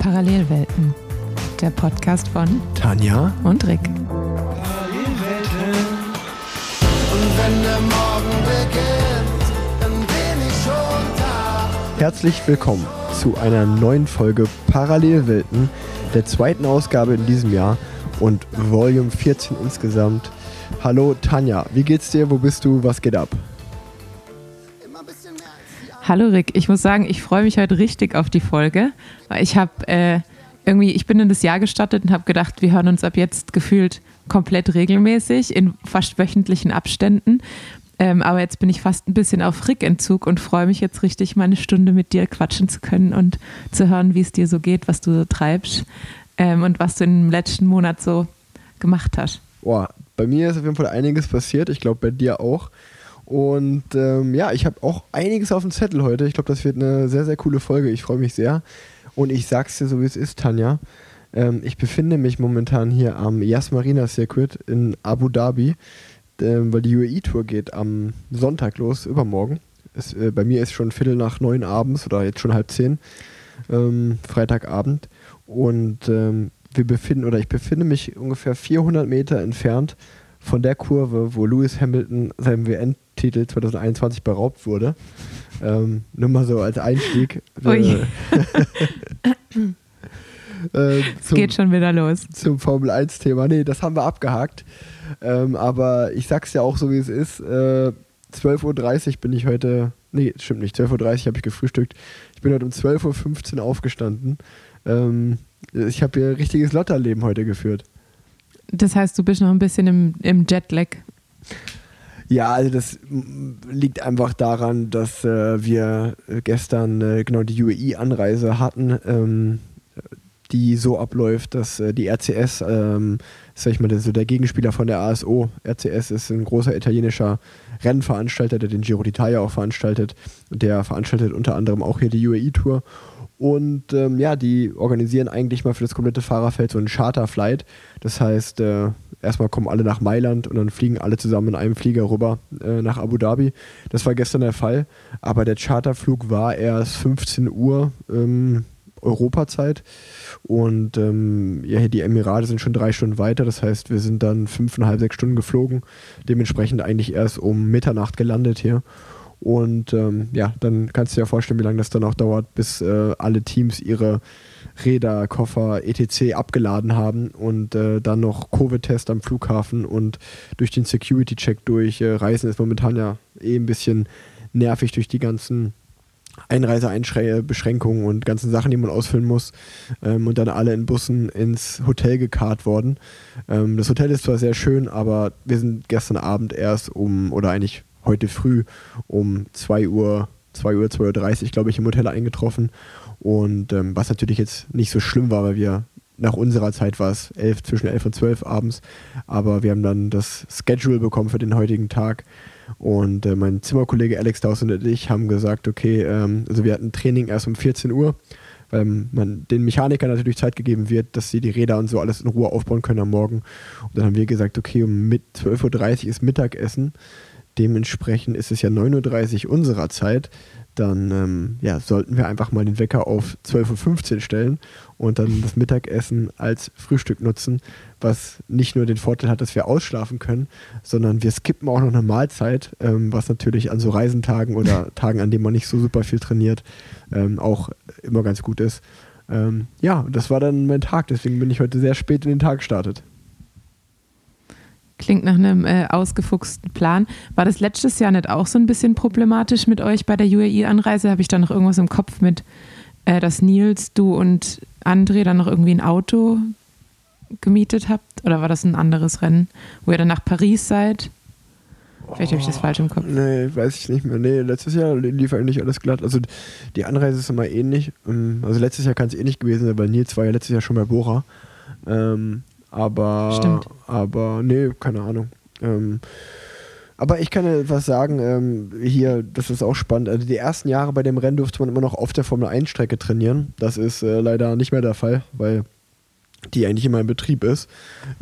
Parallelwelten, der Podcast von Tanja und Rick. Und wenn der Morgen beginnt, dann bin ich schon da. Herzlich willkommen zu einer neuen Folge Parallelwelten, der zweiten Ausgabe in diesem Jahr und Volume 14 insgesamt. Hallo Tanja, wie geht's dir? Wo bist du? Was geht ab? Hallo Rick, ich muss sagen, ich freue mich heute richtig auf die Folge, weil ich habe äh, irgendwie, ich bin in das Jahr gestartet und habe gedacht, wir hören uns ab jetzt gefühlt komplett regelmäßig in fast wöchentlichen Abständen. Ähm, aber jetzt bin ich fast ein bisschen auf Rick-Entzug und freue mich jetzt richtig, mal eine Stunde mit dir quatschen zu können und zu hören, wie es dir so geht, was du so treibst ähm, und was du im letzten Monat so gemacht hast. Boah, bei mir ist auf jeden Fall einiges passiert. Ich glaube, bei dir auch. Und ähm, ja, ich habe auch einiges auf dem Zettel heute. Ich glaube, das wird eine sehr, sehr coole Folge. Ich freue mich sehr. Und ich sag's dir so, wie es ist, Tanja. Ähm, ich befinde mich momentan hier am Yas Marina Circuit in Abu Dhabi, ähm, weil die UAE-Tour geht am Sonntag los, übermorgen. Es, äh, bei mir ist schon Viertel nach neun abends oder jetzt schon halb zehn, ähm, Freitagabend. Und ähm, wir befinden, oder ich befinde mich ungefähr 400 Meter entfernt von der Kurve, wo Lewis Hamilton seinem WN-Titel 2021 beraubt wurde. Ähm, nur mal so als Einstieg. Ui. äh, Es geht schon wieder los. zum Formel 1-Thema. Nee, das haben wir abgehakt. Ähm, aber ich sag's ja auch so, wie es ist. Äh, 12.30 Uhr bin ich heute. Nee, stimmt nicht. 12.30 Uhr habe ich gefrühstückt. Ich bin heute um 12.15 Uhr aufgestanden. Ähm, ich habe hier ein richtiges Lotterleben heute geführt. Das heißt, du bist noch ein bisschen im, im Jetlag. Ja, also das liegt einfach daran, dass äh, wir gestern äh, genau die UAE-Anreise hatten, ähm, die so abläuft, dass äh, die RCS, ähm, sag ich mal, ist so der Gegenspieler von der ASO. RCS ist ein großer italienischer Rennveranstalter, der den Giro d'Italia auch veranstaltet. Der veranstaltet unter anderem auch hier die UAE-Tour. Und ähm, ja, die organisieren eigentlich mal für das komplette Fahrerfeld so einen Charterflight. Das heißt, äh, erstmal kommen alle nach Mailand und dann fliegen alle zusammen in einem Flieger rüber äh, nach Abu Dhabi. Das war gestern der Fall, aber der Charterflug war erst 15 Uhr ähm, Europazeit und ähm, ja, die Emirate sind schon drei Stunden weiter. Das heißt, wir sind dann fünfeinhalb, sechs Stunden geflogen. Dementsprechend eigentlich erst um Mitternacht gelandet hier. Und ähm, ja, dann kannst du dir ja vorstellen, wie lange das dann auch dauert, bis äh, alle Teams ihre Räder, Koffer, etc. abgeladen haben und äh, dann noch Covid-Test am Flughafen und durch den Security-Check durch. Äh, Reisen ist momentan ja eh ein bisschen nervig durch die ganzen Einreisebeschränkungen und ganzen Sachen, die man ausfüllen muss. Ähm, und dann alle in Bussen ins Hotel gekarrt worden. Ähm, das Hotel ist zwar sehr schön, aber wir sind gestern Abend erst um, oder eigentlich heute früh um 2 Uhr, 2 Uhr, 2.30 Uhr, glaube ich, im Hotel eingetroffen. Und ähm, was natürlich jetzt nicht so schlimm war, weil wir nach unserer Zeit war es elf, zwischen 11 und 12 abends, aber wir haben dann das Schedule bekommen für den heutigen Tag. Und äh, mein Zimmerkollege Alex Dawson und ich haben gesagt, okay, ähm, also wir hatten Training erst um 14 Uhr, weil man den Mechanikern natürlich Zeit gegeben wird, dass sie die Räder und so alles in Ruhe aufbauen können am Morgen. Und dann haben wir gesagt, okay, um mit 12.30 Uhr ist Mittagessen. Dementsprechend ist es ja 9.30 Uhr unserer Zeit. Dann ähm, ja, sollten wir einfach mal den Wecker auf 12.15 Uhr stellen und dann das Mittagessen als Frühstück nutzen, was nicht nur den Vorteil hat, dass wir ausschlafen können, sondern wir skippen auch noch eine Mahlzeit, ähm, was natürlich an so Reisentagen oder Tagen, an denen man nicht so super viel trainiert, ähm, auch immer ganz gut ist. Ähm, ja, das war dann mein Tag, deswegen bin ich heute sehr spät in den Tag gestartet. Klingt nach einem äh, ausgefuchsten Plan. War das letztes Jahr nicht auch so ein bisschen problematisch mit euch bei der UAE-Anreise? Habe ich da noch irgendwas im Kopf mit, äh, dass Nils, du und André dann noch irgendwie ein Auto gemietet habt? Oder war das ein anderes Rennen, wo ihr dann nach Paris seid? Vielleicht habe ich das falsch im Kopf. Nee, weiß ich nicht mehr. Nee, letztes Jahr lief eigentlich alles glatt. Also die Anreise ist immer ähnlich. Ähm, Also letztes Jahr kann es ähnlich gewesen sein, weil Nils war ja letztes Jahr schon bei Bora. Ähm, aber, Stimmt. aber nee, keine Ahnung. Ähm, aber ich kann dir was sagen, ähm, hier, das ist auch spannend. Also die ersten Jahre bei dem Rennen durfte man immer noch auf der Formel 1 Strecke trainieren. Das ist äh, leider nicht mehr der Fall, weil die eigentlich immer in Betrieb ist.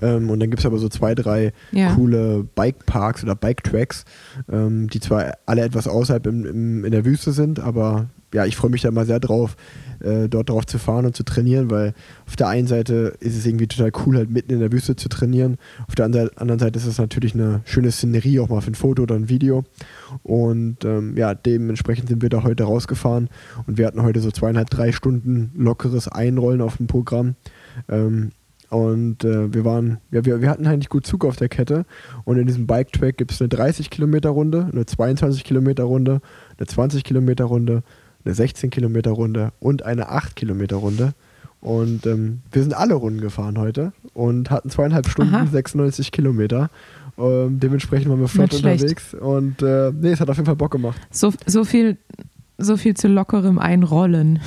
Ähm, und dann gibt es aber so zwei, drei Ja. coole Bikeparks oder Bike-Tracks, ähm, die zwar alle etwas außerhalb im, im, in der Wüste sind, aber ja, ich freue mich da mal sehr drauf, äh, dort drauf zu fahren und zu trainieren, weil auf der einen Seite ist es irgendwie total cool, halt mitten in der Wüste zu trainieren. Auf der anderen Seite ist es natürlich eine schöne Szenerie, auch mal für ein Foto oder ein Video. Und ähm, ja, dementsprechend sind wir da heute rausgefahren und wir hatten heute so zweieinhalb, drei Stunden lockeres Einrollen auf dem Programm. Ähm, und äh, wir waren, ja, wir, wir hatten eigentlich gut Zug auf der Kette. Und in diesem Bike-Track gibt es eine 30 Kilometer Runde, eine 22 Kilometer Runde, eine 20 Kilometer Runde, eine 16 Kilometer Runde und eine 8 Kilometer Runde. Und ähm, wir sind alle Runden gefahren heute und hatten zweieinhalb Stunden, Aha. 96 Kilometer. Ähm, dementsprechend waren wir flott Nicht unterwegs. Schlecht. Und äh, nee, es hat auf jeden Fall Bock gemacht. So, so, viel, so viel zu lockerem Einrollen.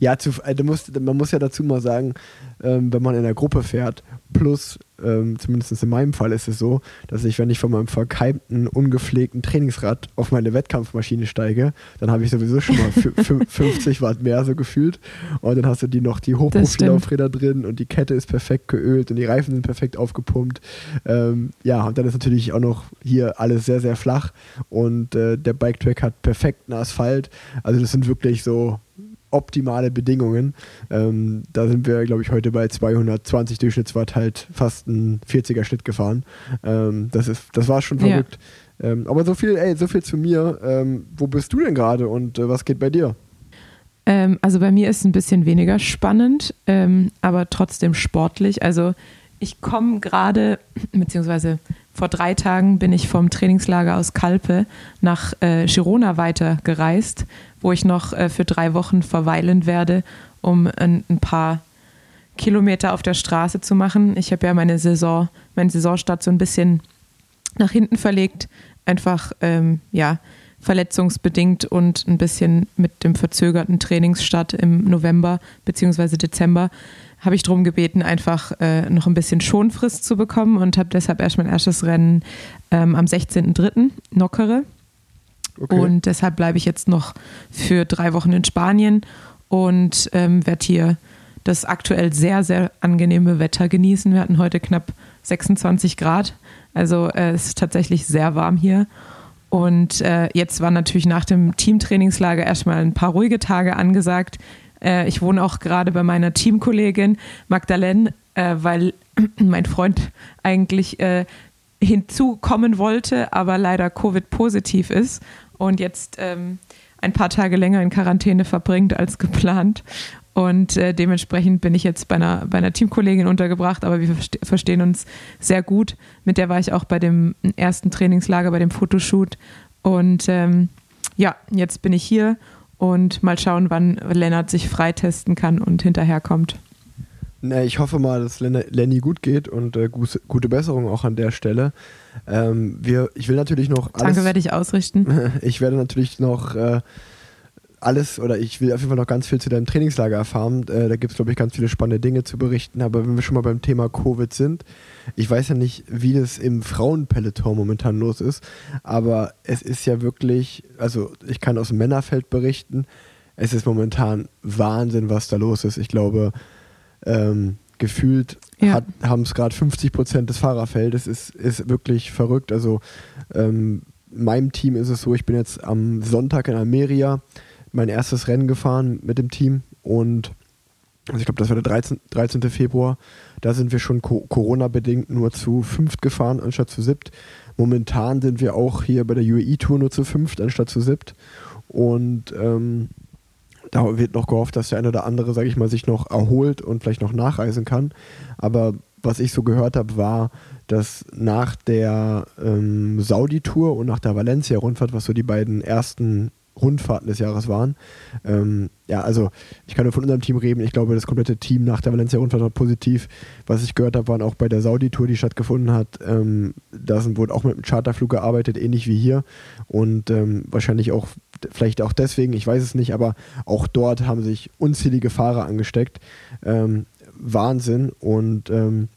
Ja, zu, also musst, man muss ja dazu mal sagen, ähm, wenn man in der Gruppe fährt, plus, ähm, zumindest in meinem Fall ist es so, dass ich, wenn ich von meinem verkeimten, ungepflegten Trainingsrad auf meine Wettkampfmaschine steige, dann habe ich sowieso schon mal 50 Watt mehr so gefühlt. Und dann hast du die noch die Hochprofilaufräder drin und die Kette ist perfekt geölt und die Reifen sind perfekt aufgepumpt. Ähm, ja, und dann ist natürlich auch noch hier alles sehr, sehr flach und äh, der Bike-Track hat perfekten Asphalt. Also das sind wirklich so optimale Bedingungen. Ähm, da sind wir, glaube ich, heute bei 220 Durchschnittswatt halt fast ein 40er Schnitt gefahren. Ähm, das, ist, das war schon verrückt. Ja. Ähm, aber so viel, ey, so viel zu mir. Ähm, wo bist du denn gerade und äh, was geht bei dir? Ähm, also bei mir ist es ein bisschen weniger spannend, ähm, aber trotzdem sportlich. Also ich komme gerade, beziehungsweise vor drei Tagen bin ich vom Trainingslager aus Kalpe nach äh, Girona weitergereist wo ich noch äh, für drei Wochen verweilen werde, um ein, ein, paar Kilometer auf der Straße zu machen. Ich habe ja meine Saison, meinen Saisonstart so ein bisschen nach hinten verlegt, einfach ähm, ja verletzungsbedingt und ein bisschen mit dem verzögerten Trainingsstart im November bzw. Dezember habe ich darum gebeten, einfach äh, noch ein bisschen Schonfrist zu bekommen und habe deshalb erst mein erstes Rennen ähm, am 16.03. Nockere Okay. Und deshalb bleibe ich jetzt noch für drei Wochen in Spanien und ähm, werde hier das aktuell sehr, sehr angenehme Wetter genießen. Wir hatten heute knapp 26 Grad. Also äh, es ist tatsächlich sehr warm hier. Und äh, jetzt waren natürlich nach dem Teamtrainingslager erstmal ein paar ruhige Tage angesagt. Äh, ich wohne auch gerade bei meiner Teamkollegin Magdalene, äh, weil mein Freund eigentlich äh, hinzukommen wollte, aber leider Covid-positiv ist und jetzt ähm, ein paar Tage länger in Quarantäne verbringt als geplant. Und äh, dementsprechend bin ich jetzt bei einer, bei einer Teamkollegin untergebracht, aber wir verstehen uns sehr gut. Mit der war ich auch bei dem ersten Trainingslager, bei dem Fotoshoot. Und ähm, ja, jetzt bin ich hier und mal schauen, wann Lennart sich freitesten kann und hinterherkommt. Nee, ich hoffe mal, dass Lenny gut geht und äh, gute Besserung auch an der Stelle. Ähm, wir, ich will natürlich noch alles, Danke werde ich ausrichten. ich werde natürlich noch äh, alles oder ich will auf jeden Fall noch ganz viel zu deinem Trainingslager erfahren. Äh, da gibt es, glaube ich, ganz viele spannende Dinge zu berichten. Aber wenn wir schon mal beim Thema Covid sind, ich weiß ja nicht, wie das im Frauenpeloton momentan los ist, aber es ist ja wirklich, also ich kann aus dem Männerfeld berichten, es ist momentan Wahnsinn, was da los ist. Ich glaube, ähm, gefühlt ja. haben es gerade 50 Prozent des Fahrerfeldes. Ist, ist wirklich verrückt. Also ähm, meinem Team ist es so, ich bin jetzt am Sonntag in Almeria mein erstes Rennen gefahren mit dem Team und also ich glaube, das war der 13, 13. Februar. Da sind wir schon Corona-bedingt nur zu fünft gefahren, anstatt zu siebt. Momentan sind wir auch hier bei der UAE-Tour nur zu fünft, anstatt zu siebt. Und ähm, da wird noch gehofft, dass der eine oder andere, sage ich mal, sich noch erholt und vielleicht noch nachreisen kann. Aber was ich so gehört habe, war, dass nach der ähm, Saudi-Tour und nach der Valencia-Rundfahrt, was so die beiden ersten Rundfahrten des Jahres waren. Ähm, ja, also ich kann nur von unserem Team reden. Ich glaube, das komplette Team nach der Valencia-Rundfahrt war positiv. Was ich gehört habe, waren auch bei der Saudi-Tour, die stattgefunden hat. Ähm, da wurde auch mit einem Charterflug gearbeitet, ähnlich wie hier. Und ähm, wahrscheinlich auch, vielleicht auch deswegen, ich weiß es nicht, aber auch dort haben sich unzählige Fahrer angesteckt. Ähm, Wahnsinn. Und ähm,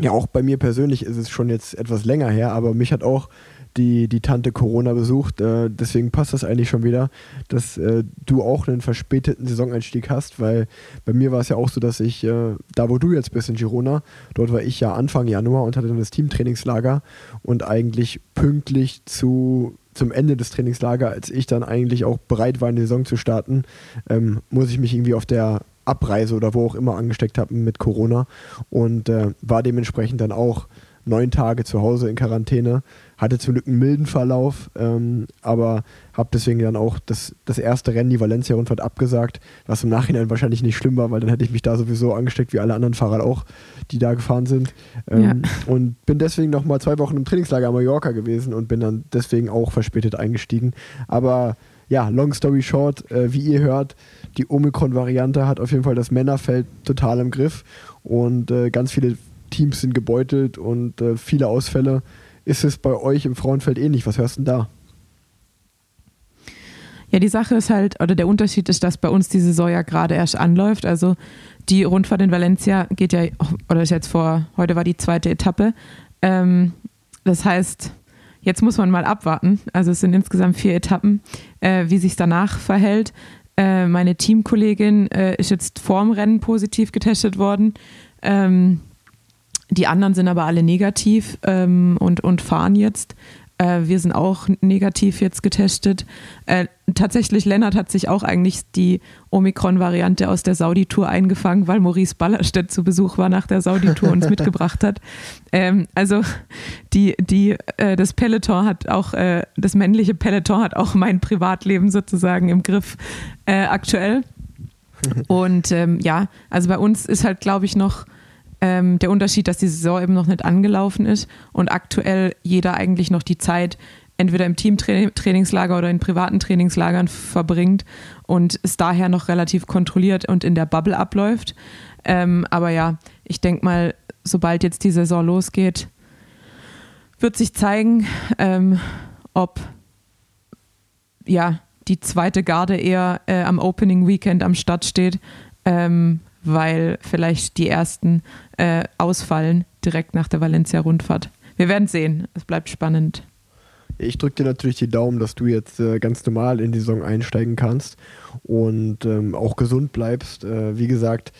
ja, auch bei mir persönlich ist es schon jetzt etwas länger her, aber mich hat auch die, die Tante Corona besucht. Äh, deswegen passt das eigentlich schon wieder, dass äh, du auch einen verspäteten Saisoneinstieg hast, weil bei mir war es ja auch so, dass ich, äh, da wo du jetzt bist in Girona, dort war ich ja Anfang Januar und hatte dann das Teamtrainingslager und eigentlich pünktlich zu zum Ende des Trainingslagers, als ich dann eigentlich auch bereit war, in die Saison zu starten, ähm, muss ich mich irgendwie auf der Abreise oder wo auch immer angesteckt haben mit Corona und äh, war dementsprechend dann auch neun Tage zu Hause in Quarantäne. Hatte zum Glück einen milden Verlauf, ähm, aber habe deswegen dann auch das, das erste Rennen, die Valencia-Rundfahrt, abgesagt, was im Nachhinein wahrscheinlich nicht schlimm war, weil dann hätte ich mich da sowieso angesteckt, wie alle anderen Fahrer auch, die da gefahren sind. Ähm, ja. Und bin deswegen noch mal zwei Wochen im Trainingslager in Mallorca gewesen und bin dann deswegen auch verspätet eingestiegen. Aber ja, long story short, äh, wie ihr hört, die Omikron-Variante hat auf jeden Fall das Männerfeld total im Griff und äh, ganz viele Teams sind gebeutelt und äh, viele Ausfälle. Ist es bei euch im Frauenfeld ähnlich? Was hörst du denn da? Ja, die Sache ist halt, oder der Unterschied ist, dass bei uns die Saison ja gerade erst anläuft. Also die Rundfahrt in Valencia geht ja, oder ist jetzt vor, heute war die zweite Etappe. Ähm, das heißt, jetzt muss man mal abwarten. Also es sind insgesamt vier Etappen, äh, wie sich danach verhält. Äh, meine Teamkollegin äh, ist jetzt vorm Rennen positiv getestet worden. Ähm, die anderen sind aber alle negativ ähm, und, und fahren jetzt. Äh, wir sind auch negativ jetzt getestet. Äh, tatsächlich, Lennart hat sich auch eigentlich die Omikron-Variante aus der Saudi-Tour eingefangen, weil Maurice Ballerstedt zu Besuch war nach der Saudi-Tour uns mitgebracht hat. Ähm, also die, die, äh, das Peloton hat auch, äh, das männliche Peloton hat auch mein Privatleben sozusagen im Griff äh, aktuell. Und ähm, ja, also bei uns ist halt, glaube ich, noch ähm, der Unterschied, dass die Saison eben noch nicht angelaufen ist und aktuell jeder eigentlich noch die Zeit entweder im Teamtrainingslager oder in privaten Trainingslagern verbringt und es daher noch relativ kontrolliert und in der Bubble abläuft. Ähm, aber ja, ich denke mal, sobald jetzt die Saison losgeht, wird sich zeigen, ähm, ob ja die zweite Garde eher äh, am Opening Weekend am Start steht, ähm, weil vielleicht die ersten äh, ausfallen direkt nach der Valencia-Rundfahrt. Wir werden sehen. Es bleibt spannend. Ich drücke dir natürlich die Daumen, dass du jetzt äh, ganz normal in die Saison einsteigen kannst und ähm, auch gesund bleibst. Äh, wie gesagt,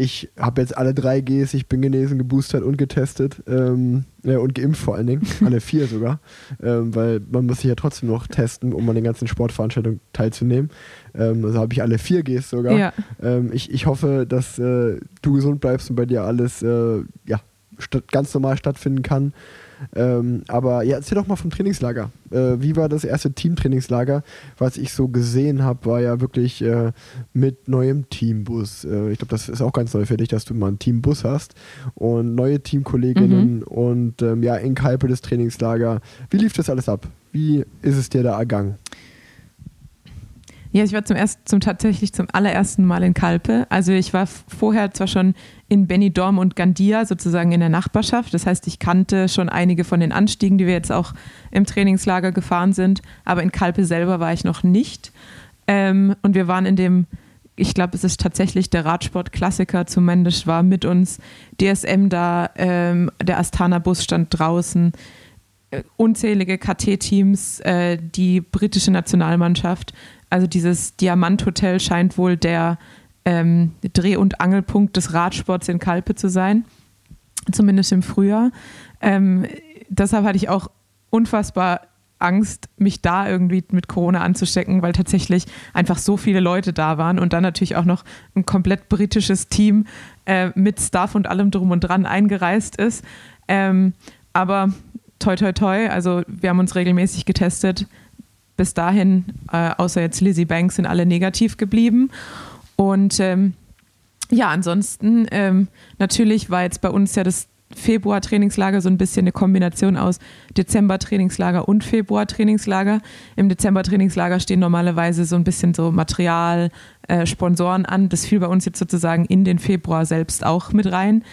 ich habe jetzt alle drei Gs, ich bin genesen, geboostert und getestet ähm, ja, und geimpft vor allen Dingen, alle vier sogar, ähm, weil man muss sich ja trotzdem noch testen, um an den ganzen Sportveranstaltungen teilzunehmen. Ähm, also habe ich alle vier Gs sogar. Ja. Ähm, ich, ich hoffe, dass äh, du gesund bleibst und bei dir alles äh, ja, ganz normal stattfinden kann. Ähm, aber ja, erzähl doch mal vom Trainingslager. Äh, wie war das erste Teamtrainingslager? Was ich so gesehen habe, war ja wirklich äh, mit neuem Teambus. Äh, ich glaube, das ist auch ganz neu für dich, dass du mal einen Teambus hast und neue Teamkolleginnen mhm. und ähm, ja, in Kalpe das Trainingslager. Wie lief das alles ab? Wie ist es dir da ergangen? Ja, ich war zum ersten, zum tatsächlich zum allerersten Mal in Kalpe. Also ich war vorher zwar schon in Benidorm und Gandia sozusagen in der Nachbarschaft. Das heißt, ich kannte schon einige von den Anstiegen, die wir jetzt auch im Trainingslager gefahren sind. Aber in Kalpe selber war ich noch nicht. Ähm, und wir waren in dem, ich glaube, es ist tatsächlich der Radsport-Klassiker zumindest, war mit uns DSM da, ähm, der Astana-Bus stand draußen äh, unzählige KT-Teams, äh, die britische Nationalmannschaft also dieses Diamanthotel scheint wohl der ähm, Dreh- und Angelpunkt des Radsports in Kalpe zu sein, zumindest im Frühjahr. Ähm, deshalb hatte ich auch unfassbar Angst, mich da irgendwie mit Corona anzustecken, weil tatsächlich einfach so viele Leute da waren und dann natürlich auch noch ein komplett britisches Team äh, mit Staff und allem drum und dran eingereist ist. Ähm, aber toi, toi, toi, also wir haben uns regelmäßig getestet bis dahin, äh, außer jetzt Lizzie Banks, sind alle negativ geblieben. Und ähm, ja, ansonsten ähm, natürlich war jetzt bei uns ja das Februar-Trainingslager so ein bisschen eine Kombination aus Dezember-Trainingslager und Februar-Trainingslager. Im Dezember-Trainingslager stehen normalerweise so ein bisschen so Material, äh, Sponsoren an. Das fiel bei uns jetzt sozusagen in den Februar selbst auch mit rein.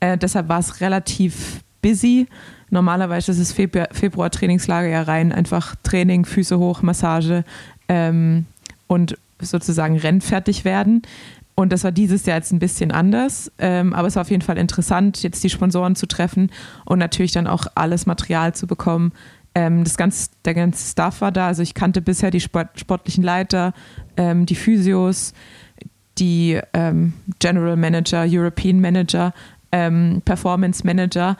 Äh, deshalb war es relativ busy. Normalerweise ist es Februar-Trainingslager ja rein, einfach Training, Füße hoch, Massage ähm, und sozusagen rennfertig werden. Und das war dieses Jahr jetzt ein bisschen anders, ähm, aber es war auf jeden Fall interessant, jetzt die Sponsoren zu treffen und natürlich dann auch alles Material zu bekommen. Ähm, das ganze, der ganze Staff war da, also ich kannte bisher die Sport, sportlichen Leiter, ähm, die Physios, die ähm, General Manager, European Manager, ähm, Performance Manager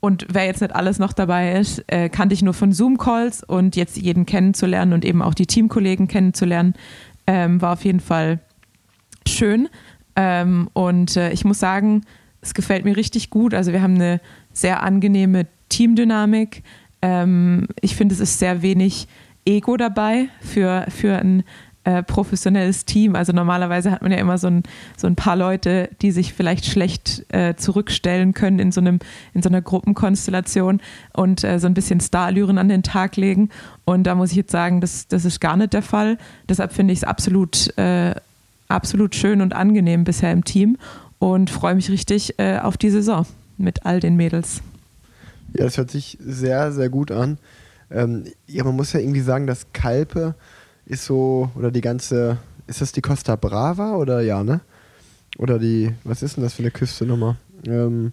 und wer jetzt nicht alles noch dabei ist, äh, kannte ich nur von Zoom-Calls und jetzt jeden kennenzulernen und eben auch die Teamkollegen kennenzulernen, ähm, war auf jeden Fall schön. Ähm, und äh, ich muss sagen, es gefällt mir richtig gut. Also wir haben eine sehr angenehme Teamdynamik. Ähm, ich finde, es ist sehr wenig Ego dabei für, für ein äh, professionelles Team. Also normalerweise hat man ja immer so ein, so ein paar Leute, die sich vielleicht schlecht äh, zurückstellen können in so, einem, in so einer Gruppenkonstellation und äh, so ein bisschen Starallüren an den Tag legen. Und da muss ich jetzt sagen, das, das ist gar nicht der Fall. Deshalb finde ich es absolut, äh, absolut schön und angenehm bisher im Team und freue mich richtig äh, auf die Saison mit all den Mädels. Ja, das hört sich sehr, sehr gut an. Ähm, ja, man muss ja irgendwie sagen, dass Kalpe ist so, oder die ganze, ist das die Costa Brava oder ja, ne? Oder die, was ist denn das für eine Küste nochmal? Ähm,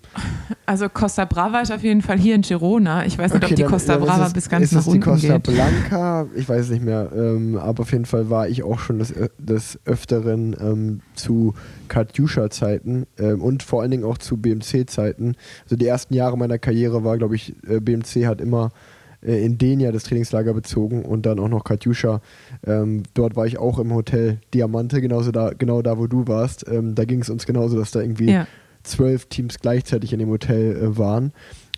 also Costa Brava ist auf jeden Fall hier in Girona. Ich weiß nicht, okay, ob die dann- Costa dann Brava es- bis ganz ist nach es die unten Costa geht. Blanca? Ich weiß es nicht mehr. Ähm, aber auf jeden Fall war ich auch schon des, des Öfteren ähm, zu Katjuscha-Zeiten ähm, und vor allen Dingen auch zu BMC-Zeiten. Also die ersten Jahre meiner Karriere war, glaube ich, äh, BMC hat immer äh, in Denia das Trainingslager bezogen und dann auch noch Katjuscha. Ähm, dort war ich auch im Hotel Diamante, genauso da, genau da, wo du warst. Ähm, da ging es uns genauso, dass da irgendwie Ja. zwölf Teams gleichzeitig in dem Hotel äh, waren.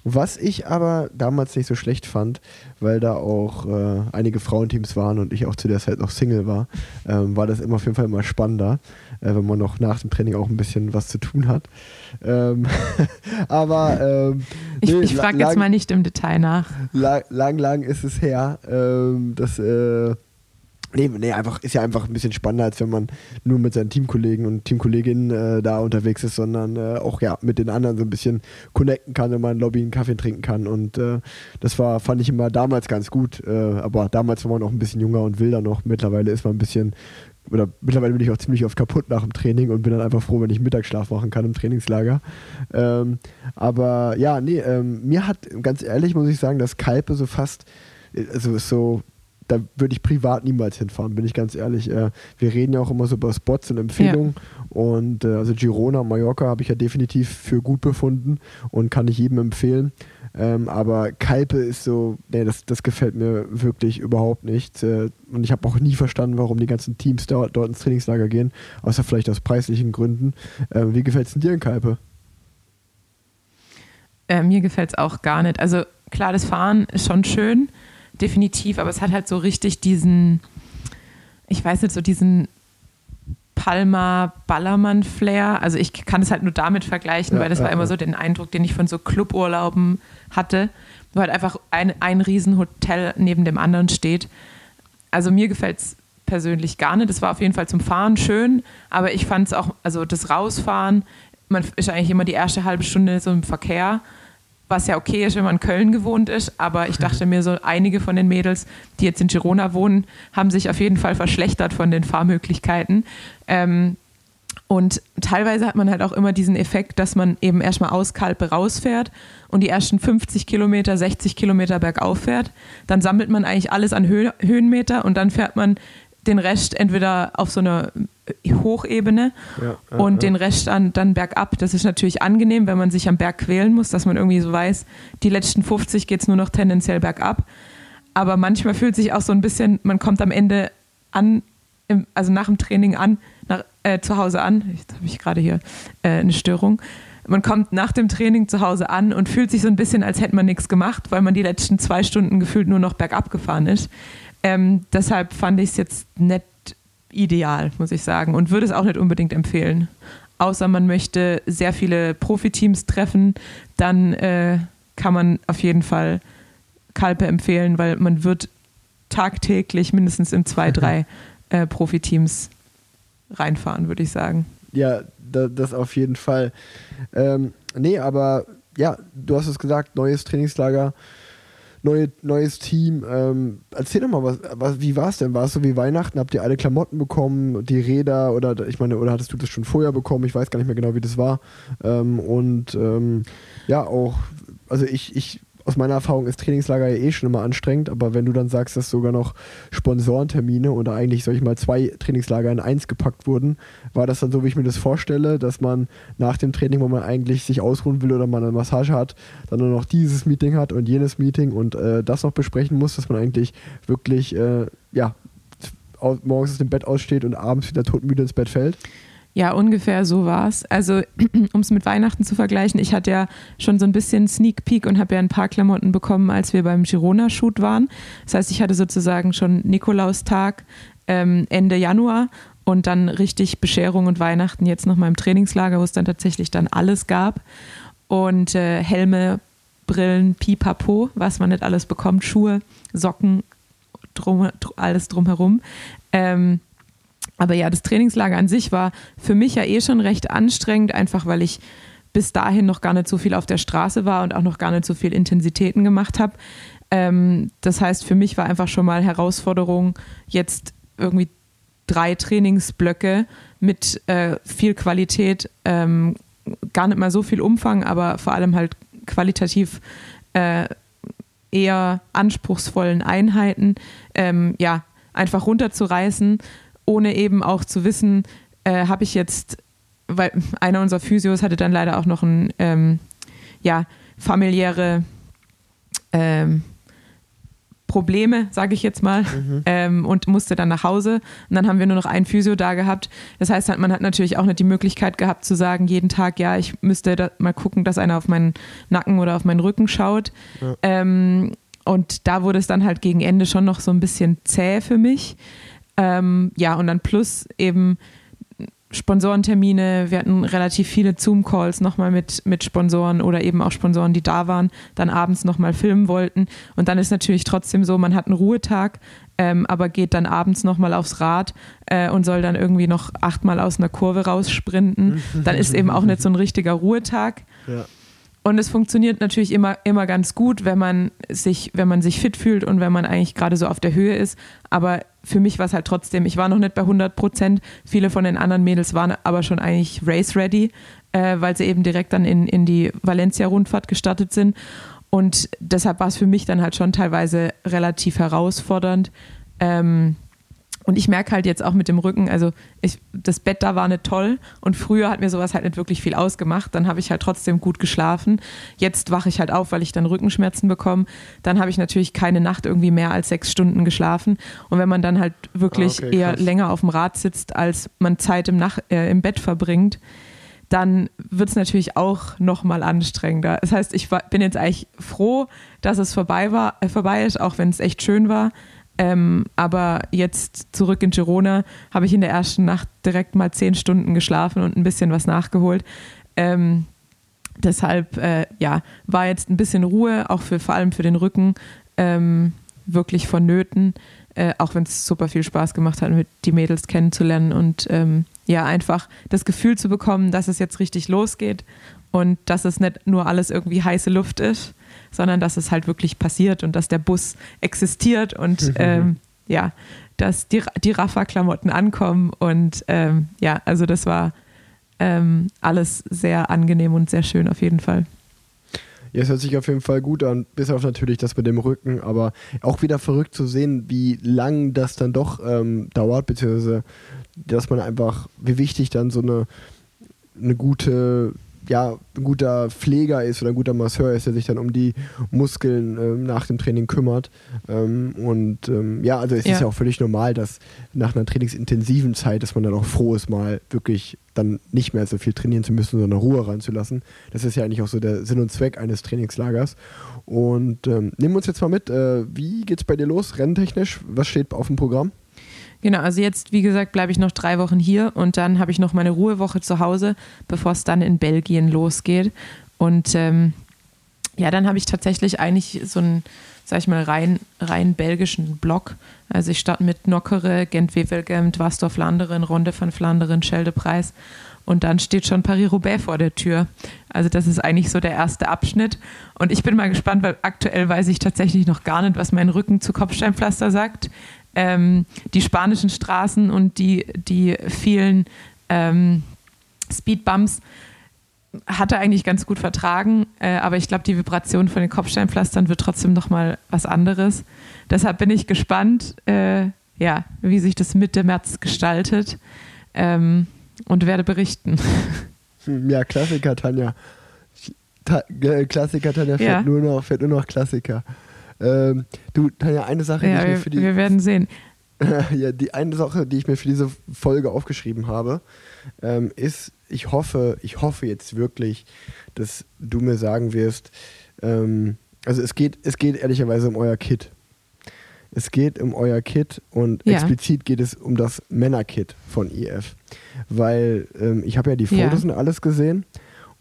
Was ich aber damals nicht so schlecht fand, weil da auch äh, einige Frauenteams waren und ich auch zu der Zeit noch Single war, ähm, war das immer auf jeden Fall immer spannender, äh, wenn man noch nach dem Training auch ein bisschen was zu tun hat. Ähm, aber ähm, Ich, nee, ich frage jetzt mal nicht im Detail nach. lang, lang, lang ist es her. Ähm, das, äh, nee, nee, einfach, ist ja einfach ein bisschen spannender, als wenn man nur mit seinen Teamkollegen und Teamkolleginnen äh, da unterwegs ist, sondern äh, auch ja mit den anderen so ein bisschen connecten kann, wenn man im Lobby einen Kaffee trinken kann. Und äh, das war, fand ich immer damals ganz gut. Äh, aber damals war man auch ein bisschen jünger und wilder noch. Mittlerweile ist man ein bisschen oder mittlerweile bin ich auch ziemlich oft kaputt nach dem Training und bin dann einfach froh, wenn ich Mittagsschlaf machen kann im Trainingslager. Ähm, aber ja, nee, ähm, mir hat, ganz ehrlich muss ich sagen, dass Kalpe so fast, äh, also so, da würde ich privat niemals hinfahren, bin ich ganz ehrlich. Äh, wir reden ja auch immer so über Spots und Empfehlungen und äh, also Girona, Mallorca habe ich ja definitiv für gut befunden und kann ich jedem empfehlen. Ähm, aber Kalpe ist so, nee, das, das gefällt mir wirklich überhaupt nicht. Äh, und ich habe auch nie verstanden, warum die ganzen Teams dort, dort ins Trainingslager gehen, außer vielleicht aus preislichen Gründen. Äh, wie gefällt es dir in Kalpe? Äh, mir gefällt es auch gar nicht. Also klar, das Fahren ist schon schön, definitiv, aber es hat halt so richtig diesen, ich weiß nicht, so diesen Palma-Ballermann-Flair. Also ich kann es halt nur damit vergleichen, Ja, weil das ja, war immer ja. so den Eindruck, den ich von so Cluburlauben hatte, wo halt einfach ein, ein Riesenhotel neben dem anderen steht. Also mir gefällt es persönlich gar nicht. Es war auf jeden Fall zum Fahren schön, aber ich fand es auch, also das Rausfahren, man ist eigentlich immer die erste halbe Stunde so im Verkehr, was ja okay ist, wenn man in Köln gewohnt ist, aber ich dachte mir so, einige von den Mädels, die jetzt in Girona wohnen, haben sich auf jeden Fall verschlechtert von den Fahrmöglichkeiten. Ähm, und teilweise hat man halt auch immer diesen Effekt, dass man eben erstmal aus Kalpe rausfährt und die ersten 50 Kilometer, 60 Kilometer bergauf fährt. Dann sammelt man eigentlich alles an Hö Höhenmeter und dann fährt man den Rest entweder auf so einer Hochebene Ja, und ja. den Rest dann, dann bergab. Das ist natürlich angenehm, wenn man sich am Berg quälen muss, dass man irgendwie so weiß, die letzten 50 geht es nur noch tendenziell bergab. Aber manchmal fühlt sich auch so ein bisschen, man kommt am Ende an, im, also nach dem Training an, nach, äh, zu Hause an. Jetzt habe ich gerade hier äh, eine Störung. Man kommt nach dem Training zu Hause an und fühlt sich so ein bisschen, als hätte man nichts gemacht, weil man die letzten zwei Stunden gefühlt nur noch bergab gefahren ist. Ähm, deshalb fand ich es jetzt nicht ideal, muss ich sagen, und würde es auch nicht unbedingt empfehlen. Außer man möchte sehr viele Profiteams treffen, dann äh, kann man auf jeden Fall Kalpe empfehlen, weil man wird tagtäglich mindestens in zwei, drei äh, Profiteams reinfahren, würde ich sagen. Ja, da, das auf jeden Fall. Ähm, nee, aber ja, du hast es gesagt, neues Trainingslager, neue, neues Team. Ähm, erzähl doch mal, was, was, wie war es denn? War es so wie Weihnachten? Habt ihr alle Klamotten bekommen, die Räder oder ich meine, oder hattest du das schon vorher bekommen? Ich weiß gar nicht mehr genau, wie das war. Ähm, und ähm, ja, auch, also ich, ich aus meiner Erfahrung ist Trainingslager ja eh schon immer anstrengend, aber wenn du dann sagst, dass sogar noch Sponsorentermine oder eigentlich, sag ich mal, zwei Trainingslager in eins gepackt wurden, war das dann so, wie ich mir das vorstelle, dass man nach dem Training, wo man eigentlich sich ausruhen will oder man eine Massage hat, dann nur noch dieses Meeting hat und jenes Meeting und äh, das noch besprechen muss, dass man eigentlich wirklich, äh, ja, morgens aus dem Bett aussteht und abends wieder todmüde ins Bett fällt? Ja, ungefähr so war es. Also, um es mit Weihnachten zu vergleichen, ich hatte ja schon so ein bisschen Sneak Peek und habe ja ein paar Klamotten bekommen, als wir beim Girona-Shoot waren. Das heißt, ich hatte sozusagen schon Nikolaustag ähm, Ende Januar und dann richtig Bescherung und Weihnachten jetzt noch mal im Trainingslager, wo es dann tatsächlich dann alles gab. Und äh, Helme, Brillen, Pipapo, was man nicht alles bekommt, Schuhe, Socken, drum, alles drumherum. Ähm, aber ja, das Trainingslager an sich war für mich ja eh schon recht anstrengend, einfach weil ich bis dahin noch gar nicht so viel auf der Straße war und auch noch gar nicht so viel Intensitäten gemacht habe. Ähm, das heißt, für mich war einfach schon mal Herausforderung, jetzt irgendwie drei Trainingsblöcke mit äh, viel Qualität, ähm, gar nicht mal so viel Umfang, aber vor allem halt qualitativ äh, eher anspruchsvollen Einheiten, ähm, ja, einfach runterzureißen ohne eben auch zu wissen, äh, habe ich jetzt, weil einer unserer Physios hatte dann leider auch noch ein, ähm, ja, familiäre ähm, Probleme, sage ich jetzt mal, mhm. ähm, und musste dann nach Hause. Und dann haben wir nur noch ein Physio da gehabt. Das heißt, man hat natürlich auch nicht die Möglichkeit gehabt zu sagen, jeden Tag, ja, ich müsste mal gucken, dass einer auf meinen Nacken oder auf meinen Rücken schaut. Ja. Ähm, und da wurde es dann halt gegen Ende schon noch so ein bisschen zäh für mich. Ähm, ja, und dann plus eben Sponsorentermine. Wir hatten relativ viele Zoom-Calls nochmal mit, mit Sponsoren oder eben auch Sponsoren, die da waren, dann abends nochmal filmen wollten. Und dann ist natürlich trotzdem so, man hat einen Ruhetag, ähm, aber geht dann abends nochmal aufs Rad äh, und soll dann irgendwie noch achtmal aus einer Kurve raussprinten. Dann ist eben auch nicht so ein richtiger Ruhetag. Ja. Und es funktioniert natürlich immer, immer ganz gut, wenn man sich, wenn man sich fit fühlt und wenn man eigentlich gerade so auf der Höhe ist. Aber für mich war es halt trotzdem, ich war noch nicht bei 100 Prozent. Viele von den anderen Mädels waren aber schon eigentlich race ready, äh, weil sie eben direkt dann in, in die Valencia-Rundfahrt gestartet sind. Und deshalb war es für mich dann halt schon teilweise relativ herausfordernd. Ähm, und ich merke halt jetzt auch mit dem Rücken, also ich, das Bett da war nicht toll und früher hat mir sowas halt nicht wirklich viel ausgemacht. Dann habe ich halt trotzdem gut geschlafen. Jetzt wache ich halt auf, weil ich dann Rückenschmerzen bekomme. Dann habe ich natürlich keine Nacht irgendwie mehr als sechs Stunden geschlafen. Und wenn man dann halt wirklich okay, eher länger auf dem Rad sitzt, als man Zeit im, Nach äh, im Bett verbringt, dann wird es natürlich auch nochmal anstrengender. Das heißt, ich war, bin jetzt eigentlich froh, dass es vorbei war, äh, vorbei ist, auch wenn es echt schön war. Ähm, aber jetzt zurück in Girona habe ich in der ersten Nacht direkt mal zehn Stunden geschlafen und ein bisschen was nachgeholt. Ähm, deshalb äh, ja, war jetzt ein bisschen Ruhe, auch für vor allem für den Rücken, ähm, wirklich vonnöten. Äh, auch wenn es super viel Spaß gemacht hat, mit die Mädels kennenzulernen und ähm, ja, einfach das Gefühl zu bekommen, dass es jetzt richtig losgeht und dass es nicht nur alles irgendwie heiße Luft ist, sondern dass es halt wirklich passiert und dass der Bus existiert und mhm. ähm, ja, dass die, die Rafa-Klamotten ankommen und ähm, ja, also das war ähm, alles sehr angenehm und sehr schön auf jeden Fall. Ja, es hört sich auf jeden Fall gut an, bis auf natürlich das mit dem Rücken, aber auch wieder verrückt zu sehen, wie lang das dann doch ähm, dauert, beziehungsweise dass man einfach, wie wichtig dann so eine, eine gute ja, ein guter Pfleger ist oder ein guter Masseur ist, der sich dann um die Muskeln ähm, nach dem Training kümmert. Ähm, und ähm, ja, also es ja. ist ja auch völlig normal, dass nach einer trainingsintensiven Zeit, dass man dann auch froh ist, mal wirklich dann nicht mehr so viel trainieren zu müssen, sondern Ruhe ranzulassen. Das ist ja eigentlich auch so der Sinn und Zweck eines Trainingslagers. Und ähm, nehmen wir uns jetzt mal mit, äh, wie geht's bei dir los, renntechnisch? Was steht auf dem Programm? Genau, also jetzt, wie gesagt, bleibe ich noch drei Wochen hier und dann habe ich noch meine Ruhewoche zu Hause, bevor es dann in Belgien losgeht. Und ähm, ja, dann habe ich tatsächlich eigentlich so einen, sag ich mal, rein, rein belgischen Block. Also ich starte mit Nockere, Gent-Wevelgem, Dwastor-Flanderen, Ronde von Flanderen, Scheldepreis und dann steht schon Paris-Roubaix vor der Tür. Also das ist eigentlich so der erste Abschnitt. Und ich bin mal gespannt, weil aktuell weiß ich tatsächlich noch gar nicht, was mein Rücken zu Kopfsteinpflaster sagt ähm, die spanischen Straßen und die, die vielen ähm, Speedbumps hatte eigentlich ganz gut vertragen, äh, aber ich glaube, die Vibration von den Kopfsteinpflastern wird trotzdem nochmal was anderes. Deshalb bin ich gespannt, äh, ja, wie sich das Mitte März gestaltet ähm, und werde berichten. Ja, Klassiker, Tanja. Ta äh, Klassiker, Tanja fährt, Ja. nur, noch, fährt nur noch Klassiker. Ähm, du, Tanja, eine Sache, die Ja, ich mir wir, für die, wir werden sehen. ja, die eine Sache, die ich mir für diese Folge aufgeschrieben habe, ähm, ist, ich hoffe, ich hoffe jetzt wirklich, dass du mir sagen wirst, ähm, also es geht, es geht ehrlicherweise um euer Kit. Es geht um euer Kit und Ja. explizit geht es um das Männerkit von IF. Weil ähm, ich habe ja die Ja. Fotos und alles gesehen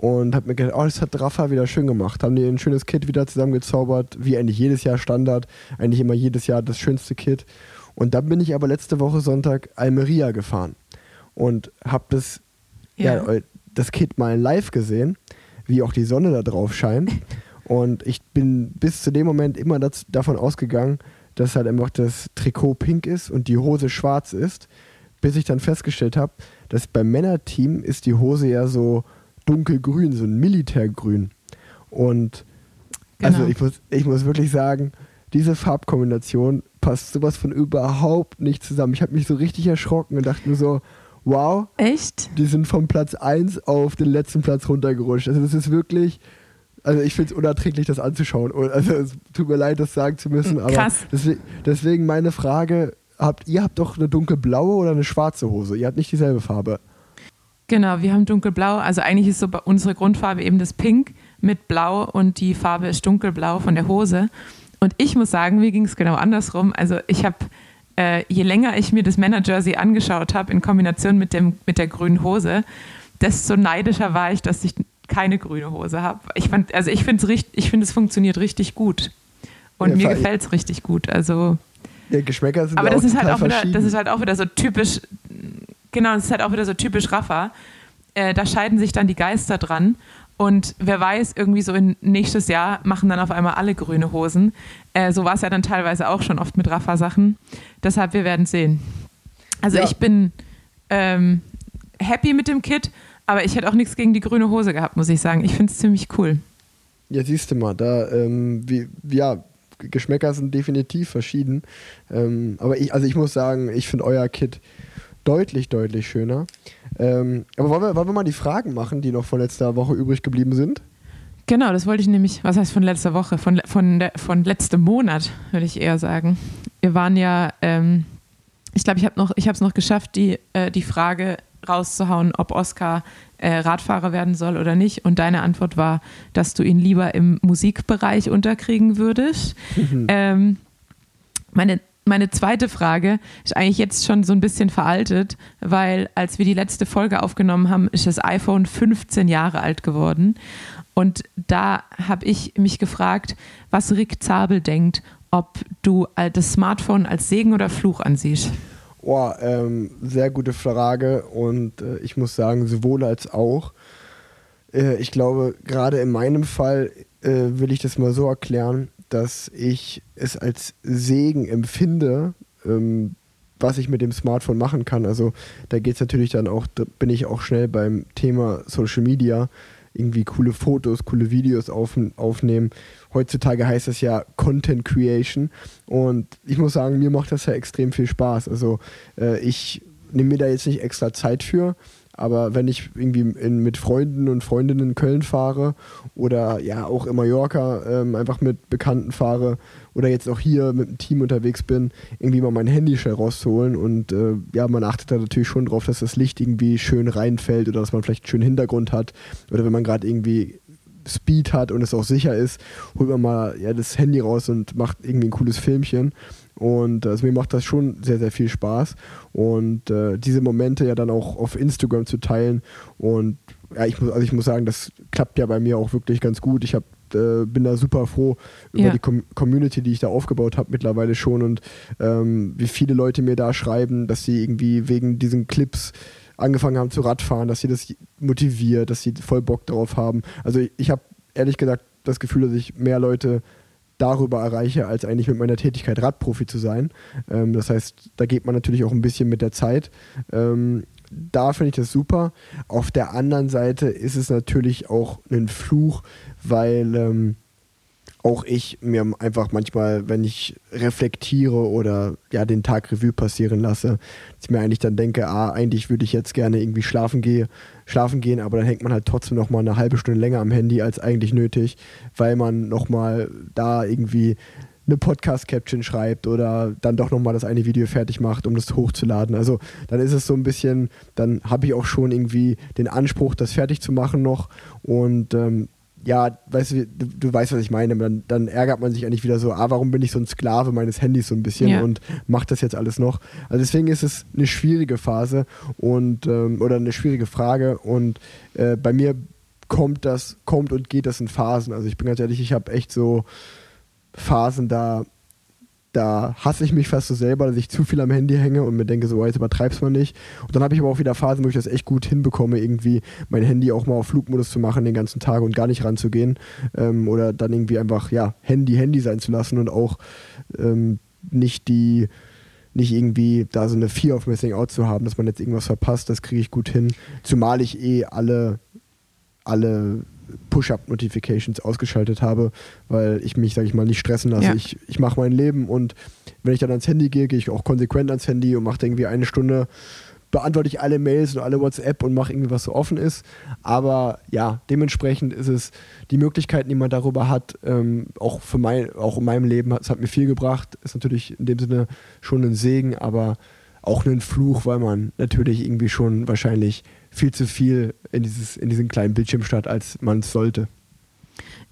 und habe mir gedacht, oh, das hat Rafa wieder schön gemacht. Haben die ein schönes Kit wieder zusammengezaubert, wie eigentlich jedes Jahr Standard, eigentlich immer jedes Jahr das schönste Kit. Und dann bin ich aber letzte Woche Sonntag Almeria gefahren und habe das, ja. Ja. das Kit mal live gesehen, wie auch die Sonne da drauf scheint. Und ich bin bis zu dem Moment immer das, davon ausgegangen, dass halt einfach das Trikot pink ist und die Hose schwarz ist, bis ich dann festgestellt habe, dass beim Männerteam ist die Hose ja so dunkelgrün, so ein Militärgrün. Und also Genau. ich muss, ich muss wirklich sagen, diese Farbkombination passt sowas von überhaupt nicht zusammen. Ich habe mich so richtig erschrocken und dachte nur so, wow, Echt? die sind vom Platz 1 auf den letzten Platz runtergerutscht. Also das ist wirklich, also ich finde es unerträglich, das anzuschauen. Und Also es tut mir leid, das sagen zu müssen, aber Krass. deswegen, deswegen meine Frage, habt ihr habt doch eine dunkelblaue oder eine schwarze Hose? Ihr habt nicht dieselbe Farbe. Genau, wir haben dunkelblau. Also eigentlich ist so unsere Grundfarbe eben das Pink mit Blau und die Farbe ist dunkelblau von der Hose. Und ich muss sagen, mir ging es genau andersrum. Also ich habe, äh, je länger ich mir das Männerjersey angeschaut habe in Kombination mit, dem, mit der grünen Hose, desto neidischer war ich, dass ich keine grüne Hose habe. Ich fand, also ich finde es richtig, ich finde es funktioniert richtig gut. Und Ja, mir gefällt es richtig gut. Also Ja, Geschmäcker sind aber das ist halt auch wieder, das ist halt auch wieder so typisch, genau, das ist halt auch wieder so typisch Rafa. Äh, da scheiden sich dann die Geister dran. Und wer weiß, irgendwie so in nächstes Jahr machen dann auf einmal alle grüne Hosen. Äh, so war es ja dann teilweise auch schon oft mit Rafa-Sachen. Deshalb, wir werden sehen. Also Ja. ich bin ähm, happy mit dem Kit, aber ich hätte auch nichts gegen die grüne Hose gehabt, muss ich sagen. Ich finde es ziemlich cool. Ja, siehst du mal, da, ähm, wie, ja, Geschmäcker sind definitiv verschieden. Ähm, aber ich, also ich muss sagen, ich finde euer Kit deutlich, deutlich schöner. Ähm, aber wollen wir, wollen wir mal die Fragen machen, die noch von letzter Woche übrig geblieben sind? Genau, das wollte ich nämlich, was heißt von letzter Woche, von, von, von letztem Monat, würde ich eher sagen. Wir waren ja, ähm, ich glaube, ich habe noch, ich habe es noch geschafft, die, äh, die Frage rauszuhauen, ob Oscar äh, Radfahrer werden soll oder nicht. Und deine Antwort war, dass du ihn lieber im Musikbereich unterkriegen würdest. Ähm, meine, meine zweite Frage ist eigentlich jetzt schon so ein bisschen veraltet, weil als wir die letzte Folge aufgenommen haben, ist das iPhone 15 Jahre alt geworden. Und da habe ich mich gefragt, was Rick Zabel denkt, ob du äh, das Smartphone als Segen oder Fluch ansiehst. Oh, ähm, sehr gute Frage und äh, ich muss sagen, sowohl als auch. Äh, ich glaube, gerade in meinem Fall äh, will ich das mal so erklären, dass ich es als Segen empfinde, ähm, was ich mit dem Smartphone machen kann. Also da geht es natürlich dann auch, da bin ich auch schnell beim Thema Social Media, irgendwie coole Fotos, coole Videos auf, aufnehmen. Heutzutage heißt das ja Content Creation und ich muss sagen, mir macht das ja extrem viel Spaß. Also äh, ich nehme mir da jetzt nicht extra Zeit für, aber wenn ich irgendwie in, mit Freunden und Freundinnen in Köln fahre oder ja auch in Mallorca ähm, einfach mit Bekannten fahre oder jetzt auch hier mit dem Team unterwegs bin, irgendwie mal mein Handy schnell rauszuholen und äh, ja, man achtet da natürlich schon drauf, dass das Licht irgendwie schön reinfällt oder dass man vielleicht einen schönen Hintergrund hat oder wenn man gerade irgendwie Speed hat und es auch sicher ist, holt man mal ja, das Handy raus und macht irgendwie ein cooles Filmchen. Und also mir macht das schon sehr, sehr viel Spaß. Und äh, diese Momente ja dann auch auf Instagram zu teilen. Und ja, ich muss, also ich muss sagen, das klappt ja bei mir auch wirklich ganz gut. Ich hab, äh, bin da super froh über Ja. die Com Community, die ich da aufgebaut habe mittlerweile schon und ähm, wie viele Leute mir da schreiben, dass sie irgendwie wegen diesen Clips angefangen haben zu Radfahren, dass sie das motiviert, dass sie voll Bock drauf haben. Also ich, ich habe ehrlich gesagt das Gefühl, dass ich mehr Leute darüber erreiche, als eigentlich mit meiner Tätigkeit Radprofi zu sein. Ähm, das heißt, da geht man natürlich auch ein bisschen mit der Zeit. Ähm, da finde ich das super. Auf der anderen Seite ist es natürlich auch ein Fluch, weil ähm, auch ich mir einfach manchmal, wenn ich reflektiere oder ja den Tag Revue passieren lasse, dass ich mir eigentlich dann denke, ah, eigentlich würde ich jetzt gerne irgendwie schlafen gehen, schlafen gehen, aber dann hängt man halt trotzdem noch mal eine halbe Stunde länger am Handy als eigentlich nötig, weil man noch mal da irgendwie eine Podcast-Caption schreibt oder dann doch nochmal das eine Video fertig macht, um das hochzuladen. Also dann ist es so ein bisschen, dann habe ich auch schon irgendwie den Anspruch, das fertig zu machen noch und ähm, ja, weißt du, du, du, weißt, was ich meine. Dann, dann, ärgert man sich eigentlich wieder so, ah, warum bin ich so ein Sklave meines Handys so ein bisschen ja. und macht das jetzt alles noch? Also deswegen ist es eine schwierige Phase und ähm, oder eine schwierige Frage und äh, bei mir kommt das, kommt und geht das in Phasen. Also ich bin ganz ehrlich, ich habe echt so Phasen, da, da hasse ich mich fast so selber, dass ich zu viel am Handy hänge und mir denke, so, jetzt übertreib's mal nicht. Und dann habe ich aber auch wieder Phasen, wo ich das echt gut hinbekomme, irgendwie mein Handy auch mal auf Flugmodus zu machen den ganzen Tag und gar nicht ranzugehen. Ähm, oder dann irgendwie einfach, ja, Handy, Handy sein zu lassen und auch ähm, nicht die nicht irgendwie da so eine Fear of Missing Out zu haben, dass man jetzt irgendwas verpasst, das kriege ich gut hin. Zumal ich eh alle, alle Push-Up-Notifications ausgeschaltet habe, weil ich mich, sage ich mal, nicht stressen lasse. Ja. Ich, ich mache mein Leben und wenn ich dann ans Handy gehe, gehe ich auch konsequent ans Handy und mache irgendwie eine Stunde, beantworte ich alle Mails und alle WhatsApp und mache irgendwie, was so offen ist. Aber ja, dementsprechend ist es die Möglichkeiten, die man darüber hat, ähm, auch für mein, auch in meinem Leben, es hat mir viel gebracht, ist natürlich in dem Sinne schon ein Segen, aber auch ein Fluch, weil man natürlich irgendwie schon wahrscheinlich viel zu viel in, dieses, in diesen kleinen Bildschirm statt, als man es sollte.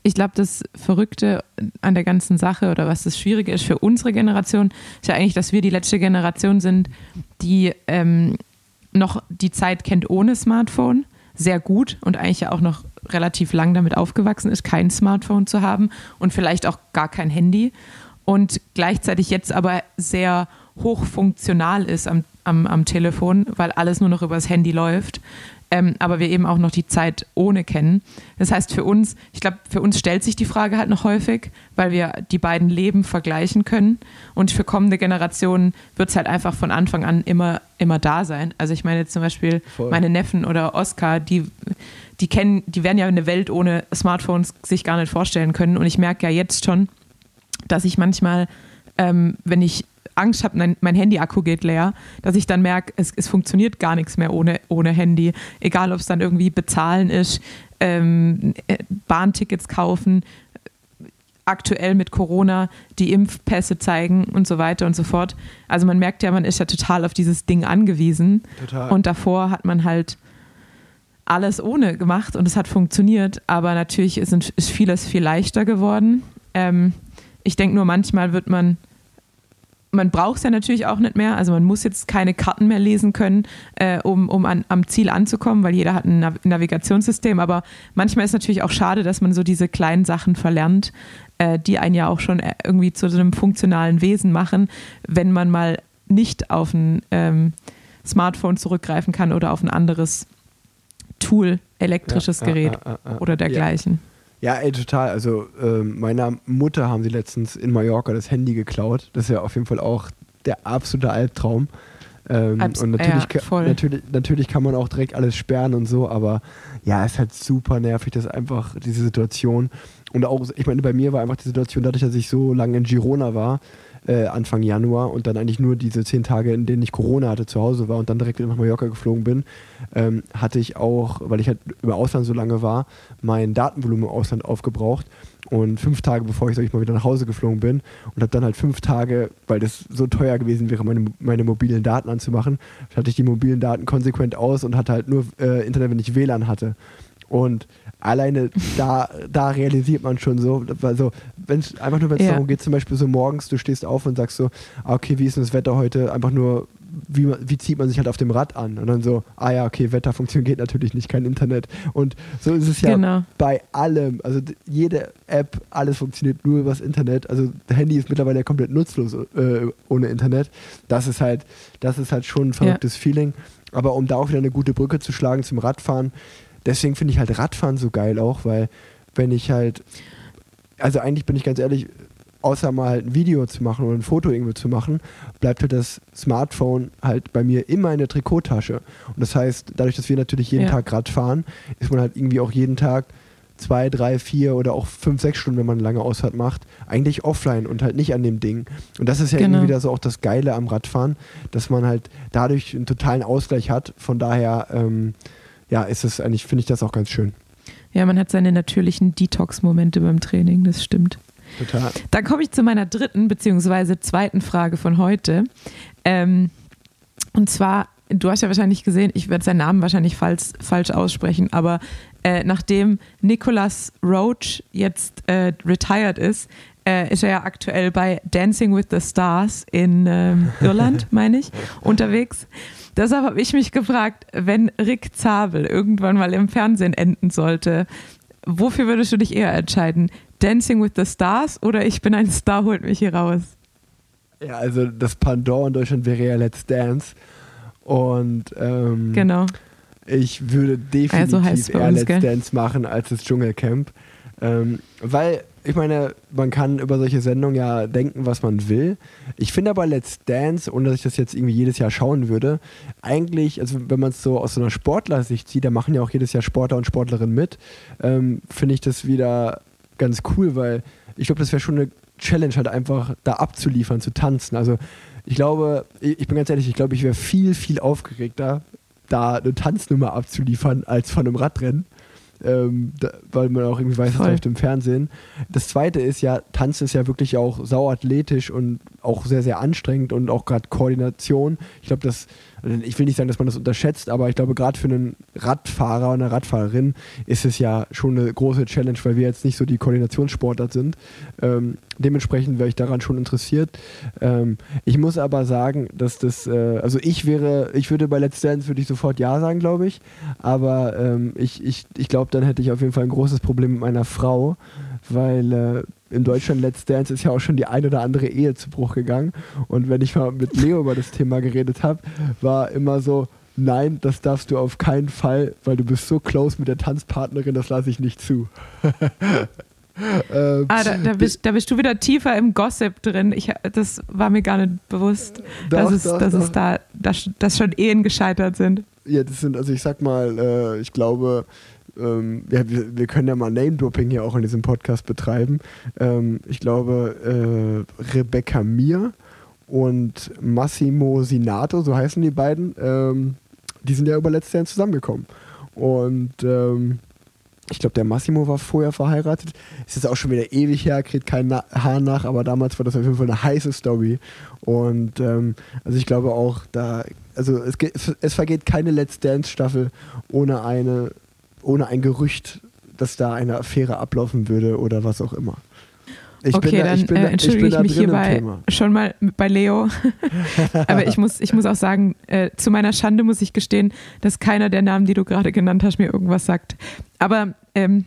Ich glaube, das Verrückte an der ganzen Sache oder was das Schwierige ist für unsere Generation, ist ja eigentlich, dass wir die letzte Generation sind, die ähm, noch die Zeit kennt ohne Smartphone, sehr gut und eigentlich ja auch noch relativ lang damit aufgewachsen ist, kein Smartphone zu haben und vielleicht auch gar kein Handy und gleichzeitig jetzt aber sehr hochfunktional ist am, am, am Telefon, weil alles nur noch übers Handy läuft. Ähm, aber wir eben auch noch die Zeit ohne kennen. Das heißt, für uns, ich glaube, für uns stellt sich die Frage halt noch häufig, weil wir die beiden Leben vergleichen können. Und für kommende Generationen wird es halt einfach von Anfang an immer, immer da sein. Also ich meine zum Beispiel Voll. meine Neffen oder Oscar, die, die kennen, die werden ja eine Welt ohne Smartphones sich gar nicht vorstellen können. Und ich merke ja jetzt schon, dass ich manchmal, ähm, wenn ich Angst habe, mein, mein Handy-Akku geht leer, dass ich dann merke, es, es funktioniert gar nichts mehr ohne, ohne Handy. Egal, ob es dann irgendwie bezahlen ist, ähm, äh, Bahntickets kaufen, aktuell mit Corona die Impfpässe zeigen und so weiter und so fort. Also man merkt ja, man ist ja total auf dieses Ding angewiesen. Total. Und davor hat man halt alles ohne gemacht und es hat funktioniert, aber natürlich ist, ist vieles viel leichter geworden. Ähm, ich denke nur, manchmal wird man man braucht es ja natürlich auch nicht mehr. Also man muss jetzt keine Karten mehr lesen können, äh, um, um an, am Ziel anzukommen, weil jeder hat ein Nav Navigationssystem. Aber manchmal ist es natürlich auch schade, dass man so diese kleinen Sachen verlernt, äh, die einen ja auch schon äh, irgendwie zu so einem funktionalen Wesen machen, wenn man mal nicht auf ein ähm, Smartphone zurückgreifen kann oder auf ein anderes Tool, elektrisches ja, Gerät äh, äh, oder dergleichen. Ja. Ey, total. Also äh, meiner Mutter haben sie letztens in Mallorca das Handy geklaut. Das ist ja auf jeden Fall auch der absolute Albtraum. Ähm, Abs und natürlich, ja, natürlich, natürlich kann man auch direkt alles sperren und so, aber ja, es ist halt super nervig, dass einfach diese Situation. Und auch, ich meine, bei mir war einfach die Situation, dadurch, dass ich so lange in Girona war, äh, Anfang Januar und dann eigentlich nur diese zehn Tage, in denen ich Corona hatte, zu Hause war und dann direkt nach Mallorca geflogen bin, ähm, hatte ich auch, weil ich halt über Ausland so lange war, mein Datenvolumen im Ausland aufgebraucht. Und fünf Tage bevor ich, sag ich mal, wieder nach Hause geflogen bin und habe dann halt fünf Tage, weil das so teuer gewesen wäre, meine, meine mobilen Daten anzumachen, hatte ich die mobilen Daten konsequent aus und hatte halt nur äh, Internet, wenn ich WLAN hatte. Und alleine da, da realisiert man schon so, also wenn einfach nur wenn es ja. darum geht, zum Beispiel so morgens, du stehst auf und sagst so, ah, okay, wie ist denn das Wetter heute? Einfach nur, wie, wie zieht man sich halt auf dem Rad an? Und dann so, ah ja, okay, Wetterfunktion geht natürlich nicht, kein Internet. Und so ist es ja genau. bei allem. Also jede App, alles funktioniert nur über das Internet. Also Handy ist mittlerweile komplett nutzlos äh, ohne Internet. Das ist halt, das ist halt schon ein verrücktes ja. Feeling. Aber um da auch wieder eine gute Brücke zu schlagen zum Radfahren, deswegen finde ich halt Radfahren so geil auch, weil wenn ich halt, also eigentlich bin ich ganz ehrlich, außer mal halt ein Video zu machen oder ein Foto irgendwo zu machen, bleibt halt das Smartphone halt bei mir immer in der Trikottasche. Und das heißt, dadurch, dass wir natürlich jeden Ja. Tag Rad fahren, ist man halt irgendwie auch jeden Tag zwei, drei, vier oder auch fünf, sechs Stunden, wenn man eine lange Ausfahrt macht, eigentlich offline und halt nicht an dem Ding. Und das ist ja Genau. irgendwie wieder so auch das Geile am Radfahren, dass man halt dadurch einen totalen Ausgleich hat. Von daher, ähm, ja, ist es eigentlich, finde ich das auch ganz schön. Ja, man hat seine natürlichen Detox-Momente beim Training, das stimmt. Total. Dann komme ich zu meiner dritten beziehungsweise zweiten Frage von heute. Ähm, und zwar, du hast ja wahrscheinlich gesehen, ich werde seinen Namen wahrscheinlich falsch, falsch aussprechen, aber äh, nachdem Nicholas Roach jetzt äh, retired ist, äh, ist er ja aktuell bei Dancing with the Stars in ähm, Irland, meine ich, unterwegs. Deshalb habe ich mich gefragt, wenn Rick Zabel irgendwann mal im Fernsehen enden sollte, wofür würdest du dich eher entscheiden? Dancing with the Stars oder ich bin ein Star, holt mich hier raus? Ja, also das Pendant in Deutschland wäre ja Let's Dance. Und ähm, Genau. ich würde definitiv so heißt es bei eher Let's gell? Dance machen als das Dschungelcamp. Ähm, weil, ich meine, man kann über solche Sendungen ja denken, was man will. Ich finde aber Let's Dance, ohne dass ich das jetzt irgendwie jedes Jahr schauen würde, eigentlich, also wenn man es so aus so einer Sportlersicht sieht, da machen ja auch jedes Jahr Sportler und Sportlerinnen mit, ähm, finde ich das wieder ganz cool, weil ich glaube, das wäre schon eine Challenge, halt einfach da abzuliefern, zu tanzen. Also ich glaube, ich bin ganz ehrlich, ich glaube, ich wäre viel, viel aufgeregter, da eine Tanznummer abzuliefern, als von einem Radrennen. Ähm, da, weil man auch irgendwie weiß, Voll. läuft im Fernsehen. Das zweite ist ja, Tanzen ist ja wirklich auch sauathletisch und auch sehr, sehr anstrengend und auch gerade Koordination. Ich glaube, das, ich will nicht sagen, dass man das unterschätzt, aber ich glaube, gerade für einen Radfahrer oder eine Radfahrerin ist es ja schon eine große Challenge, weil wir jetzt nicht so die Koordinationssportler sind. Ähm, dementsprechend wäre ich daran schon interessiert. Ähm, ich muss aber sagen, dass das, äh, also ich wäre, ich würde bei Let's Dance würde ich sofort Ja sagen, glaube ich. Aber ähm, ich, ich, ich glaube, dann hätte ich auf jeden Fall ein großes Problem mit meiner Frau, weil äh, in Deutschland Let's Dance ist ja auch schon die ein oder andere Ehe zu Bruch gegangen. Und wenn ich mal mit Leo über das Thema geredet habe, war immer so, nein, das darfst du auf keinen Fall, weil du bist so close mit der Tanzpartnerin, das lasse ich nicht zu. ähm, Ah, da, da, bist, da bist du wieder tiefer im Gossip drin. Ich, das war mir gar nicht bewusst, Doch, dass, es, doch, dass doch. es da, dass, dass schon Ehen gescheitert sind. Ja, das sind, also ich sag mal, äh, ich glaube, ähm, ja, wir, wir können ja mal Name-Dropping hier auch in diesem Podcast betreiben. Ähm, ich glaube, äh, Rebecca Mir und Massimo Sinato, so heißen die beiden, ähm, die sind ja über Let's Dance zusammengekommen. Und ähm, ich glaube, der Massimo war vorher verheiratet. Ist jetzt auch schon wieder ewig her, kriegt kein Na Haar nach, aber damals war das auf jeden Fall eine heiße Story. Und ähm, also ich glaube auch, da, also es, es vergeht keine Let's Dance-Staffel ohne eine, ohne ein Gerücht, dass da eine Affäre ablaufen würde oder was auch immer. Ich okay, da- dann ich bin äh, da- entschuldige ich, da mich hierbei schon mal bei Leo. Aber ich muss, ich muss auch sagen, äh, zu meiner Schande muss ich gestehen, dass keiner der Namen, die du gerade genannt hast, mir irgendwas sagt. Aber ähm,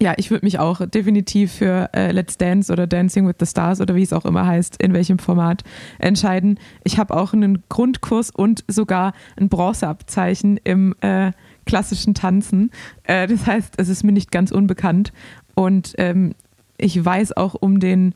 ja, ich würde mich auch definitiv für äh, Let's Dance oder Dancing with the Stars oder wie es auch immer heißt, in welchem Format entscheiden. Ich habe auch einen Grundkurs und sogar ein Bronzeabzeichen im äh, klassischen Tanzen. Äh, das heißt, es ist mir nicht ganz unbekannt. Und ähm, ich weiß auch um den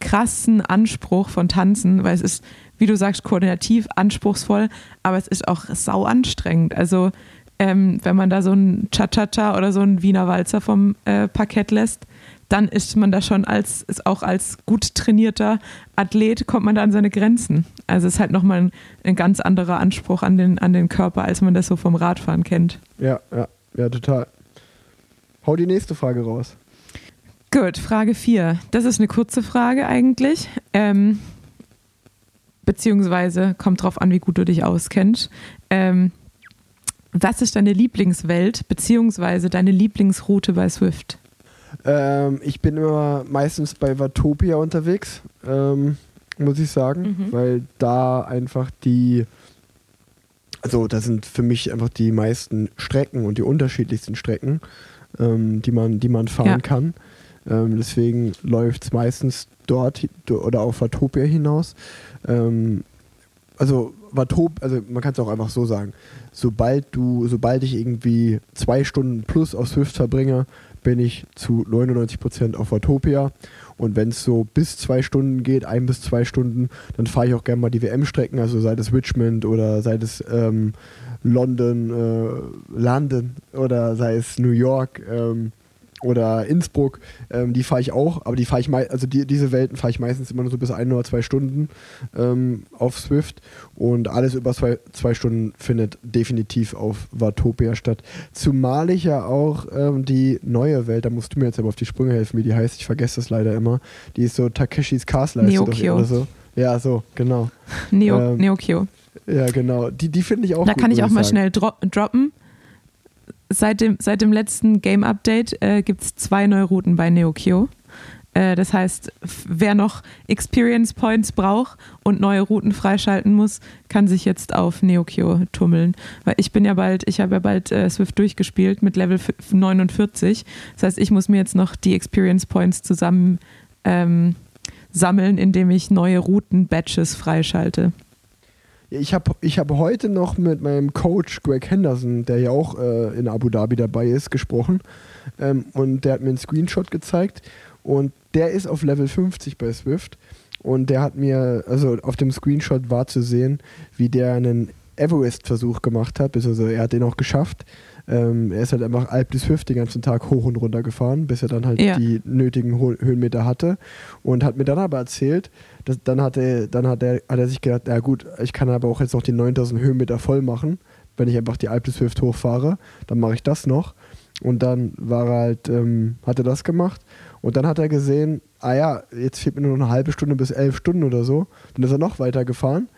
krassen Anspruch von Tanzen, weil es ist, wie du sagst, koordinativ anspruchsvoll, aber es ist auch sau anstrengend. Also ähm, wenn man da so ein Cha-Cha-Cha oder so ein Wiener Walzer vom äh, Parkett lässt, dann ist man da schon als, ist auch als gut trainierter Athlet, kommt man da an seine Grenzen. Also es ist halt nochmal ein, ein ganz anderer Anspruch an den, an den Körper, als man das so vom Radfahren kennt. Ja, ja, ja, total. Hau die nächste Frage raus. Gut, Frage 4. Das ist eine kurze Frage eigentlich. Ähm, beziehungsweise kommt drauf an, wie gut du dich auskennst. Ähm, was ist deine Lieblingswelt, beziehungsweise deine Lieblingsroute bei Swift? Ähm, ich bin immer meistens bei Watopia unterwegs, ähm, muss ich sagen, Mhm. weil da einfach die, also da sind für mich einfach die meisten Strecken und die unterschiedlichsten Strecken, ähm, die, man, die man fahren Ja. kann. Ähm, deswegen läuft es meistens dort oder auf Watopia hinaus. Ähm, also Watop, also man kann es auch einfach so sagen, sobald du, sobald ich irgendwie zwei Stunden plus auf Swift verbringe, bin ich zu 99% auf Watopia. Und wenn es so bis zwei Stunden geht, ein bis zwei Stunden, dann fahre ich auch gerne mal die WM-Strecken, also sei es Richmond oder sei es ähm, London, äh, London oder sei es New York. Ähm, oder Innsbruck, ähm, die fahre ich auch, aber die fahre ich also die, diese Welten fahre ich meistens immer nur so bis ein oder zwei Stunden ähm, auf Swift und alles über zwei, zwei Stunden findet definitiv auf Watopia statt. Zumal ich ja auch ähm, die neue Welt, da musst du mir jetzt aber auf die Sprünge helfen, wie die heißt, ich vergesse das leider immer, die ist so Takeshis Castle oder so. Ja, so, genau. Neo, ähm, Neokyo. Ja, genau. Die, die finde ich auch Da gut, kann ich auch mal sagen. schnell dro droppen seit dem, seit dem letzten Game-Update äh, gibt es zwei neue Routen bei Neokyo. Äh, das heißt, wer noch Experience Points braucht und neue Routen freischalten muss, kann sich jetzt auf Neokyo tummeln. Weil ich bin ja bald, ich habe ja bald äh, Swift durchgespielt mit Level 49. Das heißt, ich muss mir jetzt noch die Experience Points zusammen ähm, sammeln, indem ich neue Routen-Batches freischalte. Ich habe ich hab heute noch mit meinem Coach Greg Henderson, der ja auch äh, in Abu Dhabi dabei ist, gesprochen. Ähm, und der hat mir einen Screenshot gezeigt. Und der ist auf Level 50 bei Swift. Und der hat mir, also auf dem Screenshot war zu sehen, wie der einen Everest-Versuch gemacht hat. Also er hat den auch geschafft. Ähm, er ist halt einfach Alp des Hüft den ganzen Tag hoch und runter gefahren, bis er dann halt ja. die nötigen Ho Höhenmeter hatte. Und hat mir dann aber erzählt, dass dann, hat er, dann hat, er, hat er sich gedacht, ja gut, ich kann aber auch jetzt noch die 9000 Höhenmeter voll machen, wenn ich einfach die Alp des Hüft hochfahre, dann mache ich das noch. Und dann war er halt, ähm, hat er das gemacht. Und dann hat er gesehen, ah ja, jetzt fehlt mir nur noch eine halbe Stunde bis elf Stunden oder so. Dann ist er noch weiter gefahren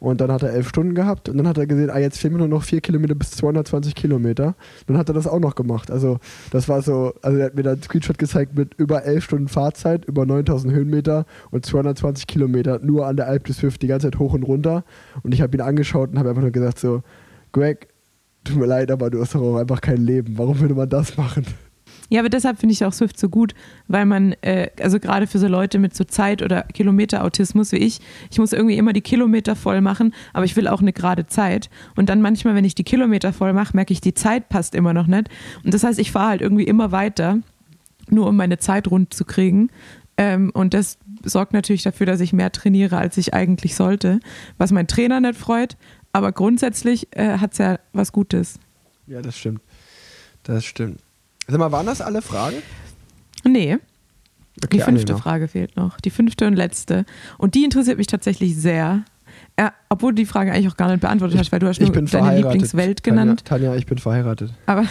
und dann hat er elf Stunden gehabt und dann hat er gesehen, ah, jetzt fehlen mir nur noch vier Kilometer bis 220 Kilometer. Dann hat er das auch noch gemacht. Also das war so, also er hat mir da einen Screenshot gezeigt mit über elf Stunden Fahrzeit, über 9000 Höhenmeter und 220 Kilometer nur an der Alp des Swift die ganze Zeit hoch und runter. Und ich habe ihn angeschaut und habe einfach nur gesagt so, Greg, tut mir leid, aber du hast doch auch einfach kein Leben. Warum würde man das machen? Ja, aber deshalb finde ich auch Swift so gut, weil man, äh, also gerade für so Leute mit so Zeit- oder Kilometerautismus wie ich, ich muss irgendwie immer die Kilometer voll machen, aber ich will auch eine gerade Zeit. Und dann manchmal, wenn ich die Kilometer voll mache, merke ich, die Zeit passt immer noch nicht. Und das heißt, ich fahre halt irgendwie immer weiter, nur um meine Zeit rund zu kriegen. Ähm, und das sorgt natürlich dafür, dass ich mehr trainiere, als ich eigentlich sollte, was mein Trainer nicht freut. Aber grundsätzlich äh, hat es ja was Gutes. Ja, das stimmt. Das stimmt. Sag mal, waren das alle Fragen? Nee. Okay, die fünfte Frage fehlt noch. Die fünfte und letzte. Und die interessiert mich tatsächlich sehr. Ja, obwohl du die Frage eigentlich auch gar nicht beantwortet hast, weil du hast nur deine Lieblingswelt genannt. Tanja, Tanja, ich bin verheiratet. Aber,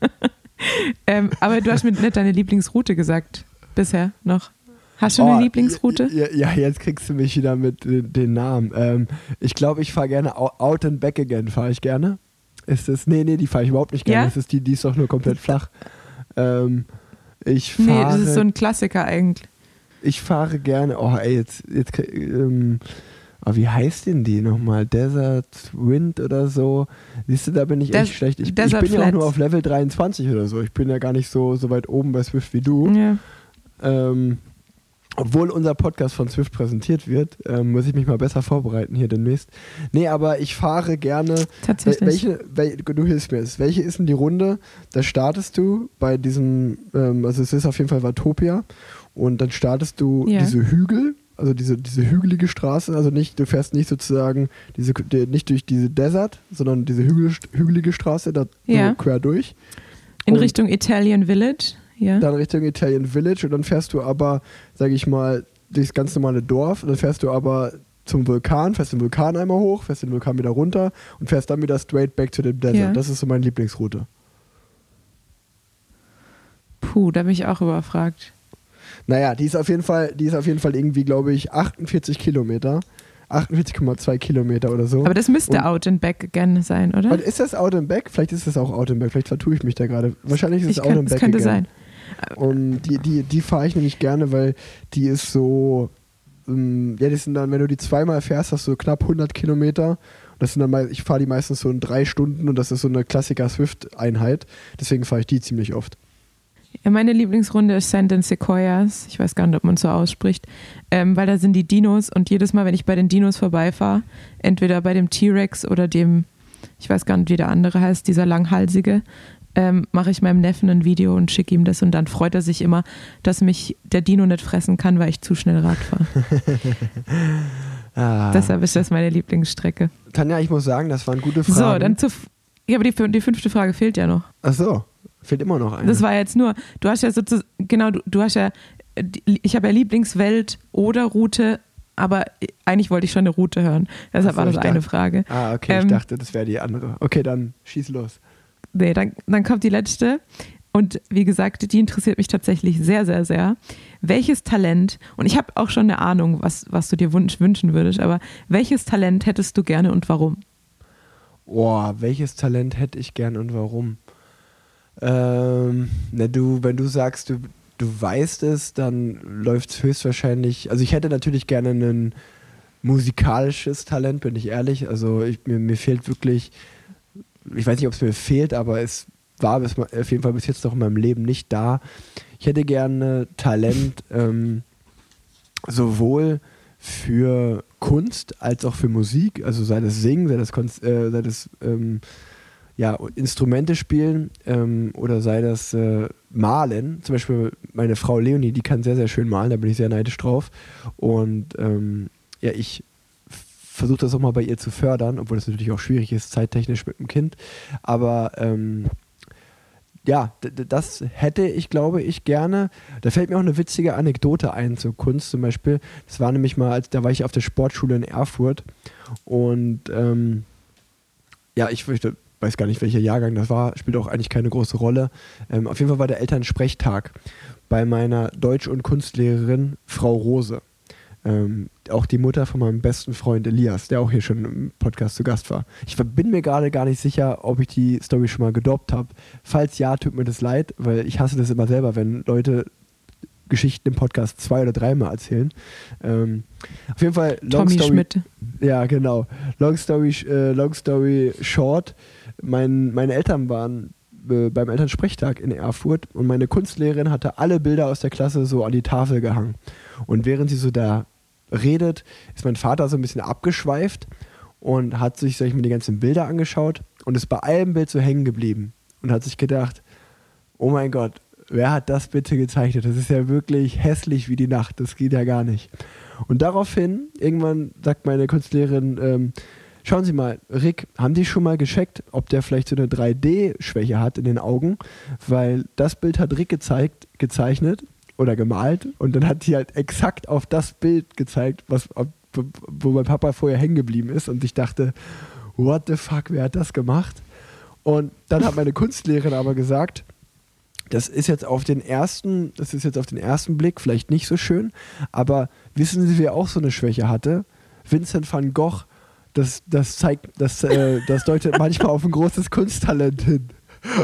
ähm, aber du hast mir nicht deine Lieblingsroute gesagt. Bisher noch. Hast du oh, eine Lieblingsroute? Ja, ja, jetzt kriegst du mich wieder mit den Namen. Ähm, ich glaube, ich fahre gerne Out and Back Again, fahre ich gerne. Ist das, nee, nee, die fahre ich überhaupt nicht gerne. Ja? Das ist die, die ist doch nur komplett flach. Ähm, ich fahre, nee, das ist so ein Klassiker eigentlich. Ich fahre gerne, oh ey, jetzt, jetzt ähm, oh, wie heißt denn die nochmal? Desert Wind oder so? Siehst du, da bin ich Des echt schlecht. Ich, ich bin Flats. ja auch nur auf Level 23 oder so. Ich bin ja gar nicht so, so weit oben bei Swift wie du. Ja. Ähm, obwohl unser Podcast von Swift präsentiert wird, ähm, muss ich mich mal besser vorbereiten hier demnächst. Nee, aber ich fahre gerne. Tatsächlich. Welche, welche, du hilfst mir jetzt. Welche ist denn die Runde? Da startest du bei diesem, ähm, also es ist auf jeden Fall Watopia. Und dann startest du ja. diese Hügel, also diese, diese hügelige Straße. Also nicht, du fährst nicht sozusagen diese, nicht durch diese Desert, sondern diese hügel, hügelige Straße da so quer durch. In und Richtung Italian Village ja. dann Richtung Italian Village und dann fährst du aber, sag ich mal, durchs ganz normale Dorf und dann fährst du aber zum Vulkan, fährst den Vulkan einmal hoch, fährst den Vulkan wieder runter und fährst dann wieder straight back to the desert. Ja. Das ist so meine Lieblingsroute. Puh, da bin ich auch überfragt. Naja, die ist auf jeden Fall, die ist auf jeden Fall irgendwie, glaube ich, 48 Kilometer. 48,2 Kilometer oder so. Aber das müsste und Out and Back again sein, oder? Ist das Out and Back? Vielleicht ist das auch Out and Back. Vielleicht vertue ich mich da gerade. Wahrscheinlich ist es Out and Back. Das könnte again. sein. Und die, die, die fahre ich nämlich gerne, weil die ist so, ähm, ja, das sind dann, wenn du die zweimal fährst, hast du knapp 100 Kilometer. Das sind dann, ich fahre die meistens so in drei Stunden und das ist so eine Klassiker-Swift-Einheit. Deswegen fahre ich die ziemlich oft. Ja, meine Lieblingsrunde ist Sand and Sequoias. Ich weiß gar nicht, ob man so ausspricht. Ähm, weil da sind die Dinos und jedes Mal, wenn ich bei den Dinos vorbeifahre, entweder bei dem T-Rex oder dem, ich weiß gar nicht, wie der andere heißt, dieser langhalsige, ähm, mache ich meinem Neffen ein Video und schicke ihm das und dann freut er sich immer, dass mich der Dino nicht fressen kann, weil ich zu schnell Rad fahre. Ah. Deshalb ist das meine Lieblingsstrecke. Tanja, ich muss sagen, das waren gute Fragen. So, dann zu. Ja, aber die, die fünfte Frage fehlt ja noch. Ach so, fehlt immer noch eine. Das war jetzt nur, du hast ja sozusagen, genau, du, du hast ja, ich habe ja Lieblingswelt oder Route, aber eigentlich wollte ich schon eine Route hören. Deshalb so, war das ich eine dachte- Frage. ah, okay, ich Ähm, dachte, das wäre die andere. Okay, dann schieß los. Nee, dann, dann kommt die letzte. Und wie gesagt, die interessiert mich tatsächlich sehr, sehr, sehr. Welches Talent, und ich habe auch schon eine Ahnung, was, was du dir wünsch, wünschen würdest, aber welches Talent hättest du gerne und warum? Boah, welches Talent hätte ich gern und warum? Ähm, na du, wenn du sagst, du, du weißt es, dann läuft es höchstwahrscheinlich. Also ich hätte natürlich gerne ein musikalisches Talent, bin ich ehrlich. Also ich, mir, mir fehlt wirklich, ich weiß nicht, ob es mir fehlt, aber es war bis, auf jeden Fall bis jetzt noch in meinem Leben nicht da. Ich hätte gerne Talent ähm, sowohl für Kunst als auch für Musik, also sei das Singen, sei das, Konz äh, sei das ähm, ja, Instrumente spielen ähm, oder sei das äh, Malen. Zum Beispiel meine Frau Leonie, die kann sehr, sehr schön malen, da bin ich sehr neidisch drauf. Und ähm, ja, ich versuche das auch mal bei ihr zu fördern, obwohl das natürlich auch schwierig ist, zeittechnisch mit dem Kind. Aber ähm, ja, das hätte ich, glaube ich, gerne. Da fällt mir auch eine witzige Anekdote ein zur Kunst zum Beispiel. Das war nämlich mal, als da war ich auf der Sportschule in Erfurt und ähm, ja, ich fürchte, weiß gar nicht, welcher Jahrgang das war, spielt auch eigentlich keine große Rolle. Ähm, auf jeden Fall war der Elternsprechtag bei meiner Deutsch- und Kunstlehrerin Frau Rose. Ähm, auch die Mutter von meinem besten Freund Elias, der auch hier schon im Podcast zu Gast war. Ich bin mir gerade gar nicht sicher, ob ich die Story schon mal gedoppt habe. Falls ja, tut mir das leid, weil ich hasse das immer selber, wenn Leute Geschichten im Podcast zwei oder dreimal erzählen. Ähm, auf jeden Fall, long Tommy story, Schmidt. ja, genau. Long story, äh, long story short, mein, meine Eltern waren äh, beim Elternsprechtag in Erfurt und meine Kunstlehrerin hatte alle Bilder aus der Klasse so an die Tafel gehangen. Und während sie so da redet, ist mein Vater so ein bisschen abgeschweift und hat sich, sag ich mal, die ganzen Bilder angeschaut und ist bei einem Bild so hängen geblieben und hat sich gedacht, oh mein Gott, wer hat das bitte gezeichnet? Das ist ja wirklich hässlich wie die Nacht, das geht ja gar nicht. Und daraufhin, irgendwann sagt meine Kunstlehrerin, ähm, schauen Sie mal, Rick, haben die schon mal gecheckt, ob der vielleicht so eine 3D-Schwäche hat in den Augen? Weil das Bild hat Rick gezeigt, gezeichnet oder gemalt und dann hat die halt exakt auf das Bild gezeigt, was, wo mein Papa vorher hängen geblieben ist und ich dachte, what the fuck, wer hat das gemacht? Und dann hat meine Kunstlehrerin aber gesagt, das ist jetzt auf den ersten, das ist jetzt auf den ersten Blick vielleicht nicht so schön, aber wissen Sie, wer auch so eine Schwäche hatte? Vincent van Gogh. Das, das zeigt, das, äh, das deutet manchmal auf ein großes Kunsttalent hin.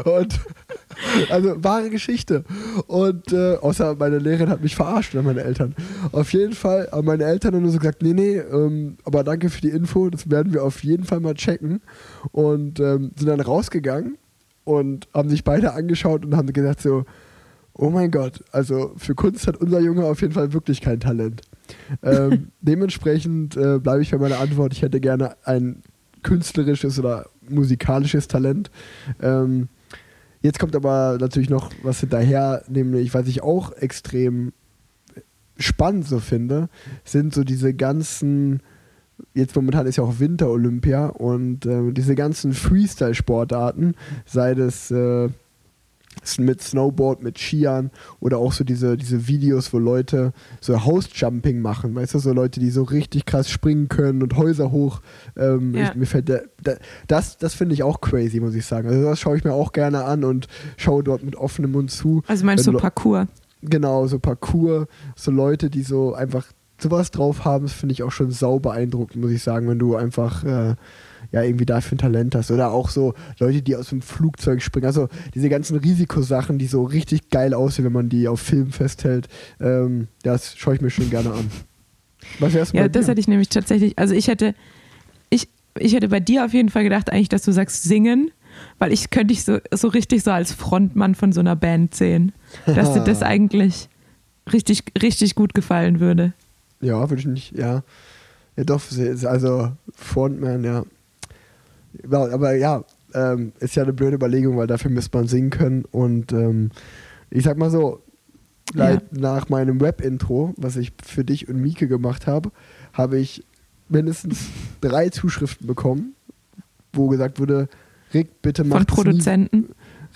Und also wahre Geschichte. Und äh, außer meine Lehrerin hat mich verarscht oder meine Eltern. Auf jeden Fall haben meine Eltern dann nur so gesagt, nee, nee, ähm, aber danke für die Info, das werden wir auf jeden Fall mal checken. Und ähm, sind dann rausgegangen und haben sich beide angeschaut und haben gesagt so, oh mein Gott, also für Kunst hat unser Junge auf jeden Fall wirklich kein Talent. ähm, dementsprechend äh, bleibe ich bei meiner Antwort, ich hätte gerne ein künstlerisches oder musikalisches Talent. Ähm, jetzt kommt aber natürlich noch was hinterher, nämlich was ich auch extrem spannend so finde, sind so diese ganzen jetzt momentan ist ja auch Winter-Olympia und äh, diese ganzen Freestyle-Sportarten, sei das äh, mit Snowboard, mit Skiern oder auch so diese, diese Videos, wo Leute so House-Jumping machen, weißt du, so Leute, die so richtig krass springen können und Häuser hoch. Ähm, Ja. ich, mir fällt der, der, das, das finde ich auch crazy, muss ich sagen. Also das schaue ich mir auch gerne an und schaue dort mit offenem Mund zu. Also meinst du Leu- Parcours? Genau, so Parcours, so Leute, die so einfach sowas drauf haben, das finde ich auch schon sau beeindruckend, muss ich sagen, wenn du einfach äh, ja irgendwie dafür ein Talent hast. Oder auch so Leute, die aus dem Flugzeug springen. Also diese ganzen Risikosachen, die so richtig geil aussehen, wenn man die auf Film festhält, ähm, das schaue ich mir schon gerne an. Was wär's Ja, das dir? hätte ich nämlich tatsächlich, also ich hätte, ich, ich hätte bei dir auf jeden Fall gedacht, eigentlich, dass du sagst singen, weil ich könnte dich so, so richtig so als Frontmann von so einer Band sehen. Dass dir das eigentlich richtig, richtig gut gefallen würde. Ja, würde ich nicht, ja. Ja, doch, also Frontman, ja. Ja. Aber ja, ähm, ist ja eine blöde Überlegung, weil dafür müsste man singen können. Und ähm, ich sag mal so, Ja. nach meinem Web-Intro, was ich für dich und Mieke gemacht habe, habe ich mindestens drei Zuschriften bekommen, wo gesagt wurde, Rick, bitte mach Von das nie Produzenten.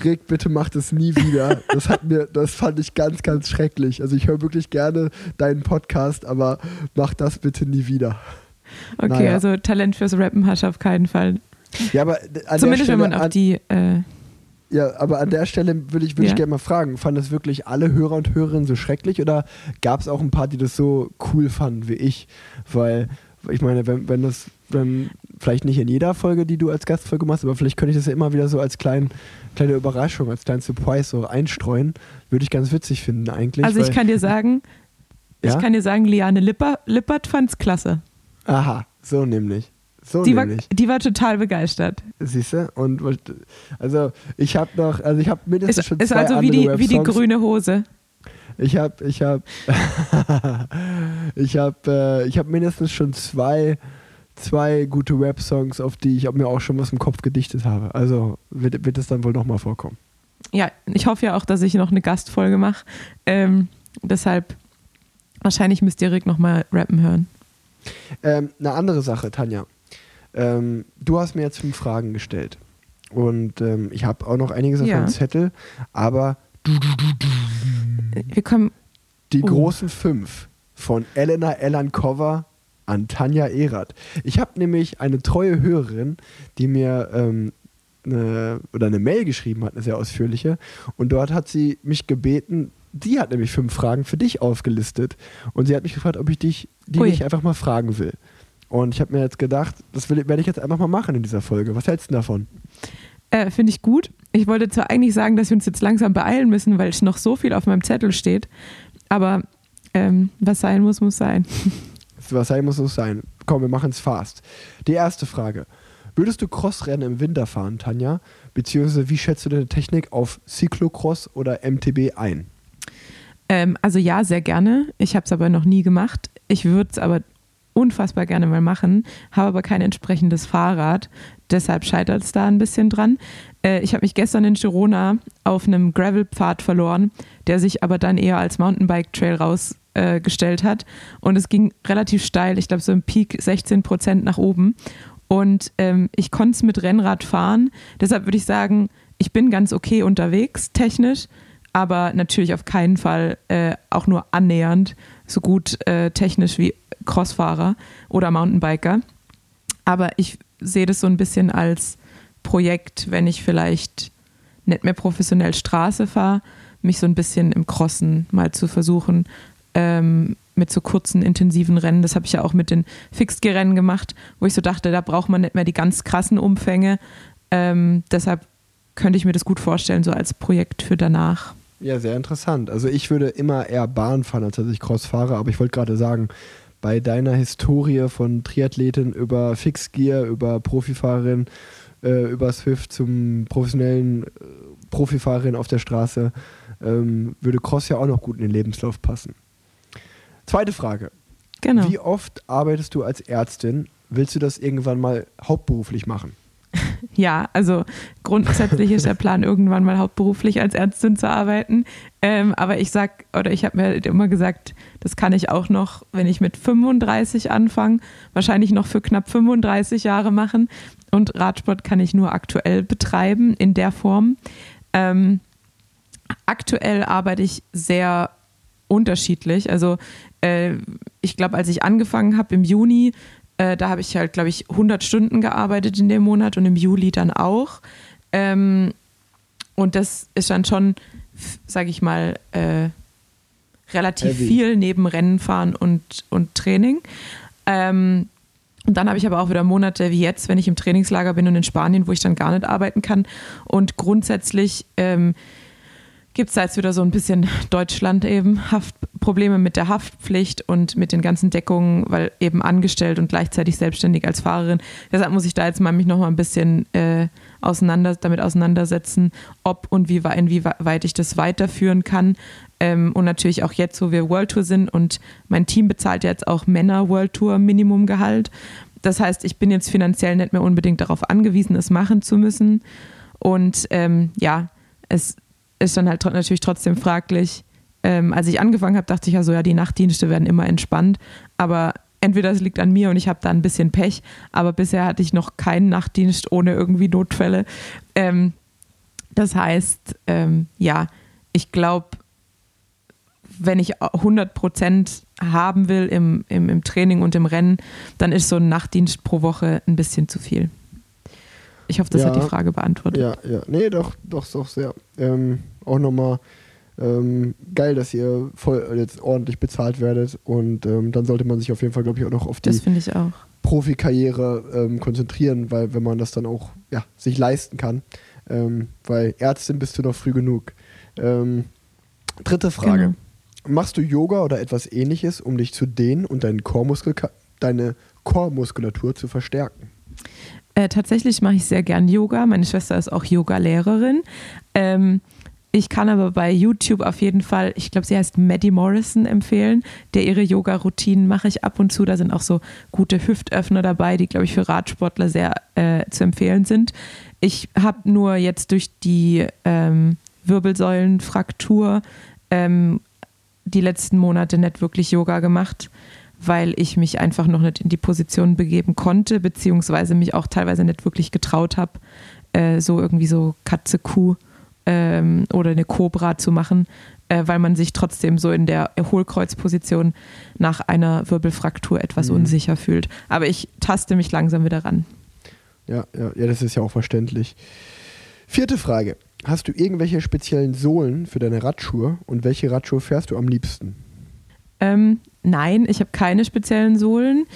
Rick, bitte mach das nie wieder. Das hat mir, das fand ich ganz, ganz schrecklich. Also ich höre wirklich gerne deinen Podcast, aber mach das bitte nie wieder. Okay, Naja. also Talent fürs Rappen hast du auf keinen Fall. Ja, aber an Zumindest der Stelle, wenn man auf an, die. Äh, ja, aber an der Stelle würde ich, würd Ja. ich gerne mal fragen, fanden das wirklich alle Hörer und Hörerinnen so schrecklich oder gab es auch ein paar, die das so cool fanden wie ich? Weil, ich meine, wenn, wenn das, wenn, vielleicht nicht in jeder Folge, die du als Gastfolge machst, aber vielleicht könnte ich das ja immer wieder so als klein, kleine Überraschung, als kleinen Surprise so einstreuen. Würde ich ganz witzig finden eigentlich. also ich kann dir sagen, Ja? ich kann dir sagen, Liane Lipper, Lippert fand's klasse. Aha, so nämlich. So Die war, die war total begeistert. Siehst du? Und also ich habe noch, also ich habe mindestens Ist, schon ist zwei also wie die, wie die grüne Hose. Ich habe, ich habe, ich habe, äh, ich habe mindestens schon zwei, zwei gute Rap-Songs, auf die ich mir auch schon was im Kopf gedichtet habe. Also wird, wird es dann wohl nochmal vorkommen. Ja, ich hoffe ja auch, dass ich noch eine Gastfolge mache. Ähm, deshalb, wahrscheinlich müsst ihr Rick nochmal rappen hören. Ähm, eine andere Sache, Tanja. Ähm, du hast mir jetzt fünf Fragen gestellt. Und ähm, ich habe auch noch einiges auf Ja. meinem Zettel, aber Wir kommen, Die Oh. großen fünf von Elena Elankova an Tanja Erath. Ich habe nämlich eine treue Hörerin, die mir ähm, eine, oder eine Mail geschrieben hat, eine sehr ausführliche. Und dort hat sie mich gebeten, die hat nämlich fünf Fragen für dich aufgelistet. Und sie hat mich gefragt, ob ich dich die Ui. nicht einfach mal fragen will. Und ich habe mir jetzt gedacht, das werde ich jetzt einfach mal machen in dieser Folge. Was hältst du davon? äh, finde ich gut. Ich wollte zwar eigentlich sagen, dass wir uns jetzt langsam beeilen müssen, weil noch so viel auf meinem Zettel steht. Aber ähm, was sein muss, muss sein. Was sein muss, muss sein. Komm, wir machen es fast. Die erste Frage. Würdest du Crossrennen im Winter fahren, Tanja? Beziehungsweise wie schätzt du deine Technik auf Cyclocross oder MTB ein? Ähm, also ja, sehr gerne. Ich habe es aber noch nie gemacht. Ich würde es aber unfassbar gerne mal machen, habe aber kein entsprechendes Fahrrad. Deshalb scheitert es da ein bisschen dran. Äh, ich habe mich gestern in Girona auf einem Gravelpfad verloren, der sich aber dann eher als Mountainbike-Trail rausgestellt äh, hat. Und es ging relativ steil, ich glaube so im Peak 16 Prozent nach oben. Und ähm, ich konnte es mit Rennrad fahren. Deshalb würde ich sagen, ich bin ganz okay unterwegs, technisch, aber natürlich auf keinen Fall äh, auch nur annähernd so gut äh, technisch wie Crossfahrer oder Mountainbiker. Aber ich sehe das so ein bisschen als Projekt, wenn ich vielleicht nicht mehr professionell Straße fahre, mich so ein bisschen im Crossen mal zu versuchen, ähm, mit so kurzen, intensiven Rennen. Das habe ich ja auch mit den Fixed-Rennen gemacht, wo ich so dachte, da braucht man nicht mehr die ganz krassen Umfänge. Ähm, deshalb könnte ich mir das gut vorstellen, so als Projekt für danach. Ja, sehr interessant. Also ich würde immer eher Bahn fahren, als dass ich Cross fahre, aber ich wollte gerade sagen, bei deiner Historie von Triathletin über Fixgear, über Profifahrerin, äh, über Swift zum professionellen äh, Profifahrerin auf der Straße, ähm, würde Cross ja auch noch gut in den Lebenslauf passen. Zweite Frage. Genau. Wie oft arbeitest du als Ärztin? Willst du das irgendwann mal hauptberuflich machen? Ja, also grundsätzlich ist der Plan, irgendwann mal hauptberuflich als Ärztin zu arbeiten. Ähm, aber ich sag, oder ich habe mir immer gesagt, das kann ich auch noch, wenn ich mit 35 anfange, wahrscheinlich noch für knapp 35 Jahre machen. Und Radsport kann ich nur aktuell betreiben in der Form. Ähm, aktuell arbeite ich sehr unterschiedlich. Also äh, ich glaube, als ich angefangen habe im Juni, äh, da habe ich halt, glaube ich, 100 Stunden gearbeitet in dem Monat und im Juli dann auch. Ähm, und das ist dann schon, sage ich mal, äh, relativ Heavy. viel neben Rennen fahren und, und Training. Ähm, und dann habe ich aber auch wieder Monate wie jetzt, wenn ich im Trainingslager bin und in Spanien, wo ich dann gar nicht arbeiten kann. Und grundsätzlich ähm, gibt es da jetzt wieder so ein bisschen Deutschland eben Haft, Probleme mit der Haftpflicht und mit den ganzen Deckungen, weil eben angestellt und gleichzeitig selbstständig als Fahrerin. Deshalb muss ich da jetzt mal mich noch mal ein bisschen äh, auseinander, damit auseinandersetzen, ob und wie, inwieweit ich das weiterführen kann. Ähm, und natürlich auch jetzt, wo wir World Tour sind und mein Team bezahlt jetzt auch Männer World Tour Minimumgehalt. das heißt, ich bin jetzt finanziell nicht mehr unbedingt darauf angewiesen, es machen zu müssen. Und ähm, ja, es ist dann halt natürlich trotzdem fraglich. Ähm, als ich angefangen habe, dachte ich ja so, ja, die Nachtdienste werden immer entspannt. Aber entweder es liegt an mir und ich habe da ein bisschen Pech, aber bisher hatte ich noch keinen Nachtdienst ohne irgendwie Notfälle. Ähm, das heißt, ähm, ja, ich glaube, wenn ich 100 Prozent haben will im, im, im Training und im Rennen, dann ist so ein Nachtdienst pro Woche ein bisschen zu viel. Ich hoffe, das Ja. hat die Frage beantwortet. Ja, ja. Nee, doch, doch, doch sehr. Ähm, auch nochmal ähm, geil, dass ihr voll jetzt ordentlich bezahlt werdet und ähm, dann sollte man sich auf jeden Fall, glaube ich, auch noch auf die. Profikarriere ähm, konzentrieren, weil wenn man das dann auch ja, sich leisten kann, ähm, weil Ärztin bist du noch früh genug. Ähm, dritte Frage. Genau. Machst du Yoga oder etwas ähnliches, um dich zu dehnen und deinen Chormuskel deine Chormuskulatur zu verstärken? Äh, tatsächlich mache ich sehr gern Yoga. Meine Schwester ist auch Yoga-Lehrerin. Ähm, ich kann aber bei YouTube auf jeden Fall, ich glaube, sie heißt Maddie Morrison empfehlen, der ihre Yoga-Routinen mache ich ab und zu. Da sind auch so gute Hüftöffner dabei, die, glaube ich, für Radsportler sehr äh, zu empfehlen sind. Ich habe nur jetzt durch die ähm, Wirbelsäulenfraktur ähm, die letzten Monate nicht wirklich Yoga gemacht, weil ich mich einfach noch nicht in die Position begeben konnte, beziehungsweise mich auch teilweise nicht wirklich getraut habe, äh, so irgendwie so Katze, Kuh ähm, oder eine Cobra zu machen, äh, weil man sich trotzdem so in der Hohlkreuzposition nach einer Wirbelfraktur etwas Mhm. unsicher fühlt. Aber ich taste mich langsam wieder ran. Ja, ja, ja, das ist ja auch verständlich. Vierte Frage. Hast du irgendwelche speziellen Sohlen für deine Radschuhe und welche Radschuhe fährst du am liebsten? Ähm, nein, ich habe keine speziellen Sohlen.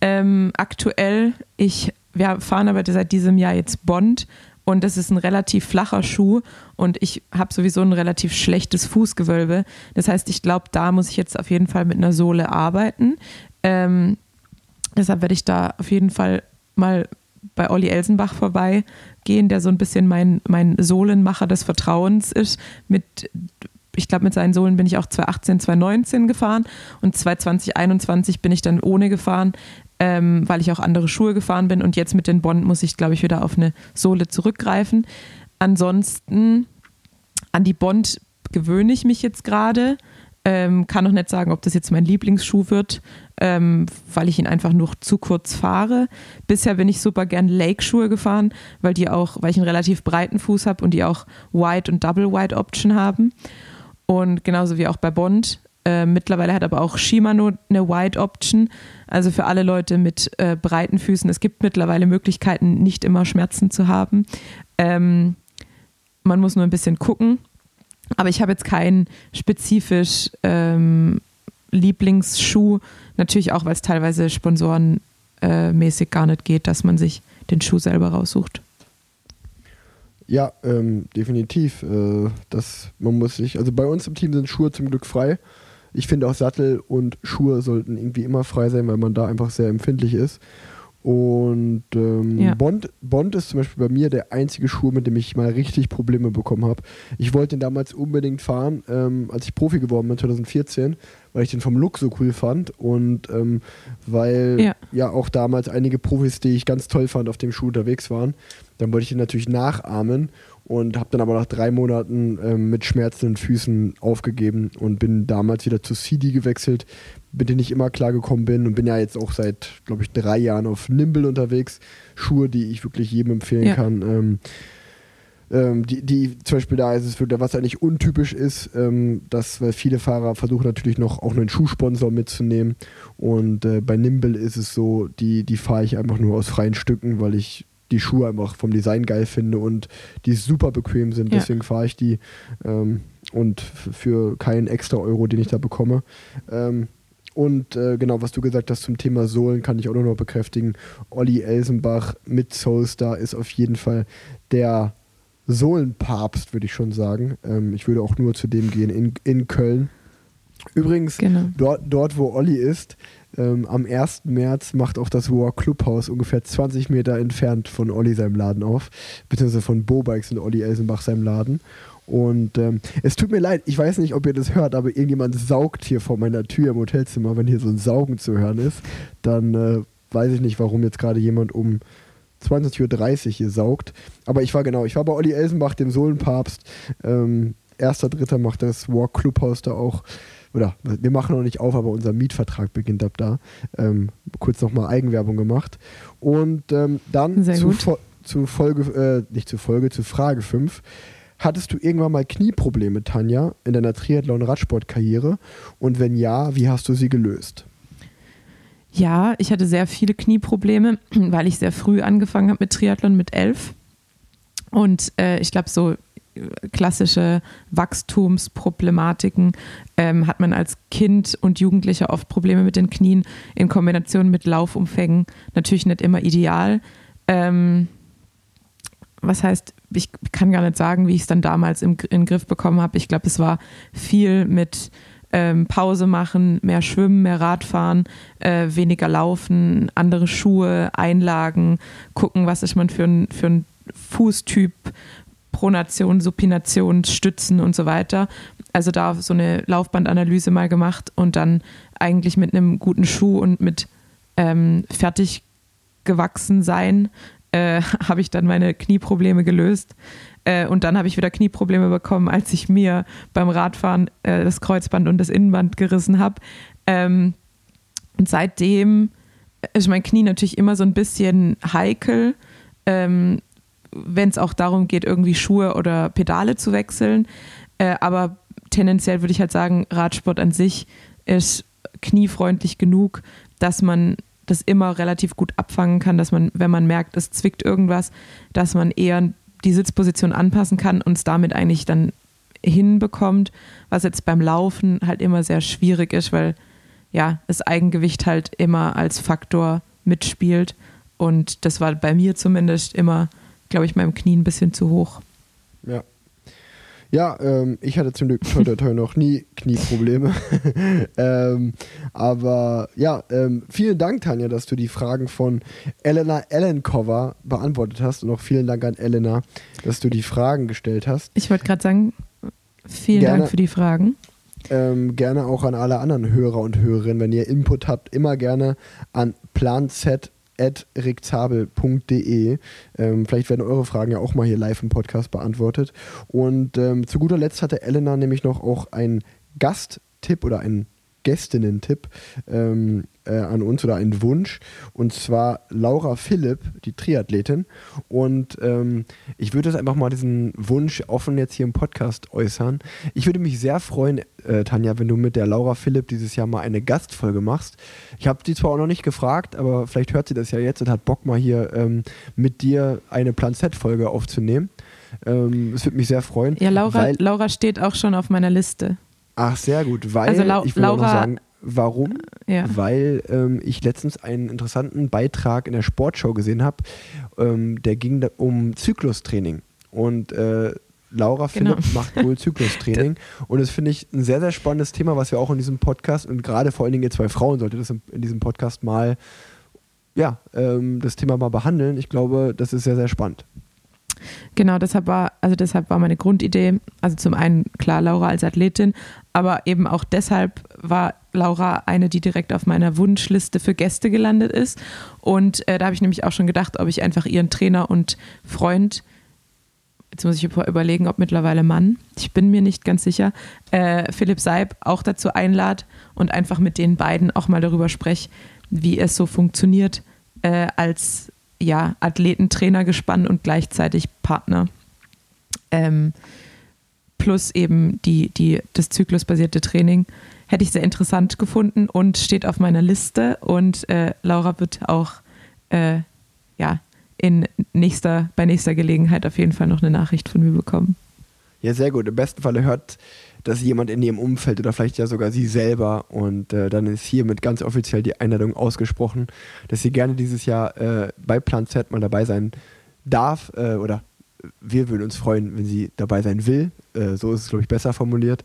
Ähm, aktuell, ich, wir fahren aber seit diesem Jahr jetzt Bond und das ist ein relativ flacher Schuh und ich habe sowieso ein relativ schlechtes Fußgewölbe. Das heißt, ich glaube, da muss ich jetzt auf jeden Fall mit einer Sohle arbeiten. Ähm, deshalb werde ich da auf jeden Fall mal bei Olli Elsenbach vorbeigehen, der so ein bisschen mein, mein Sohlenmacher des Vertrauens ist. Mit, ich glaube, mit seinen Sohlen bin ich auch 2018, 2019 gefahren und 2020, 2021 bin ich dann ohne gefahren, ähm, weil ich auch andere Schuhe gefahren bin und jetzt mit den Bond muss ich, glaube ich, wieder auf eine Sohle zurückgreifen. Ansonsten an die Bond gewöhne ich mich jetzt gerade. Ähm, kann noch nicht sagen, ob das jetzt mein Lieblingsschuh wird, ähm, weil ich ihn einfach nur zu kurz fahre. Bisher bin ich super gern Lake-Schuhe gefahren, weil die auch, weil ich einen relativ breiten Fuß habe und die auch Wide und Double Wide Option haben. Und genauso wie auch bei Bond. Äh, mittlerweile hat aber auch Shimano eine Wide Option. Also für alle Leute mit äh, breiten Füßen. Es gibt mittlerweile Möglichkeiten, nicht immer Schmerzen zu haben. Ähm, man muss nur ein bisschen gucken. Aber ich habe jetzt keinen spezifisch ähm, Lieblingsschuh. Natürlich auch, weil es teilweise sponsorenmäßig äh, gar nicht geht, dass man sich den Schuh selber raussucht. Ja, ähm, definitiv. Äh, das, man muss sich, also bei uns im Team sind Schuhe zum Glück frei. Ich finde auch Sattel und Schuhe sollten irgendwie immer frei sein, weil man da einfach sehr empfindlich ist. Und ähm, Ja. Bond, Bond ist zum Beispiel bei mir der einzige Schuh, mit dem ich mal richtig Probleme bekommen habe. Ich wollte den damals unbedingt fahren, ähm, als ich Profi geworden bin, 2014, weil ich den vom Look so cool fand und ähm, weil Ja. ja auch damals einige Profis, die ich ganz toll fand, auf dem Schuh unterwegs waren. Dann wollte ich ihn natürlich nachahmen und habe dann aber nach drei Monaten ähm, mit schmerzenden Füßen aufgegeben und bin damals wieder zu CD gewechselt, mit denen ich immer klar gekommen bin und bin ja jetzt auch seit, glaube ich, drei Jahren auf Nimble unterwegs. Schuhe, die ich wirklich jedem empfehlen Ja. kann. Ähm, ähm, die, die zum Beispiel da ist es wirklich, was eigentlich untypisch ist, ähm, dass, weil viele Fahrer versuchen natürlich noch auch einen Schuhsponsor mitzunehmen und äh, bei Nimble ist es so, die, die fahre ich einfach nur aus freien Stücken, weil ich die Schuhe einfach vom Design geil finde und die super bequem sind, Ja. deswegen fahre ich die ähm, und für keinen extra Euro, den ich da bekomme. Ähm, und äh, genau, was du gesagt hast zum Thema Sohlen, kann ich auch nur noch bekräftigen. Olli Elsenbach mit Soulstar ist auf jeden Fall der Sohlenpapst, würde ich schon sagen. Ähm, ich würde auch nur zu dem gehen in, in Köln. Übrigens, Genau. dort, dort wo Olli ist, ähm, am 1. März macht auch das War Clubhaus ungefähr 20 Meter entfernt von Olli seinem Laden auf, beziehungsweise von Bobikes und Olli Elsenbach seinem Laden. Und ähm, es tut mir leid, ich weiß nicht, ob ihr das hört, aber irgendjemand saugt hier vor meiner Tür im Hotelzimmer. Wenn hier so ein Saugen zu hören ist, dann äh, weiß ich nicht, warum jetzt gerade jemand um 20.30 Uhr hier saugt. Aber ich war genau, ich war bei Olli Elsenbach, dem Sohlenpapst. Ähm, erster, dritter macht das Walk Clubhaus da auch. Oder wir machen noch nicht auf, aber unser Mietvertrag beginnt ab da. Ähm, kurz nochmal Eigenwerbung gemacht. Und ähm, dann zu, zu Folge, äh, nicht zu Folge, zu Frage 5. Hattest du irgendwann mal Knieprobleme, Tanja, in deiner Triathlon-Radsport-Karriere? Und wenn ja, wie hast du sie gelöst? Ja, ich hatte sehr viele Knieprobleme, weil ich sehr früh angefangen habe mit Triathlon mit elf. Und äh, ich glaube, so klassische Wachstumsproblematiken ähm, hat man als Kind und Jugendlicher oft Probleme mit den Knien in Kombination mit Laufumfängen. Natürlich nicht immer ideal. Ähm, was heißt, ich kann gar nicht sagen, wie ich es dann damals im, in den Griff bekommen habe. Ich glaube, es war viel mit ähm, Pause machen, mehr Schwimmen, mehr Radfahren, äh, weniger Laufen, andere Schuhe, Einlagen, gucken, was ist man für ein, für ein Fußtyp, Pronation, Supination, Stützen und so weiter. Also da so eine Laufbandanalyse mal gemacht und dann eigentlich mit einem guten Schuh und mit ähm, fertig gewachsen sein, äh, habe ich dann meine Knieprobleme gelöst. Äh, und dann habe ich wieder Knieprobleme bekommen, als ich mir beim Radfahren äh, das Kreuzband und das Innenband gerissen habe. Ähm, und seitdem ist mein Knie natürlich immer so ein bisschen heikel, ähm, wenn es auch darum geht, irgendwie Schuhe oder Pedale zu wechseln. Äh, aber tendenziell würde ich halt sagen, Radsport an sich ist kniefreundlich genug, dass man das immer relativ gut abfangen kann, dass man, wenn man merkt, es zwickt irgendwas, dass man eher die Sitzposition anpassen kann und es damit eigentlich dann hinbekommt, was jetzt beim Laufen halt immer sehr schwierig ist, weil ja, das Eigengewicht halt immer als Faktor mitspielt und das war bei mir zumindest immer, glaube ich, meinem Knie ein bisschen zu hoch. Ja. Ja, ähm, ich hatte zum Glück toi, toi, toi, noch nie Knieprobleme. ähm, aber ja, ähm, vielen Dank, Tanja, dass du die Fragen von Elena Ellenkova beantwortet hast. Und auch vielen Dank an Elena, dass du die Fragen gestellt hast. Ich wollte gerade sagen, vielen Gerne. Dank für die Fragen. Ähm, gerne auch an alle anderen Hörer und Hörerinnen, wenn ihr Input habt, immer gerne an planz.rikzabel.de. Ähm, vielleicht werden eure Fragen ja auch mal hier live im Podcast beantwortet. Und ähm, zu guter Letzt hatte Elena nämlich noch auch einen Gasttipp oder einen Gästinnen-Tipp ähm, äh, an uns oder einen Wunsch. Und zwar Laura Philipp, die Triathletin. Und ähm, ich würde jetzt einfach mal diesen Wunsch offen jetzt hier im Podcast äußern. Ich würde mich sehr freuen, äh, Tanja, wenn du mit der Laura Philipp dieses Jahr mal eine Gastfolge machst. Ich habe sie zwar auch noch nicht gefragt, aber vielleicht hört sie das ja jetzt und hat Bock mal hier ähm, mit dir eine Plan Z-Folge aufzunehmen. Ähm, Es würde mich sehr freuen. Ja, Laura, Laura steht auch schon auf meiner Liste. Ach, sehr gut, weil Also Lau- ich will auch noch Laura- sagen, warum? Ja. weil ähm, ich letztens einen interessanten Beitrag in der Sportschau gesehen habe. Ähm, der ging um Zyklustraining. Und äh, Laura Genau. Philipp macht wohl Zyklustraining. und das finde ich ein sehr, sehr spannendes Thema, was wir auch in diesem Podcast und gerade vor allen Dingen ihr zwei Frauen solltet das in, in diesem Podcast mal, ja, ähm, das Thema mal behandeln. Ich glaube, das ist sehr, sehr spannend. Genau, deshalb war, also deshalb war meine Grundidee, also zum einen klar Laura als Athletin, aber eben auch deshalb war Laura eine, die direkt auf meiner Wunschliste für Gäste gelandet ist. Und äh, da habe ich nämlich auch schon gedacht, ob ich einfach ihren Trainer und Freund, jetzt muss ich über- überlegen, ob mittlerweile Mann, ich bin mir nicht ganz sicher, äh, Philipp Seib auch dazu einlad und einfach mit den beiden auch mal darüber spreche, wie es so funktioniert äh, als ja, Athletentrainer gespannt und gleichzeitig Partner. Ähm, plus eben die, die, das zyklusbasierte Training. Hätte ich sehr interessant gefunden und steht auf meiner Liste. Und äh, Laura wird auch äh, ja, in nächster, bei nächster Gelegenheit auf jeden Fall noch eine Nachricht von mir bekommen. Ja, sehr gut. Im besten Falle hört das jemand in ihrem Umfeld oder vielleicht ja sogar sie selber. Und äh, dann ist hiermit ganz offiziell die Einladung ausgesprochen, dass sie gerne dieses Jahr äh, bei Plan Z mal dabei sein darf. Äh, oder wir würden uns freuen, wenn sie dabei sein will. Äh, so ist es, glaube ich, besser formuliert.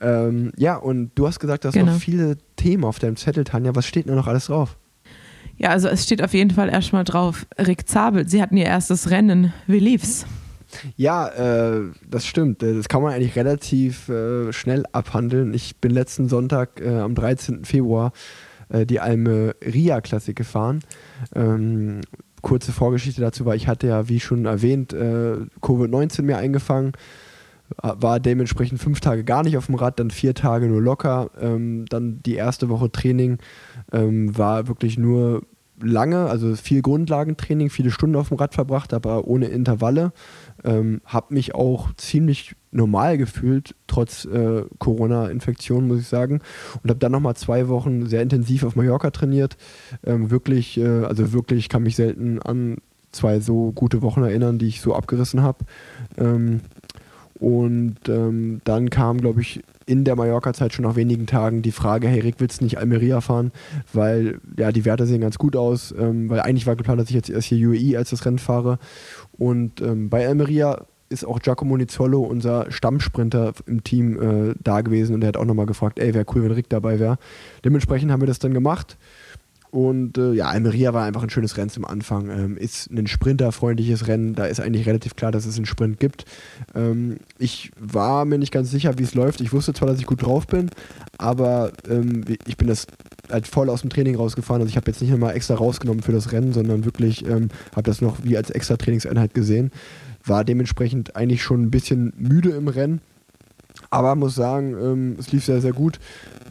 Ähm, ja, und du hast gesagt, du hast Genau. noch viele Themen auf deinem Zettel, Tanja. Was steht denn da noch alles drauf? Ja, also es steht auf jeden Fall erstmal drauf, Rick Zabel, sie hatten ihr erstes Rennen. Wie lief's? Ja, äh, das stimmt. Äh, Das kann man eigentlich relativ äh, schnell abhandeln. Ich bin letzten Sonntag äh, am 13. Februar äh, die Almeria Klassik gefahren. Ähm, kurze Vorgeschichte dazu war, ich hatte ja, wie schon erwähnt, äh, Covid-19 mir eingefangen, war dementsprechend fünf Tage gar nicht auf dem Rad, dann vier Tage nur locker. Ähm, dann die erste Woche Training ähm, war wirklich nur lange, also viel Grundlagentraining, viele Stunden auf dem Rad verbracht, aber ohne Intervalle. Ähm, habe mich auch ziemlich normal gefühlt, trotz äh, Corona-Infektion, muss ich sagen. Und habe dann nochmal zwei Wochen sehr intensiv auf Mallorca trainiert. Ähm, wirklich, äh, also wirklich kann mich selten an zwei so gute Wochen erinnern, die ich so abgerissen habe. Ähm, und ähm, dann kam, glaube ich, in der Mallorca-Zeit schon nach wenigen Tagen die Frage, hey Rick, willst du nicht Almeria fahren? Weil ja, die Werte sehen ganz gut aus, ähm, weil eigentlich war geplant, dass ich jetzt erst hier UAE als das Rennen fahre. Und ähm, bei Almeria ist auch Giacomo Nizzolo, unser Stammsprinter im Team, äh, da gewesen und er hat auch nochmal gefragt, ey, wäre cool, wenn Rick dabei wäre. Dementsprechend haben wir das dann gemacht. Und äh, ja, Almeria war einfach ein schönes Rennen zum Anfang. Ähm, ist ein sprinterfreundliches Rennen. Da ist eigentlich relativ klar, dass es einen Sprint gibt. Ähm, ich war mir nicht ganz sicher, wie es läuft. Ich wusste zwar, dass ich gut drauf bin, aber ähm, ich bin das halt voll aus dem Training rausgefahren. Also ich habe jetzt nicht nochmal extra rausgenommen für das Rennen, sondern wirklich ähm, habe das noch wie als extra Trainingseinheit gesehen. War dementsprechend eigentlich schon ein bisschen müde im Rennen. Aber muss sagen, ähm, es lief sehr, sehr gut.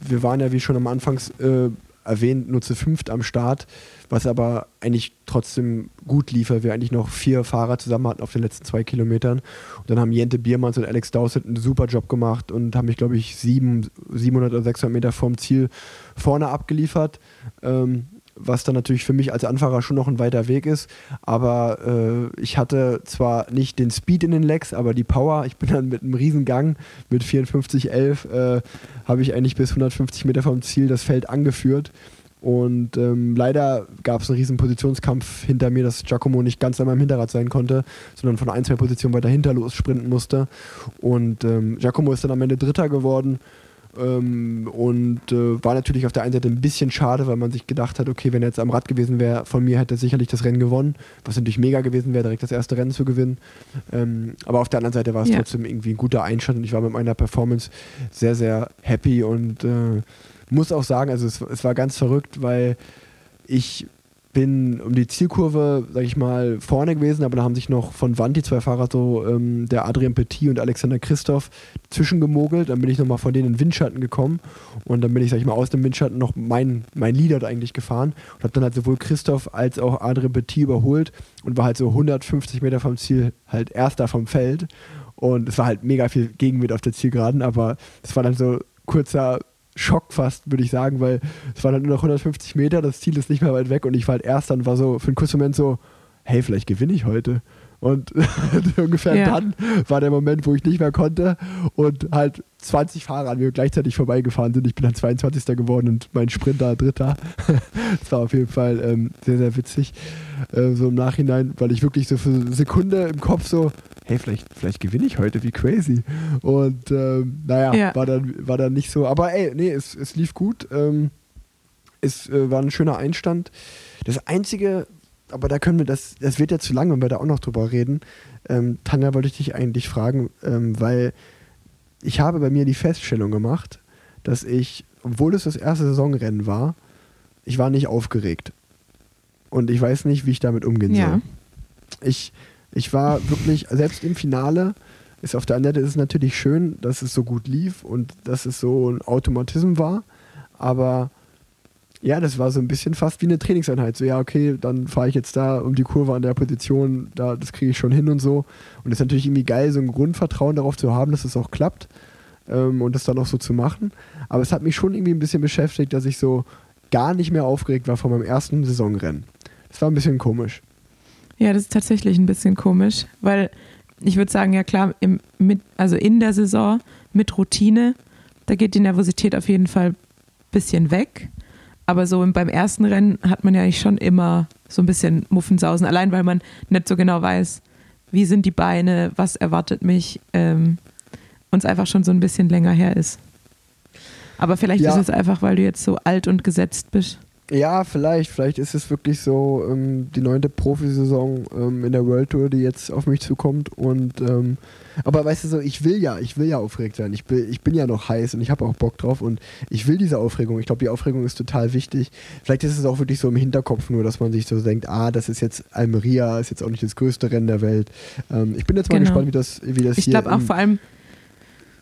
Wir waren ja, wie schon am Anfangs äh, erwähnt, nur zu fünft am Start, was aber eigentlich trotzdem gut lief, weil wir eigentlich noch vier Fahrer zusammen hatten auf den letzten zwei Kilometern. Und dann haben Jente Biermanns und Alex Dowsett einen super Job gemacht und haben mich, glaube ich, sieben, 700 oder 600 Meter vom Ziel vorne abgeliefert. Ähm, was dann natürlich für mich als Anfahrer schon noch ein weiter Weg ist. Aber äh, ich hatte zwar nicht den Speed in den Legs, aber die Power. Ich bin dann mit einem Riesengang mit 54,11 äh, habe ich eigentlich bis 150 Meter vom Ziel das Feld angeführt. Und ähm, leider gab es einen riesen Positionskampf hinter mir, dass Giacomo nicht ganz an meinem Hinterrad sein konnte, sondern von ein, zwei Positionen weiter hinter los sprinten musste. Und ähm, Giacomo ist dann am Ende Dritter geworden ähm, und äh, war natürlich auf der einen Seite ein bisschen schade, weil man sich gedacht hat, okay, wenn er jetzt am Rad gewesen wäre, von mir hätte er sicherlich das Rennen gewonnen, was natürlich mega gewesen wäre, direkt das erste Rennen zu gewinnen. Ähm, aber auf der anderen Seite war es ja. trotzdem irgendwie ein guter Einstand und ich war mit meiner Performance sehr, sehr happy und äh, muss auch sagen, also es, es war ganz verrückt, weil ich bin um die Zielkurve, sag ich mal, vorne gewesen, aber da haben sich noch von Wand die zwei Fahrer, so ähm, der Adrian Petit und Alexander Christoph, zwischengemogelt. Dann bin ich nochmal von denen in den Windschatten gekommen und dann bin ich, sag ich mal, aus dem Windschatten noch mein, mein Leader eigentlich gefahren und habe dann halt sowohl Christoph als auch Adrian Petit überholt und war halt so 150 Meter vom Ziel halt erster vom Feld. Und es war halt mega viel Gegenwind auf der Zielgeraden, aber es war dann so kurzer Schock fast, würde ich sagen, weil es waren dann nur noch 150 Meter, das Ziel ist nicht mehr weit weg und ich war halt erst dann war so für einen kurzen Moment so, hey, vielleicht gewinne ich heute. Und ungefähr ja. dann war der Moment, wo ich nicht mehr konnte und halt 20 Fahrer an mir gleichzeitig vorbeigefahren sind. Ich bin dann 22. geworden und mein Sprinter Dritter. das war auf jeden Fall ähm, sehr, sehr witzig. Äh, so im Nachhinein, weil ich wirklich so für eine Sekunde im Kopf so, hey, vielleicht, vielleicht gewinne ich heute, wie crazy. Und ähm, naja, ja. war, dann, war dann nicht so. Aber ey, nee, es, es lief gut. Ähm, es äh, war ein schöner Einstand. Das Einzige, aber da können wir, das, das wird ja zu lang, wenn wir da auch noch drüber reden. Ähm, Tanja, wollte ich dich eigentlich fragen, ähm, weil ich habe bei mir die Feststellung gemacht, dass ich, obwohl es das erste Saisonrennen war, ich war nicht aufgeregt. Und ich weiß nicht, wie ich damit umgehen ja. soll. Ich ich war wirklich, selbst im Finale, ist auf der anderen Seite ist es natürlich schön, dass es so gut lief und dass es so ein Automatismus war. Aber ja, das war so ein bisschen fast wie eine Trainingseinheit. So, ja, okay, dann fahre ich jetzt da um die Kurve an der Position, da, das kriege ich schon hin und so. Und es ist natürlich irgendwie geil, so ein Grundvertrauen darauf zu haben, dass es auch klappt ähm, und das dann auch so zu machen. Aber es hat mich schon irgendwie ein bisschen beschäftigt, dass ich so gar nicht mehr aufgeregt war von meinem ersten Saisonrennen. Das war ein bisschen komisch. Ja, das ist tatsächlich ein bisschen komisch, weil ich würde sagen, ja klar, im, mit, also in der Saison mit Routine, da geht die Nervosität auf jeden Fall ein bisschen weg. Aber so beim ersten Rennen hat man ja eigentlich schon immer so ein bisschen Muffensausen, allein weil man nicht so genau weiß, wie sind die Beine, was erwartet mich, ähm, und es einfach schon so ein bisschen länger her ist. Aber vielleicht ja. ist es einfach, weil du jetzt so alt und gesetzt bist. Ja, vielleicht. Vielleicht ist es wirklich so ähm, die neunte Profisaison ähm, in der World Tour, die jetzt auf mich zukommt. Und ähm, aber weißt du so, ich will ja, ich will ja aufgeregt sein. Ich bin, ich bin ja noch heiß und ich habe auch Bock drauf und ich will diese Aufregung. Ich glaube, die Aufregung ist total wichtig. Vielleicht ist es auch wirklich so im Hinterkopf nur, dass man sich so denkt, ah, das ist jetzt Almeria, ist jetzt auch nicht das größte Rennen der Welt. Ähm, ich bin jetzt mal Genau. gespannt, wie das, wie das Ich hier. glaube auch vor allem,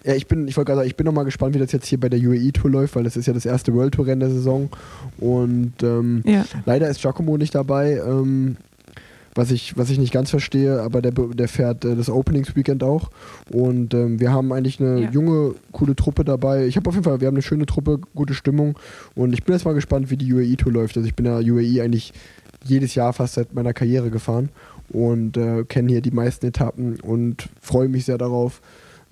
ja, ich bin, ich wollte gerade sagen, ich bin noch mal gespannt, wie das jetzt hier bei der UAE Tour läuft, weil das ist ja das erste World Tour Rennen der Saison und ähm, ja, leider ist Giacomo nicht dabei, ähm, was ich, was ich nicht ganz verstehe, aber der, der fährt äh, das Openings Weekend auch und ähm, wir haben eigentlich eine Ja. junge, coole Truppe dabei. Ich habe auf jeden Fall, wir haben eine schöne Truppe, gute Stimmung und ich bin jetzt mal gespannt, wie die UAE Tour läuft. Also ich bin ja UAE eigentlich jedes Jahr fast seit meiner Karriere gefahren und äh, kenne hier die meisten Etappen und freue mich sehr darauf.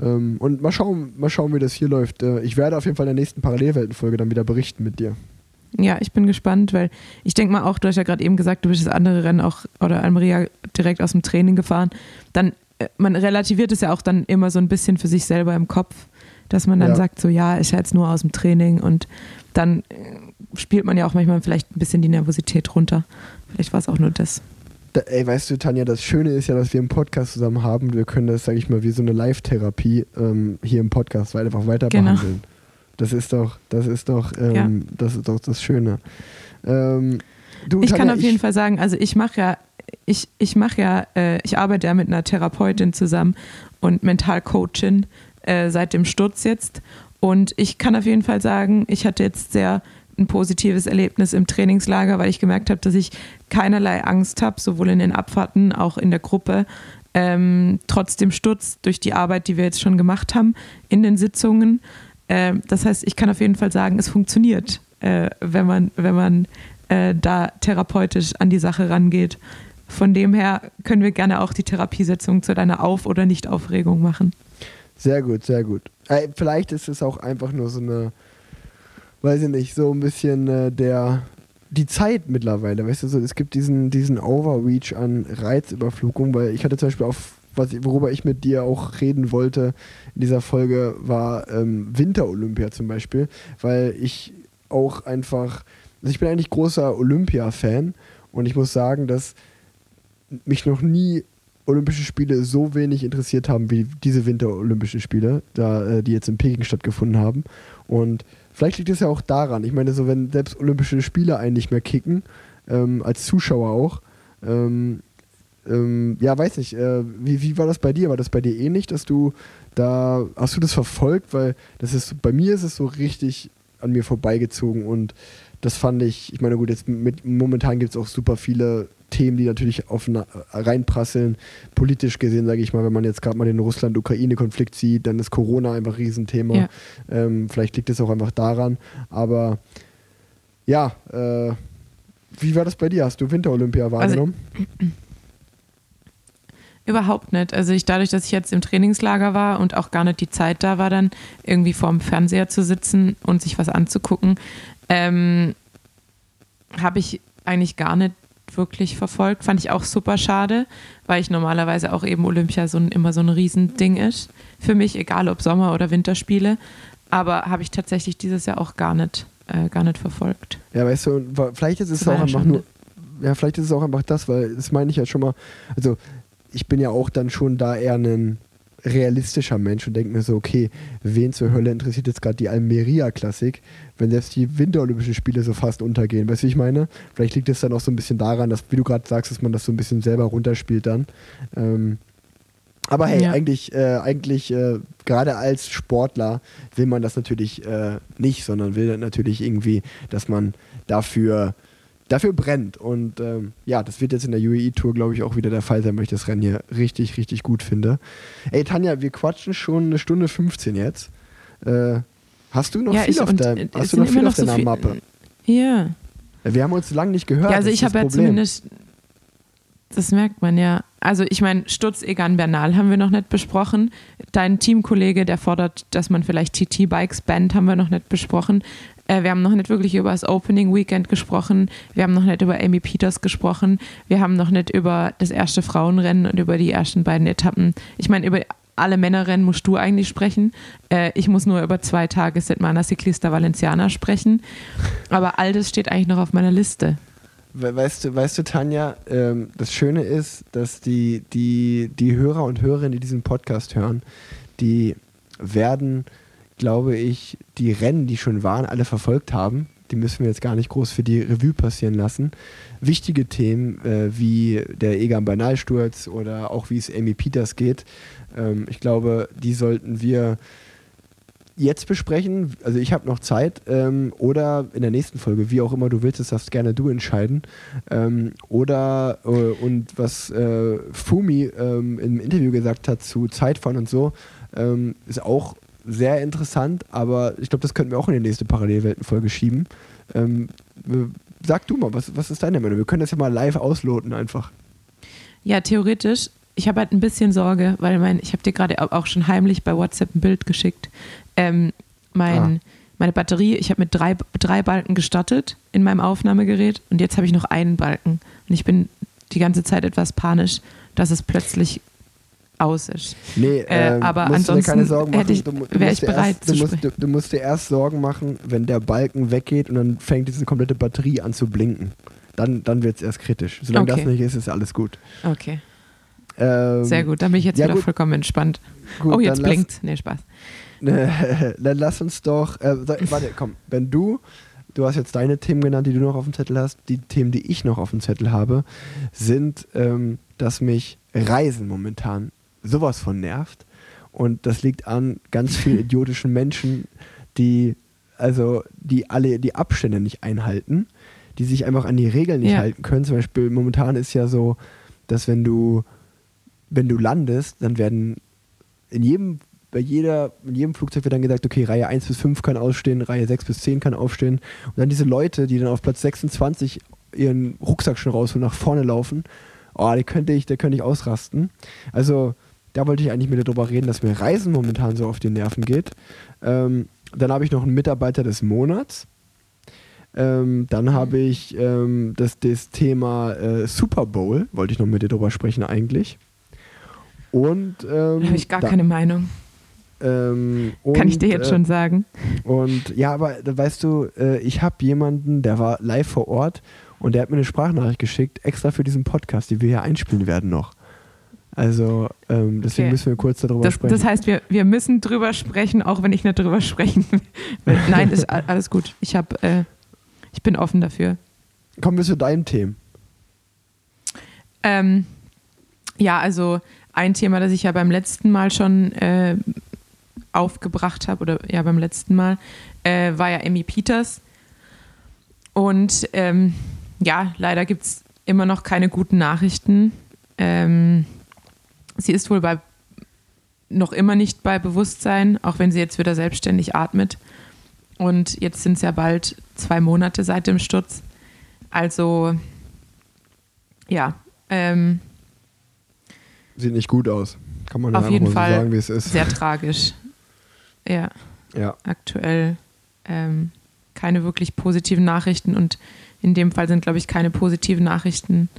Ähm, und mal schauen, mal schauen, wie das hier läuft. Äh, ich werde auf jeden Fall in der nächsten Parallelweltenfolge dann wieder berichten mit dir. ja, ich bin gespannt, weil ich denke mal auch, du hast ja gerade eben gesagt, du bist das andere Rennen auch oder Almeria direkt aus dem Training gefahren. Dann, äh, man relativiert es ja auch dann immer so ein bisschen für sich selber im Kopf, dass man dann Ja. sagt, so ja, ist ja jetzt nur aus dem Training und dann äh, spielt man ja auch manchmal vielleicht ein bisschen die Nervosität runter. Vielleicht war es auch nur das. Da, ey, weißt du, Tanja, das Schöne ist ja, dass wir einen Podcast zusammen haben. Wir können das, sag ich mal, wie so eine Live-Therapie ähm, hier im Podcast einfach weiter Genau. behandeln. Das ist doch, das ist doch, ähm, Ja. das ist doch das Schöne. Ähm, du, Ich Tanja, kann auf jeden Fall sagen, also ich mache ja, ich, ich mache ja, äh, ich arbeite ja mit einer Therapeutin zusammen und Mentalcoachin äh, seit dem Sturz jetzt. Und ich kann auf jeden Fall sagen, ich hatte jetzt sehr ein positives Erlebnis im Trainingslager, weil ich gemerkt habe, dass ich keinerlei Angst habe, sowohl in den Abfahrten, auch in der Gruppe, ähm, trotz Sturz durch die Arbeit, die wir jetzt schon gemacht haben in den Sitzungen. Ähm, das heißt, ich kann auf jeden Fall sagen, es funktioniert, äh, wenn man, wenn man äh, da therapeutisch an die Sache rangeht. Von dem her können wir gerne auch die Therapiesitzung zu deiner Auf- oder Nicht-Aufregung machen. Sehr gut, sehr gut. Äh, vielleicht ist es auch einfach nur so eine, weiß ich nicht, so ein bisschen äh, der die Zeit mittlerweile, weißt du, so, es gibt diesen, diesen Overreach an Reizüberflugung, weil ich hatte zum Beispiel auf, was, worüber ich mit dir auch reden wollte in dieser Folge, war ähm, Winter-Olympia zum Beispiel, weil ich auch einfach, also ich bin eigentlich großer Olympia-Fan und ich muss sagen, dass mich noch nie Olympische Spiele so wenig interessiert haben wie diese Winter-Olympischen Spiele, da, äh, die jetzt in Peking stattgefunden haben. Und vielleicht liegt es ja auch daran. Ich meine, so wenn selbst Olympische Spiele einen nicht mehr kicken, ähm, als Zuschauer auch, ähm, ähm, ja, weiß nicht, äh, wie, wie war das bei dir? War das bei dir ähnlich, dass du da, hast du das verfolgt? Weil das ist, bei mir ist es so richtig an mir vorbeigezogen und das fand ich, ich meine, gut, jetzt mit, momentan gibt es auch super viele Themen, die natürlich auf reinprasseln. Politisch gesehen, sage ich mal, wenn man jetzt gerade mal den Russland-Ukraine-Konflikt sieht, dann ist Corona einfach ein Riesenthema. Ja. Ähm, vielleicht liegt es auch einfach daran. Aber ja, äh, wie war das bei dir? Hast du Winter-Olympia wahrgenommen? Überhaupt nicht. Also ich dadurch, dass ich jetzt im Trainingslager war und auch gar nicht die Zeit da war, dann irgendwie vorm Fernseher zu sitzen und sich was anzugucken, ähm, habe ich eigentlich gar nicht wirklich verfolgt. Fand ich auch super schade, weil ich normalerweise auch eben Olympia so ein, immer so ein Riesending ist. Für mich, egal ob Sommer- oder Winterspiele. Aber habe ich tatsächlich dieses Jahr auch gar nicht, äh, gar nicht verfolgt. Ja, weißt du, vielleicht ist es auch einfach schon- nur, ja, vielleicht ist es auch einfach das, weil das meine ich ja schon mal, also ich bin ja auch dann schon da eher ein realistischer Mensch und denke mir so, okay, wen zur Hölle interessiert jetzt gerade die Almeria-Klassik, wenn selbst die Winterolympischen Spiele so fast untergehen. Weißt du, wie ich meine? Vielleicht liegt es dann auch so ein bisschen daran, dass, wie du gerade sagst, dass man das so ein bisschen selber runterspielt dann. Ähm, aber hey, Ja. eigentlich, äh, eigentlich äh, gerade als Sportler will man das natürlich äh, nicht, sondern will natürlich irgendwie, dass man dafür, dafür brennt. Und ähm, ja, das wird jetzt in der UAE-Tour, glaube ich, auch wieder der Fall sein, weil ich das Rennen hier richtig, richtig gut finde. Ey, Tanja, wir quatschen schon eine Stunde 15 jetzt. Äh, hast du noch ja, viel ich auf, dein, äh, hast du noch viel immer auf deiner viel- Mappe? Ja. Wir haben uns lange nicht gehört. Ja, also ich habe ja zumindest, das merkt man ja. Also ich meine, Sturz Egan Bernal haben wir noch nicht besprochen. Dein Teamkollege, der fordert, dass man vielleicht TT-Bikes bannt, haben wir noch nicht besprochen. Äh, wir haben noch nicht wirklich über das Opening Weekend gesprochen. Wir haben noch nicht über Amy Peters gesprochen. Wir haben noch nicht über das erste Frauenrennen und über die ersten beiden Etappen. Ich meine, über alle Männerrennen musst du eigentlich sprechen. Äh, ich muss nur über zwei Tage Setmana Ciclista Valenciana sprechen. Aber all das steht eigentlich noch auf meiner Liste. We- Weißt du, weißt du, Tanja, ähm, das Schöne ist, dass die, die, die Hörer und Hörerinnen, die diesen Podcast hören, die werden, glaube ich, die Rennen, die schon waren, alle verfolgt haben. Die müssen wir jetzt gar nicht groß für die Revue passieren lassen. Wichtige Themen äh, wie der Egan Bernal-Sturz oder auch wie es Amy Peters geht, ähm, ich glaube, die sollten wir jetzt besprechen. Also ich habe noch Zeit ähm, oder in der nächsten Folge, wie auch immer du willst, das darfst gerne du entscheiden. Ähm, oder äh, und was äh, Fumi ähm, im Interview gesagt hat zu Zeitfahren und so, ähm, ist auch sehr interessant, aber ich glaube, das könnten wir auch in die nächste Parallelwelten-Folge schieben. Ähm, sag du mal, was, was ist deine Meinung? Wir können das ja mal live ausloten einfach. Ja, theoretisch. Ich habe halt ein bisschen Sorge, weil mein, ich habe dir gerade au- auch schon heimlich bei WhatsApp ein Bild geschickt. Ähm, mein, Ah. Meine Batterie, ich habe mit drei, drei Balken gestartet in meinem Aufnahmegerät und jetzt habe ich noch einen Balken. Und ich bin die ganze Zeit etwas panisch, dass es plötzlich aus ist. Nee, Äh, ähm, aber musst du dir keine ansonsten Sorgen machen. hätte ich- Du mu- du wär musst ich dir bereit erst, du, zu musst, du, du musst dir erst Sorgen machen, wenn der Balken weggeht und dann fängt diese komplette Batterie an zu blinken. Dann, dann wird es erst kritisch. Solange Okay. das nicht ist, ist alles gut. Okay, Ähm, sehr gut. Dann bin ich jetzt ja, wieder gut. vollkommen entspannt. gut, oh, jetzt blinkt. Nee, Spaß. Lass, dann lass uns doch. Äh, warte, komm. Wenn du. Du hast jetzt deine Themen genannt, die du noch auf dem Zettel hast. Die Themen, die ich noch auf dem Zettel habe, sind, ähm, dass mich Reisen momentan sowas von nervt. Und das liegt an ganz vielen idiotischen Menschen, die also die alle die Abstände nicht einhalten, die sich einfach an die Regeln nicht Ja. halten können. Zum Beispiel momentan ist ja so, dass wenn du wenn du landest, dann werden in jedem bei jeder, in jedem Flugzeug wird dann gesagt, okay, Reihe 1 bis 5 kann ausstehen, Reihe 6 bis 10 kann aufstehen. Und dann diese Leute, die dann auf Platz 26 ihren Rucksack schon rausholen, nach vorne laufen, oh, die könnte ich, da könnte ich ausrasten. Also, da wollte ich eigentlich mit dir drüber reden, dass mir Reisen momentan so auf die Nerven geht. Ähm, dann habe ich noch einen Mitarbeiter des Monats. Ähm, dann habe ich ähm, das, das Thema äh, Super Bowl, wollte ich noch mit dir drüber sprechen eigentlich. Und ähm, Da habe ich gar da- keine Meinung. ähm, Kann ich und, dir jetzt äh, schon sagen. Und ja, aber da weißt du, äh, ich habe jemanden, der war live vor Ort und der hat mir eine Sprachnachricht geschickt, extra für diesen Podcast, die wir hier einspielen werden noch. Also ähm, deswegen Okay. müssen wir kurz darüber Das, sprechen. das heißt, wir, wir müssen drüber sprechen, auch wenn ich nicht drüber sprechen will. Nein, ist alles gut. Ich, hab, äh, ich bin offen dafür. Kommen wir zu deinem Thema. Ähm, ja, also ein Thema, das ich ja beim letzten Mal schon äh, aufgebracht habe, oder ja, beim letzten Mal, äh, war ja Amy Peters. Und ähm, ja, leider gibt es immer noch keine guten Nachrichten. Ähm, sie ist wohl bei noch immer nicht bei Bewusstsein, auch wenn sie jetzt wieder selbstständig atmet. Und jetzt sind es ja bald zwei Monate seit dem Sturz. Also ja, ähm, Sieht nicht gut aus. Kann man auf jeden so Fall sagen, wie es ist. sehr tragisch. Ja, Ja. aktuell ähm, keine wirklich positiven Nachrichten und in dem Fall sind, glaube ich, keine positiven Nachrichten,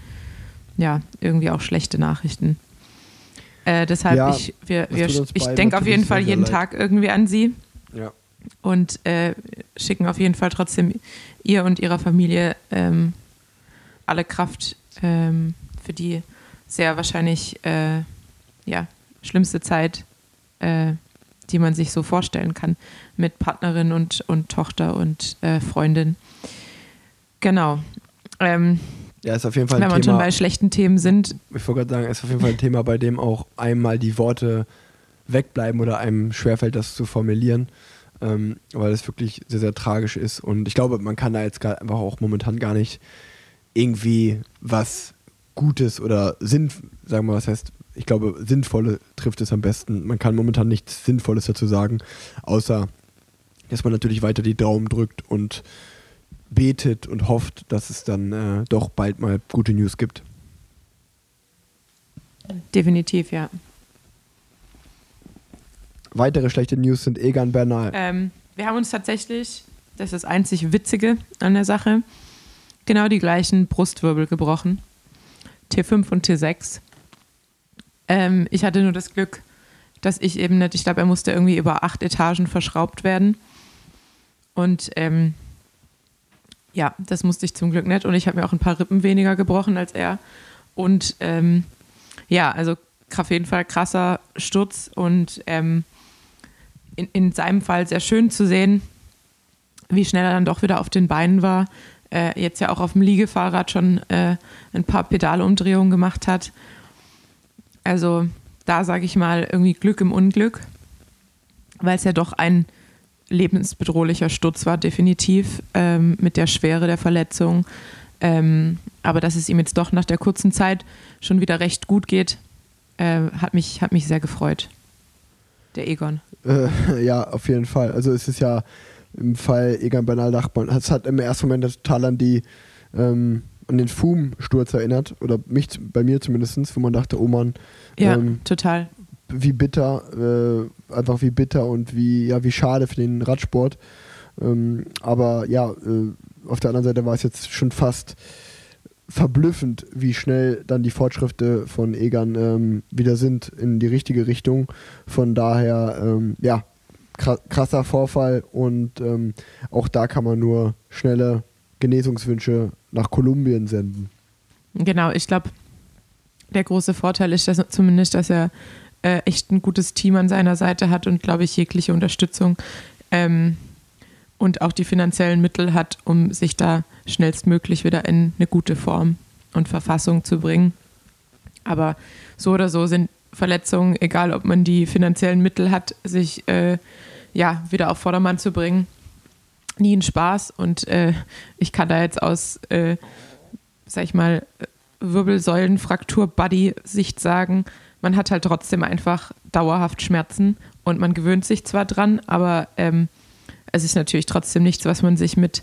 ja, irgendwie auch schlechte Nachrichten. Äh, deshalb, Ja, ich, wir, wir, ich denke auf jeden Fall jeden leid. Tag irgendwie an sie ja. und äh, schicken auf jeden Fall trotzdem ihr und ihrer Familie ähm, alle Kraft ähm, für die sehr wahrscheinlich äh, ja, schlimmste Zeit, äh, die man sich so vorstellen kann, mit Partnerin und, und Tochter und äh, Freundin. Genau. Ähm, Ja, ist auf jeden Fall wenn ein wir schon Thema. bei schlechten Themen sind, Ich wollte gerade sagen, ist auf jeden Fall ein Thema, bei dem auch einmal die Worte wegbleiben oder einem schwerfällt, das zu formulieren, ähm, weil es wirklich sehr, sehr tragisch ist. Und ich glaube, man kann da jetzt gerade einfach auch momentan gar nicht irgendwie was Gutes oder Sinn, sagen wir mal, was heißt, ich glaube, Sinnvolle trifft es am besten. Man kann momentan nichts Sinnvolles dazu sagen, außer, dass man natürlich weiter die Daumen drückt und betet und hofft, dass es dann äh, doch bald mal gute News gibt. definitiv, ja. Weitere schlechte News sind Egan Bernal. Ähm, wir haben uns tatsächlich, das ist das einzig Witzige an der Sache, genau die gleichen Brustwirbel gebrochen. T5 und T6. Ähm, ich hatte nur das Glück, dass ich eben nicht, ich glaube, er musste irgendwie über acht Etagen verschraubt werden. Und ähm, ja, das musste ich zum Glück nicht. Und ich habe mir auch ein paar Rippen weniger gebrochen als er. Und ähm, ja, also auf jeden Fall krasser Sturz und ähm, in, in seinem Fall sehr schön zu sehen, wie schnell er dann doch wieder auf den Beinen war. Äh, jetzt ja auch auf dem Liegefahrrad schon äh, ein paar Pedalumdrehungen gemacht hat. Also da sage ich mal irgendwie Glück im Unglück, weil es ja doch ein lebensbedrohlicher Sturz war, definitiv, ähm, mit der Schwere der Verletzung. Ähm, aber dass es ihm jetzt doch nach der kurzen Zeit schon wieder recht gut geht, äh, hat, mich, hat mich sehr gefreut. Der Egon. Äh, ja, auf jeden Fall. Also es ist ja im Fall Egan Bernal Dachmann, es hat im ersten Moment total an die ähm, an den Fum-Sturz erinnert, oder mich bei mir zumindest, wo man dachte, oh Mann, ja, ähm, total. Wie bitter, äh, einfach wie bitter und wie, ja, wie schade für den Radsport. Ähm, aber ja, äh, auf der anderen Seite war es jetzt schon fast verblüffend, wie schnell dann die Fortschritte von Egan ähm, wieder sind in die richtige Richtung. Von daher, ähm, ja, krasser Vorfall und ähm, auch da kann man nur schnelle Genesungswünsche nach Kolumbien senden. Genau, ich glaube, der große Vorteil ist dass, zumindest, dass er äh, echt ein gutes Team an seiner Seite hat und, glaube ich, jegliche Unterstützung ähm, und auch die finanziellen Mittel hat, um sich da schnellstmöglich wieder in eine gute Form und Verfassung zu bringen. Aber so oder so sind Verletzungen, egal ob man die finanziellen Mittel hat, sich äh, ja, wieder auf Vordermann zu bringen, nie ein Spaß. Und äh, ich kann da jetzt aus, äh, sag ich mal, Wirbelsäulenfraktur-Buddy-Sicht sagen, man hat halt trotzdem einfach dauerhaft Schmerzen und man gewöhnt sich zwar dran, aber ähm, es ist natürlich trotzdem nichts, was man sich mit,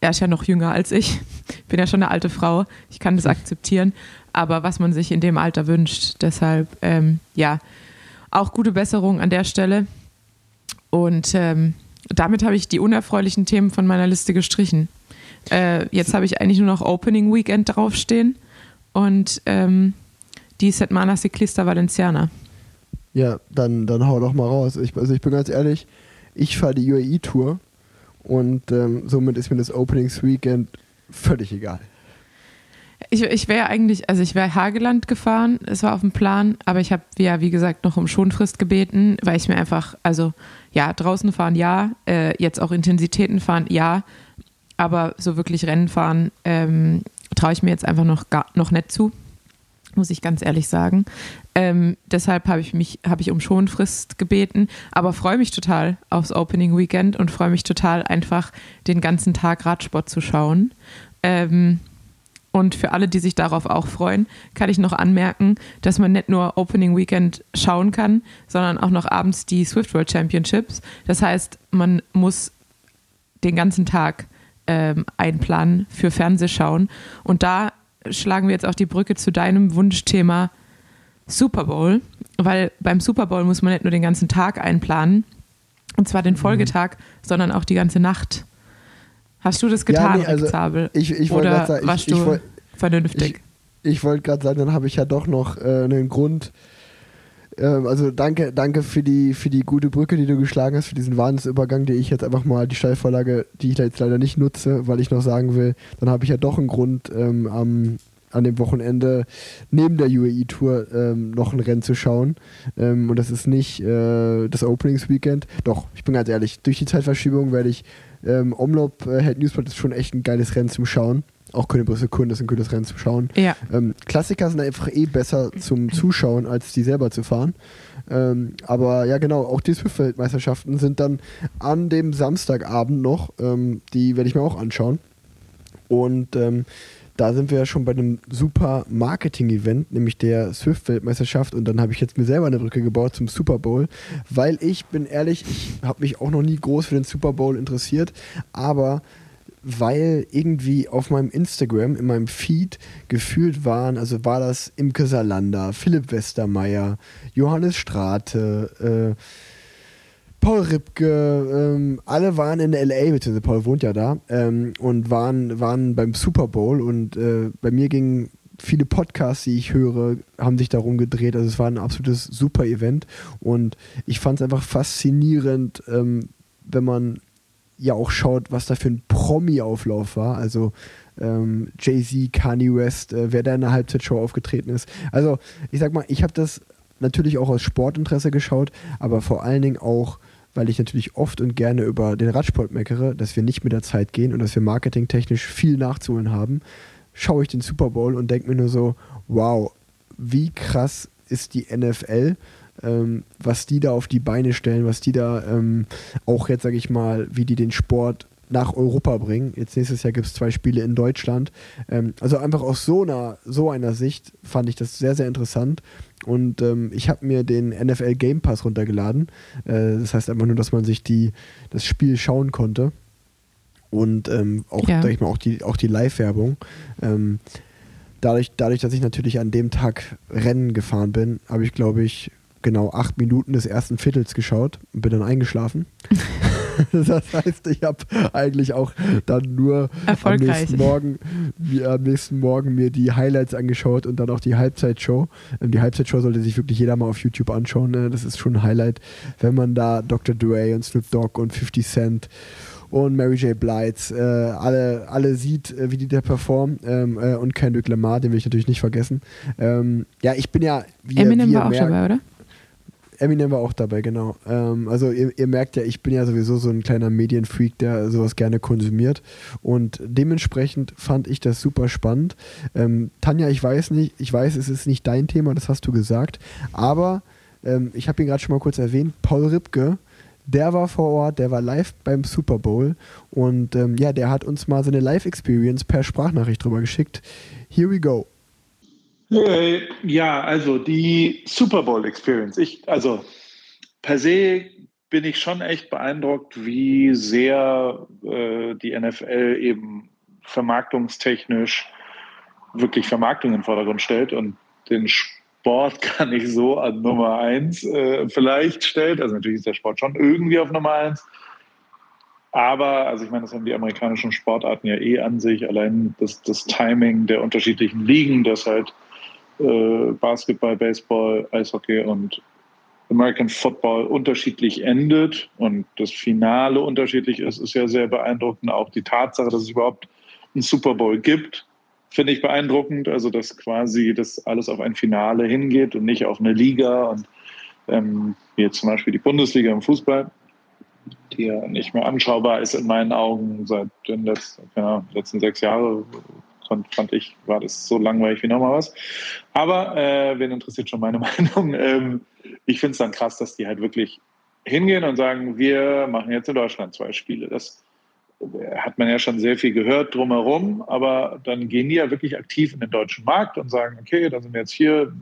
er ist ja noch jünger als ich, ich bin ja schon eine alte Frau, ich kann das akzeptieren, aber was man sich in dem Alter wünscht. Deshalb, ähm, ja, auch gute Besserung an der Stelle. Und ähm, damit habe ich die unerfreulichen Themen von meiner Liste gestrichen. Äh, jetzt habe ich eigentlich nur noch Opening Weekend draufstehen und ähm, die Setmana Ciclista Valenciana. Ja, dann, dann hau doch mal raus. Ich, also ich bin ganz ehrlich, ich fahre die UAE-Tour und ähm, somit ist mir das Openings Weekend völlig egal. Ich, ich wäre eigentlich, also ich wäre Hageland gefahren, es war auf dem Plan, aber ich habe ja, wie gesagt, noch um Schonfrist gebeten, weil ich mir einfach, also ja, draußen fahren ja, äh, jetzt auch Intensitäten fahren ja, aber so wirklich Rennen fahren ähm, traue ich mir jetzt einfach noch, gar, noch nicht zu, muss ich ganz ehrlich sagen. Ähm, deshalb habe ich mich, habe ich um Schonfrist gebeten, aber freue mich total aufs Opening Weekend und freue mich total einfach den ganzen Tag Radsport zu schauen. Ähm, und für alle, die sich darauf auch freuen, kann ich noch anmerken, dass man nicht nur Opening Weekend schauen kann, sondern auch noch abends die Swift World Championships. Das heißt, man muss den ganzen Tag ähm, einplanen für Fernsehschauen. Und da schlagen wir jetzt auch die Brücke zu deinem Wunschthema Super Bowl, weil beim Super Bowl muss man nicht nur den ganzen Tag einplanen, und zwar den mhm. Folgetag, mhm. sondern auch die ganze Nacht. Hast du das getan, ja, nee, also Zabel? Ich, ich Oder sagen, warst ich, du wollt, vernünftig? Ich, ich wollte gerade sagen, dann habe ich ja doch noch äh, einen Grund. Ähm, also danke, danke für die, für die gute Brücke, die du geschlagen hast, für diesen Wahnsinnsübergang, die ich jetzt einfach mal, die Steilvorlage, die ich da jetzt leider nicht nutze, weil ich noch sagen will, dann habe ich ja doch einen Grund, ähm, am, an dem Wochenende neben der UAE-Tour ähm, noch ein Rennen zu schauen. Ähm, und das ist nicht äh, das Openings-Weekend. Doch, ich bin ganz ehrlich, durch die Zeitverschiebung werde ich ähm, Omlop äh, Head Newsport ist schon echt ein geiles Rennen zum Schauen. Auch Köln Brüssel Kunden ist ein gutes Rennen zum Schauen. Ja. Ähm, Klassiker sind einfach eh besser zum Zuschauen, als die selber zu fahren. Ähm, aber ja, genau, auch die Swift-Weltmeisterschaften sind dann an dem Samstagabend noch. Ähm, die werde ich mir auch anschauen. Und ähm, da sind wir ja schon bei einem super Marketing-Event, nämlich der Swift-Weltmeisterschaft. Und dann habe ich jetzt mir selber eine Brücke gebaut zum Super Bowl, weil ich bin ehrlich, ich habe mich auch noch nie groß für den Super Bowl interessiert, aber weil irgendwie auf meinem Instagram, in meinem Feed gefühlt waren, also war das Imke Salander, Philipp Westermeier, Johannes Strate, äh, Paul Ripke, ähm, alle waren in LA, beziehungsweise Paul wohnt ja da, ähm, und waren, waren beim Super Bowl und äh, bei mir ging viele Podcasts, die ich höre, haben sich darum gedreht. Also es war ein absolutes super Event und ich fand es einfach faszinierend, ähm, wenn man ja auch schaut, was da für ein Promi-Auflauf war. Also ähm, Jay-Z, Kanye West, äh, wer da in der Halbzeitshow aufgetreten ist. Also ich sag mal, ich habe das natürlich auch aus Sportinteresse geschaut, aber vor allen Dingen auch, weil ich natürlich oft und gerne über den Radsport meckere, dass wir nicht mit der Zeit gehen und dass wir marketingtechnisch viel nachzuholen haben, schaue ich den Super Bowl und denke mir nur so, wow, wie krass ist die NFL, ähm, was die da auf die Beine stellen, was die da ähm, auch jetzt, sage ich mal, wie die den Sport nach Europa bringen. Jetzt nächstes Jahr gibt es zwei Spiele in Deutschland. Ähm, also einfach aus so einer, so einer Sicht fand ich das sehr, sehr interessant. Und ähm, ich habe mir den NFL Game Pass runtergeladen. Äh, das heißt einfach nur, dass man sich die, das Spiel schauen konnte. Und ähm, auch, ja. sag ich mal, auch die, auch die Live-Werbung. Ähm, dadurch, dadurch, dass ich natürlich an dem Tag Rennen gefahren bin, habe ich, glaube ich, genau acht Minuten des ersten Viertels geschaut und bin dann eingeschlafen. das heißt, ich habe eigentlich auch dann nur am nächsten, Morgen, mir, am nächsten Morgen mir die Highlights angeschaut und dann auch die Halbzeitshow. Ähm, die Halbzeitshow sollte sich wirklich jeder mal auf YouTube anschauen. Ne? Das ist schon ein Highlight, wenn man da Dr. Dre und Snoop Dogg und 50 Cent und Mary J. Blight, äh, alle, alle sieht, äh, wie die da performen ähm, äh, und Kendrick Lamar, den will ich natürlich nicht vergessen. Ähm, ja, ich bin ja, wie Eminem wie war auch merkt, dabei, oder? Eminem war auch dabei, genau. Ähm, also ihr, ihr, merkt ja, ich bin ja sowieso so ein kleiner Medienfreak, der sowas gerne konsumiert. Und dementsprechend fand ich das super spannend. Ähm, Tanja, ich weiß nicht, ich weiß, es ist nicht dein Thema, das hast du gesagt. Aber ähm, ich habe ihn gerade schon mal kurz erwähnt, Paul Ripke, der war vor Ort, der war live beim Super Bowl und ähm, ja, der hat uns mal seine Live-Experience per Sprachnachricht drüber geschickt. Here we go. Äh, ja, also die Super Bowl Experience. Ich, also per se bin ich schon echt beeindruckt, wie sehr äh, die NFL eben vermarktungstechnisch wirklich Vermarktung in den Vordergrund stellt und den Sport kann ich so an Nummer eins äh, vielleicht stellt. Also natürlich ist der Sport schon irgendwie auf Nummer eins. Aber, also ich meine, das haben die amerikanischen Sportarten ja eh an sich. Allein das, das Timing der unterschiedlichen Ligen, das halt äh, Basketball, Baseball, Eishockey und American Football unterschiedlich endet und das Finale unterschiedlich ist, ist ja sehr beeindruckend. Auch die Tatsache, dass es überhaupt einen Super Bowl gibt, finde ich beeindruckend. Also, dass quasi das alles auf ein Finale hingeht und nicht auf eine Liga und ähm, jetzt zum Beispiel die Bundesliga im Fußball, die ja nicht mehr anschaubar ist in meinen Augen seit den letzten, ja, letzten sechs Jahren fand, fand ich, war das so langweilig wie nochmal was. Aber äh, wen interessiert schon meine Meinung? Ähm, ich finde es dann krass, dass die halt wirklich hingehen und sagen, wir machen jetzt in Deutschland zwei Spiele. Das äh, hat man ja schon sehr viel gehört drumherum, aber dann gehen die ja wirklich aktiv in den deutschen Markt und sagen, okay, da sind wir jetzt hier,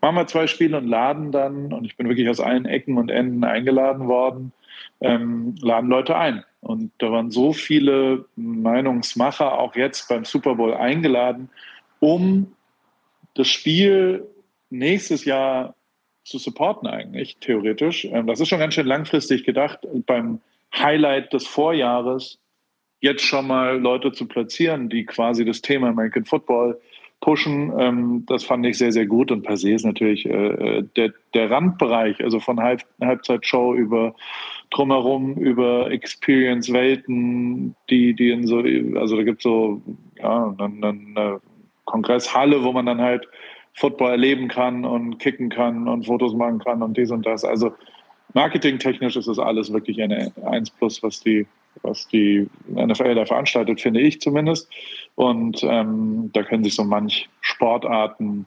machen wir zwei Spiele und laden dann, und ich bin wirklich aus allen Ecken und Enden eingeladen worden, ähm, laden Leute ein. Und da waren so viele Meinungsmacher auch jetzt beim Super Bowl eingeladen, um das Spiel nächstes Jahr zu supporten eigentlich, theoretisch. Ähm, das ist schon ganz schön langfristig gedacht, beim Highlight des Vorjahres jetzt schon mal Leute zu platzieren, die quasi das Thema American Football pushen. Ähm, das fand ich sehr, sehr gut. Und per se ist natürlich äh, der, der Randbereich, also von Halb Halbzeitshow über drumherum, über Experience-Welten, die, die in so, also da gibt es so ja, eine, eine Kongresshalle, wo man dann halt Football erleben kann und kicken kann und Fotos machen kann und dies und das. Also marketingtechnisch ist das alles wirklich eine 1 plus, was die was die NFL da veranstaltet, finde ich zumindest. Und ähm, da können sich so manch Sportarten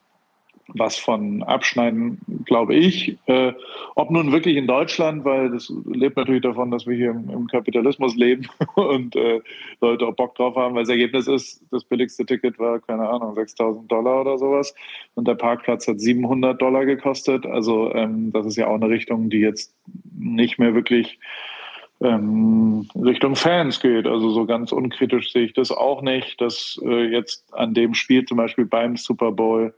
was von abschneiden, glaube ich. Äh, ob nun wirklich in Deutschland, weil das lebt natürlich davon, dass wir hier im, im Kapitalismus leben und äh, Leute auch Bock drauf haben, weil das Ergebnis ist, das billigste Ticket war, keine Ahnung, 6000 Dollar oder sowas und der Parkplatz hat 700 Dollar gekostet. Also ähm, das ist ja auch eine Richtung, die jetzt nicht mehr wirklich ähm, Richtung Fans geht. Also so ganz unkritisch sehe ich das auch nicht, dass äh, jetzt an dem Spiel zum Beispiel beim Super Bowl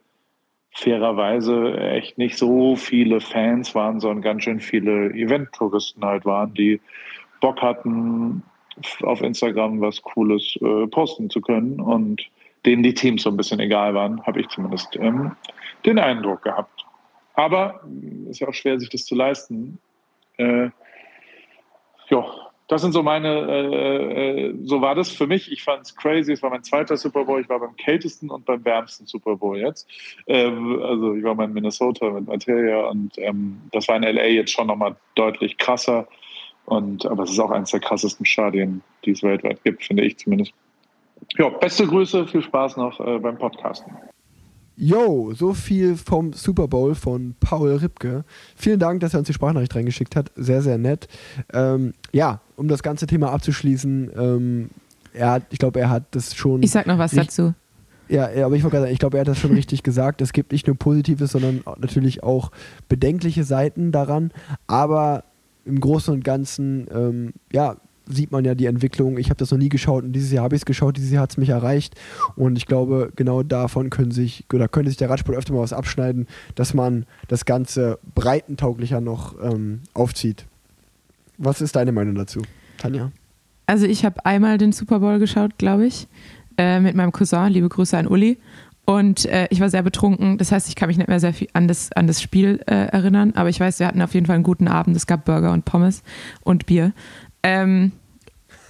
fairerweise echt nicht so viele Fans waren, sondern ganz schön viele Event-Touristen halt waren, die Bock hatten, auf Instagram was Cooles äh, posten zu können. Und denen die Teams so ein bisschen egal waren, habe ich zumindest ähm, den Eindruck gehabt. Aber ist ja auch schwer, sich das zu leisten. Äh, ja, das sind so meine, äh, äh, so war das für mich. Ich fand es crazy. Es war mein zweiter Super Bowl. Ich war beim kältesten und beim wärmsten Super Bowl jetzt. Ähm, also ich war mal in Minnesota mit Materia und ähm, das war in LA jetzt schon nochmal deutlich krasser. Und, aber es ist auch eines der krassesten Stadien, die es weltweit gibt, finde ich zumindest. Ja, beste Grüße, viel Spaß noch äh, beim Podcasten. Yo, so viel vom Super Bowl von Paul Ripke. Vielen Dank, dass er uns die Sprachnachricht reingeschickt hat. Sehr, sehr nett. Ähm, ja, um das ganze Thema abzuschließen, ähm, er hat, ich glaube, er hat das schon. Ich sag noch was dazu. Ja, aber ich wollte gerade sagen, ich glaube, er hat das schon richtig gesagt. Es gibt nicht nur Positives, sondern natürlich auch bedenkliche Seiten daran. Aber im Großen und Ganzen, ähm, ja, sieht man ja die Entwicklung. Ich habe das noch nie geschaut und dieses Jahr habe ich es geschaut, dieses Jahr hat es mich erreicht. Und ich glaube, genau davon können sich, oder könnte sich der Radsport öfter mal was abschneiden, dass man das Ganze breitentauglicher noch ähm, aufzieht. Was ist deine Meinung dazu, Tanja? Also ich habe einmal den Super Bowl geschaut, glaube ich, äh, mit meinem Cousin. Liebe Grüße an Uli. Und äh, ich war sehr betrunken. Das heißt, ich kann mich nicht mehr sehr viel an das, an das Spiel äh, erinnern. Aber ich weiß, wir hatten auf jeden Fall einen guten Abend. Es gab Burger und Pommes und Bier. Ähm,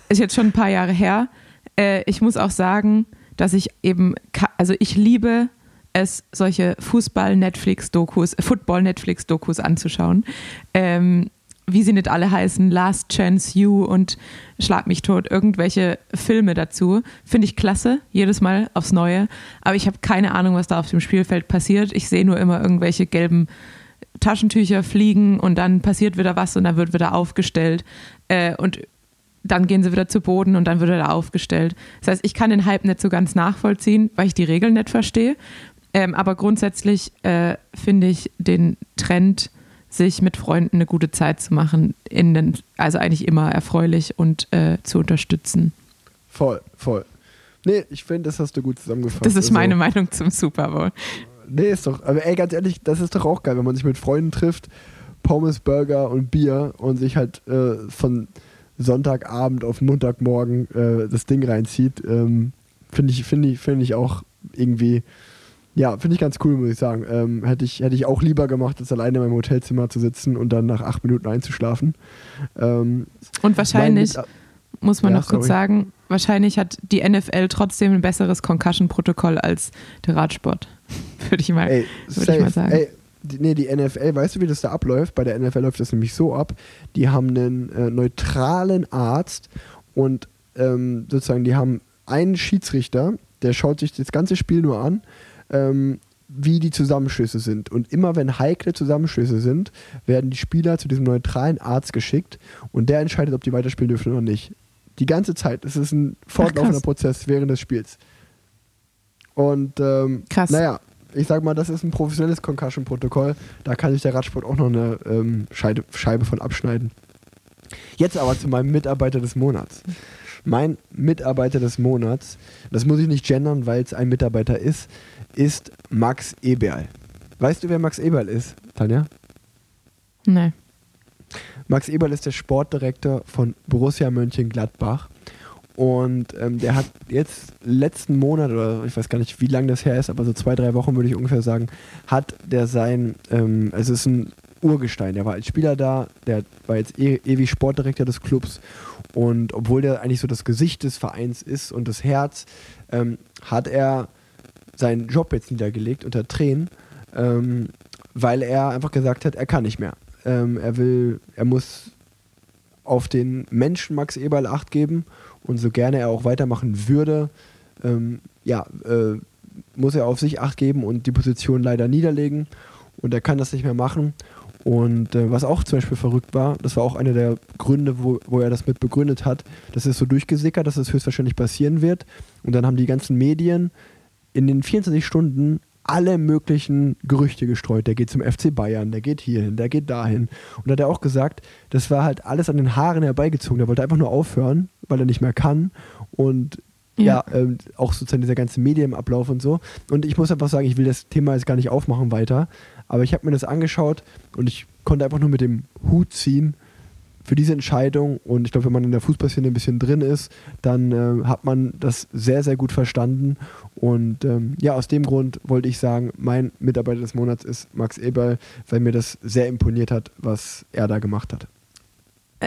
ist jetzt schon ein paar Jahre her. Äh, ich muss auch sagen, dass ich eben, also ich liebe es, solche Fußball-Netflix-Dokus, Football-Netflix-Dokus anzuschauen. Ähm, wie sie nicht alle heißen, Last Chance You und Schlag mich tot, irgendwelche Filme dazu. Finde ich klasse, jedes Mal aufs Neue. Aber ich habe keine Ahnung, was da auf dem Spielfeld passiert. Ich sehe nur immer irgendwelche gelben Taschentücher fliegen und dann passiert wieder was und dann wird wieder aufgestellt. Äh, und dann gehen sie wieder zu Boden und dann wird er aufgestellt. Das heißt, ich kann den Hype nicht so ganz nachvollziehen, weil ich die Regeln nicht verstehe. Ähm, aber grundsätzlich äh, finde ich den Trend, sich mit Freunden eine gute Zeit zu machen, in den, also eigentlich immer erfreulich und äh, zu unterstützen. Voll, voll. Nee, ich finde, das hast du gut zusammengefasst. Das ist also, meine Meinung zum Super Bowl. Nee, ist doch, aber ey, ganz ehrlich, das ist doch auch geil, wenn man sich mit Freunden trifft, Pommes, Burger und Bier und sich halt äh, von Sonntagabend auf Montagmorgen äh, das Ding reinzieht. Ähm, finde ich, find ich, find ich auch irgendwie, ja, finde ich ganz cool, muss ich sagen. Ähm, hätte, ich, hätte ich auch lieber gemacht, als alleine in meinem Hotelzimmer zu sitzen und dann nach acht Minuten einzuschlafen. Ähm, und wahrscheinlich, mein, muss man ja, noch kurz sorry. sagen, wahrscheinlich hat die NFL trotzdem ein besseres Concussion-Protokoll als der Radsport. Würde ich, mal, ey, würd ich mal sagen. Ey, die, nee, die NFL, weißt du, wie das da abläuft? Bei der NFL läuft das nämlich so ab, die haben einen äh, neutralen Arzt und ähm, sozusagen, die haben einen Schiedsrichter, der schaut sich das ganze Spiel nur an, ähm, wie die Zusammenschlüsse sind. Und immer wenn heikle Zusammenschlüsse sind, werden die Spieler zu diesem neutralen Arzt geschickt und der entscheidet, ob die weiterspielen dürfen oder nicht. Die ganze Zeit. Es ist ein fortlaufender Ach, Prozess während des Spiels. Und ähm, krass. naja, ich sag mal, das ist ein professionelles Concussion-Protokoll. Da kann sich der Radsport auch noch eine ähm, Scheide, Scheibe von abschneiden. Jetzt aber zu meinem Mitarbeiter des Monats. Mein Mitarbeiter des Monats, das muss ich nicht gendern, weil es ein Mitarbeiter ist, ist Max Eberl. Weißt du, wer Max Eberl ist, Tanja? Nein. Max Eberl ist der Sportdirektor von Borussia Mönchengladbach und ähm, der hat jetzt letzten Monat, oder ich weiß gar nicht, wie lange das her ist, aber so zwei, drei Wochen würde ich ungefähr sagen, hat der sein, ähm, es ist ein Urgestein. Der war als Spieler da, der war jetzt e ewig Sportdirektor des Clubs. Und obwohl der eigentlich so das Gesicht des Vereins ist und das Herz, ähm, hat er seinen Job jetzt niedergelegt unter Tränen, ähm, weil er einfach gesagt hat, er kann nicht mehr. Ähm, er will, er muss auf den Menschen Max Eberl Acht geben und so gerne er auch weitermachen würde, ähm, ja, äh, muss er auf sich Acht geben und die Position leider niederlegen und er kann das nicht mehr machen. Und äh, was auch zum Beispiel verrückt war, das war auch einer der Gründe, wo, wo er das mit begründet hat, das ist so durchgesickert, dass es das höchstwahrscheinlich passieren wird. Und dann haben die ganzen Medien in den 24 Stunden alle möglichen Gerüchte gestreut. Der geht zum FC Bayern, der geht hierhin, der geht dahin. Und da hat er auch gesagt, das war halt alles an den Haaren herbeigezogen. Der wollte einfach nur aufhören, weil er nicht mehr kann. Und ja, ja ähm, auch sozusagen dieser ganze Medienablauf und so. Und ich muss einfach sagen, ich will das Thema jetzt gar nicht aufmachen weiter. Aber ich habe mir das angeschaut und ich konnte einfach nur mit dem Hut ziehen für diese Entscheidung. Und ich glaube, wenn man in der Fußballszene ein bisschen drin ist, dann äh, hat man das sehr, sehr gut verstanden. Und ähm, ja, aus dem Grund wollte ich sagen, mein Mitarbeiter des Monats ist Max Eberl, weil mir das sehr imponiert hat, was er da gemacht hat.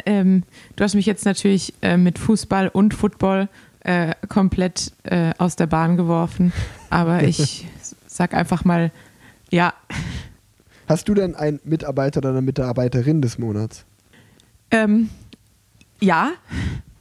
Ähm, du hast mich jetzt natürlich äh, mit Fußball und Football äh, komplett äh, aus der Bahn geworfen, aber ich sag einfach mal, ja. Hast du denn einen Mitarbeiter oder eine Mitarbeiterin des Monats? Ähm, ja.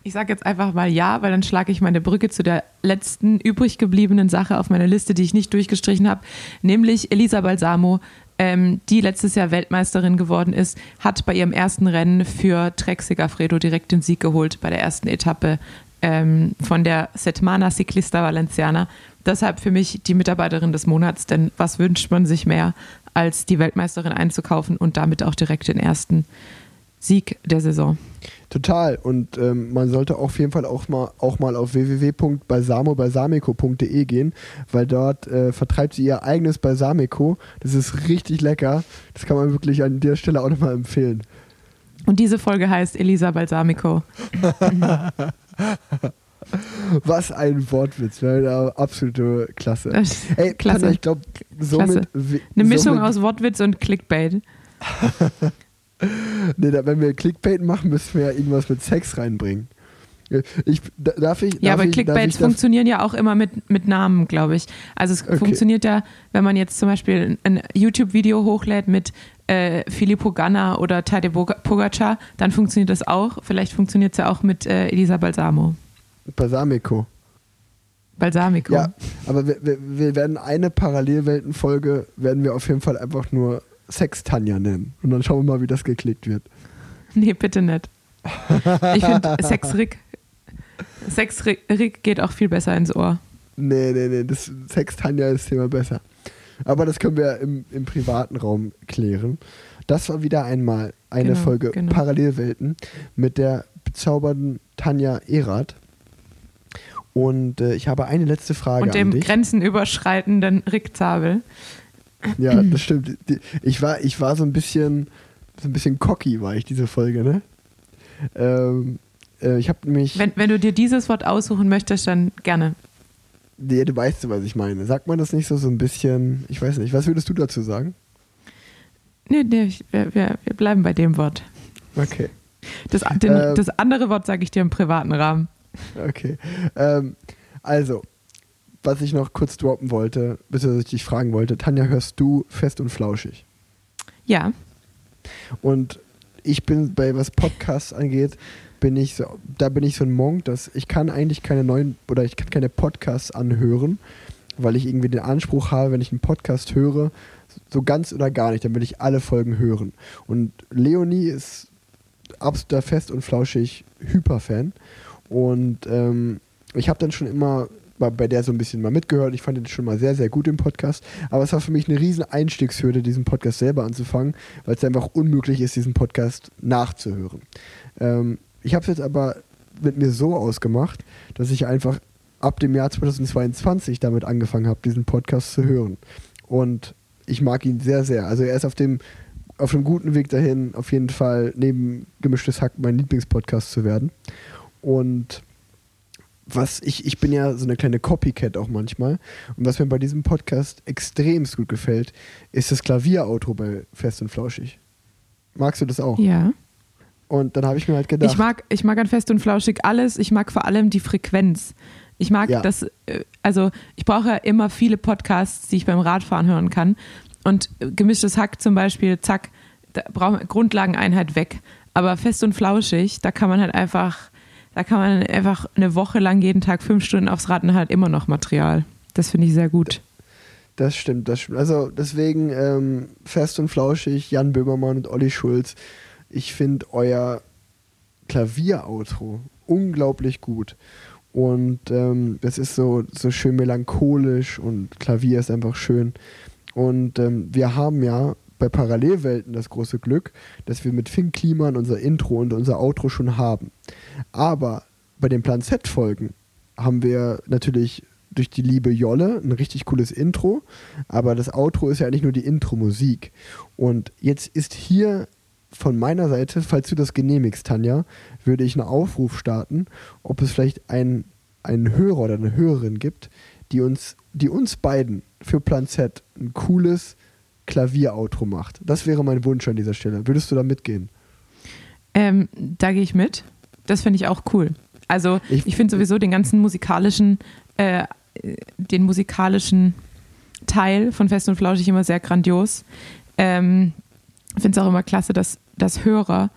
Ich sage jetzt einfach mal ja, weil dann schlage ich meine Brücke zu der letzten übrig gebliebenen Sache auf meiner Liste, die ich nicht durchgestrichen habe, nämlich Elisa Balsamo, ähm, die letztes Jahr Weltmeisterin geworden ist, hat bei ihrem ersten Rennen für Trek Segafredo direkt den Sieg geholt bei der ersten Etappe ähm, von der Setmana Ciclista Valenciana. Deshalb für mich die Mitarbeiterin des Monats, denn was wünscht man sich mehr, als die Weltmeisterin einzukaufen und damit auch direkt den ersten Sieg der Saison. Total. Und ähm, man sollte auf jeden Fall auch mal, auch mal auf www.balsamobalsamico.de gehen, weil dort äh, vertreibt sie ihr eigenes Balsamico. Das ist richtig lecker. Das kann man wirklich an der Stelle auch nochmal empfehlen. Und diese Folge heißt Elisa Balsamico. Was ein Wortwitz, ne? absolute Klasse. Ey, klasse. Tanja, ich glaube, somit. Klasse. Eine Mischung somit, aus Wortwitz und Clickbait. nee, da, wenn wir Clickbait machen, müssen wir ja irgendwas mit Sex reinbringen. Ich, darf ich, darf ja, aber ich, Clickbaits funktionieren ja auch immer mit, mit Namen, glaube ich. Also es okay. funktioniert ja, wenn man jetzt zum Beispiel ein YouTube-Video hochlädt mit äh, Filippo Ganna oder Tade Pogacar, dann funktioniert das auch. Vielleicht funktioniert es ja auch mit äh, Elisa Balsamo. Balsamico. Balsamico. Ja, aber wir, wir, wir werden eine Parallelweltenfolge, werden wir auf jeden Fall einfach nur Sex-Tanja nennen. Und dann schauen wir mal, wie das geklickt wird. Nee, bitte nicht. Ich finde Sex-Rick Sex-Rick geht auch viel besser ins Ohr. Nee, nee, nee, das Sex-Tanja ist Thema besser. Aber das können wir im, im privaten Raum klären. Das war wieder einmal eine genau, Folge genau. Parallelwelten mit der bezaubernden Tanja Erath. Und äh, ich habe eine letzte Frage Und dem grenzenüberschreitenden Rick Zabel. Ja, das stimmt. Ich war, ich war so ein bisschen, so ein bisschen cocky, war ich diese Folge, ne? Ähm, äh, ich habe mich. Wenn, wenn du dir dieses Wort aussuchen möchtest, dann gerne. Nee, du weißt, was ich meine. Sagt man das nicht so, so ein bisschen, ich weiß nicht, was würdest du dazu sagen? Nee, nee, ich, wir, wir, wir bleiben bei dem Wort. Okay. Das, den, ähm, das andere Wort sage ich dir im privaten Rahmen. Okay. Ähm, also, was ich noch kurz droppen wollte, beziehungsweise ich dich fragen wollte, Tanja, hörst du fest und flauschig? Ja. Und ich bin bei was Podcasts angeht, bin ich so, da bin ich so ein Monk, dass ich kann eigentlich keine neuen oder ich kann keine Podcasts anhören, weil ich irgendwie den Anspruch habe, wenn ich einen Podcast höre, so ganz oder gar nicht, dann will ich alle Folgen hören. Und Leonie ist absoluter fest und flauschig Hyperfan und ähm, ich habe dann schon immer bei der so ein bisschen mal mitgehört. Ich fand den schon mal sehr, sehr gut im Podcast. Aber es war für mich eine riesen Einstiegshürde, diesen Podcast selber anzufangen, weil es einfach unmöglich ist, diesen Podcast nachzuhören. Ähm, ich habe es jetzt aber mit mir so ausgemacht, dass ich einfach ab dem Jahr 2022 damit angefangen habe, diesen Podcast zu hören. Und ich mag ihn sehr, sehr. Also er ist auf dem, auf dem guten Weg dahin, auf jeden Fall neben Gemischtes Hack mein Lieblingspodcast zu werden. Und was ich, ich bin ja so eine kleine Copycat auch manchmal. Und was mir bei diesem Podcast extremst gut gefällt, ist das Klavierauto bei Fest und Flauschig. Magst du das auch? Ja. Und dann habe ich mir halt gedacht. Ich mag, ich mag an Fest und Flauschig alles. Ich mag vor allem die Frequenz. Ich mag ja. das, äh, also ich brauche ja immer viele Podcasts, die ich beim Radfahren hören kann. Und gemischtes Hack zum Beispiel, zack, da braucht Grundlageneinheit weg. Aber fest und flauschig, da kann man halt einfach da kann man einfach eine Woche lang jeden Tag fünf Stunden aufs Rad und halt immer noch Material. Das finde ich sehr gut. Das stimmt, das stimmt. Also deswegen ähm, fest und flauschig, Jan Böhmermann und Olli Schulz. Ich finde euer Klavieroutro unglaublich gut. Und ähm, das ist so, so schön melancholisch und Klavier ist einfach schön. Und ähm, wir haben ja bei Parallelwelten das große Glück, dass wir mit Finn Kliman unser Intro und unser Outro schon haben. Aber bei den Plan Z-Folgen haben wir natürlich durch die liebe Jolle ein richtig cooles Intro, aber das Outro ist ja eigentlich nur die Intro-Musik. Und jetzt ist hier von meiner Seite, falls du das genehmigst, Tanja, würde ich einen Aufruf starten, ob es vielleicht einen, einen Hörer oder eine Hörerin gibt, die uns, die uns beiden für Plan Z ein cooles Klavier-Outro macht. Das wäre mein Wunsch an dieser Stelle. Würdest du da mitgehen? Ähm, da gehe ich mit. Das finde ich auch cool. Also ich, Ich- finde sowieso den ganzen musikalischen, äh, den musikalischen Teil von Fest und Flauschig immer sehr grandios. Ähm, ich finde es auch immer klasse, dass, dass Hörer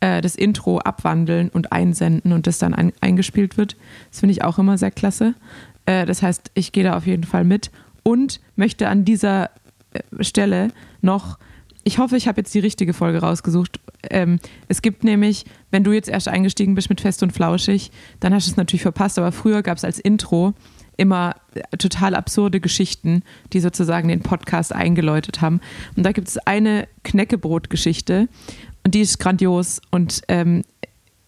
äh, das Intro abwandeln und einsenden und das dann ein, eingespielt wird. Das finde ich auch immer sehr klasse. Äh, das heißt, ich gehe da auf jeden Fall mit und möchte an dieser äh, Stelle noch, ich hoffe, ich habe jetzt die richtige Folge rausgesucht. Ähm, es gibt nämlich, wenn du jetzt erst eingestiegen bist mit Fest und Flauschig, dann hast du es natürlich verpasst, aber früher gab es als Intro immer äh, total absurde Geschichten, die sozusagen den Podcast eingeläutet haben. Und da gibt es eine Knäckebrot-Geschichte und die ist grandios und ähm,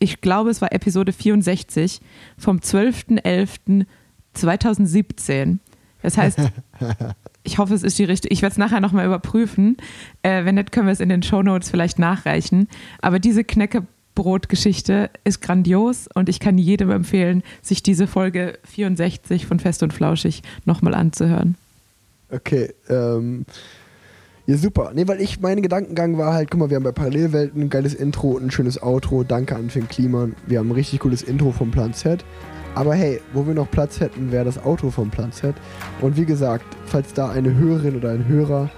ich glaube, es war Episode 64 vom 12.11.2017. Das heißt, ich hoffe, es ist die richtige. Ich werde es nachher nochmal überprüfen. Äh, wenn nicht, können wir es in den Shownotes vielleicht nachreichen. Aber diese Knäckebrot-Geschichte ist grandios und ich kann jedem empfehlen, sich diese Folge 64 von Fest und Flauschig nochmal anzuhören. Okay, ähm. Ja, super. Nee, weil ich, mein Gedankengang war halt, guck mal, wir haben bei Parallelwelten ein geiles Intro und ein schönes Outro. Danke an Finn Kliman. Wir haben ein richtig cooles Intro vom Plan Z. Aber hey, wo wir noch Platz hätten, wäre das Outro vom Plan Z. Und wie gesagt, falls da eine Hörerin oder ein Hörer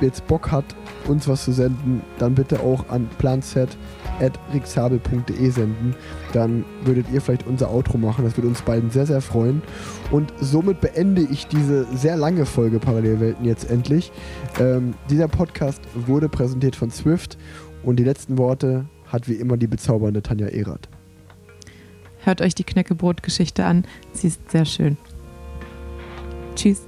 jetzt Bock hat, uns was zu senden, dann bitte auch an planz.rixabel.de senden. Dann würdet ihr vielleicht unser Outro machen. Das würde uns beiden sehr, sehr freuen. Und somit beende ich diese sehr lange Folge Parallelwelten jetzt endlich. Ähm, dieser Podcast wurde präsentiert von Swift und die letzten Worte hat wie immer die bezaubernde Tanja Erath. Hört euch die Knäckebrot-Geschichte an. Sie ist sehr schön. Tschüss.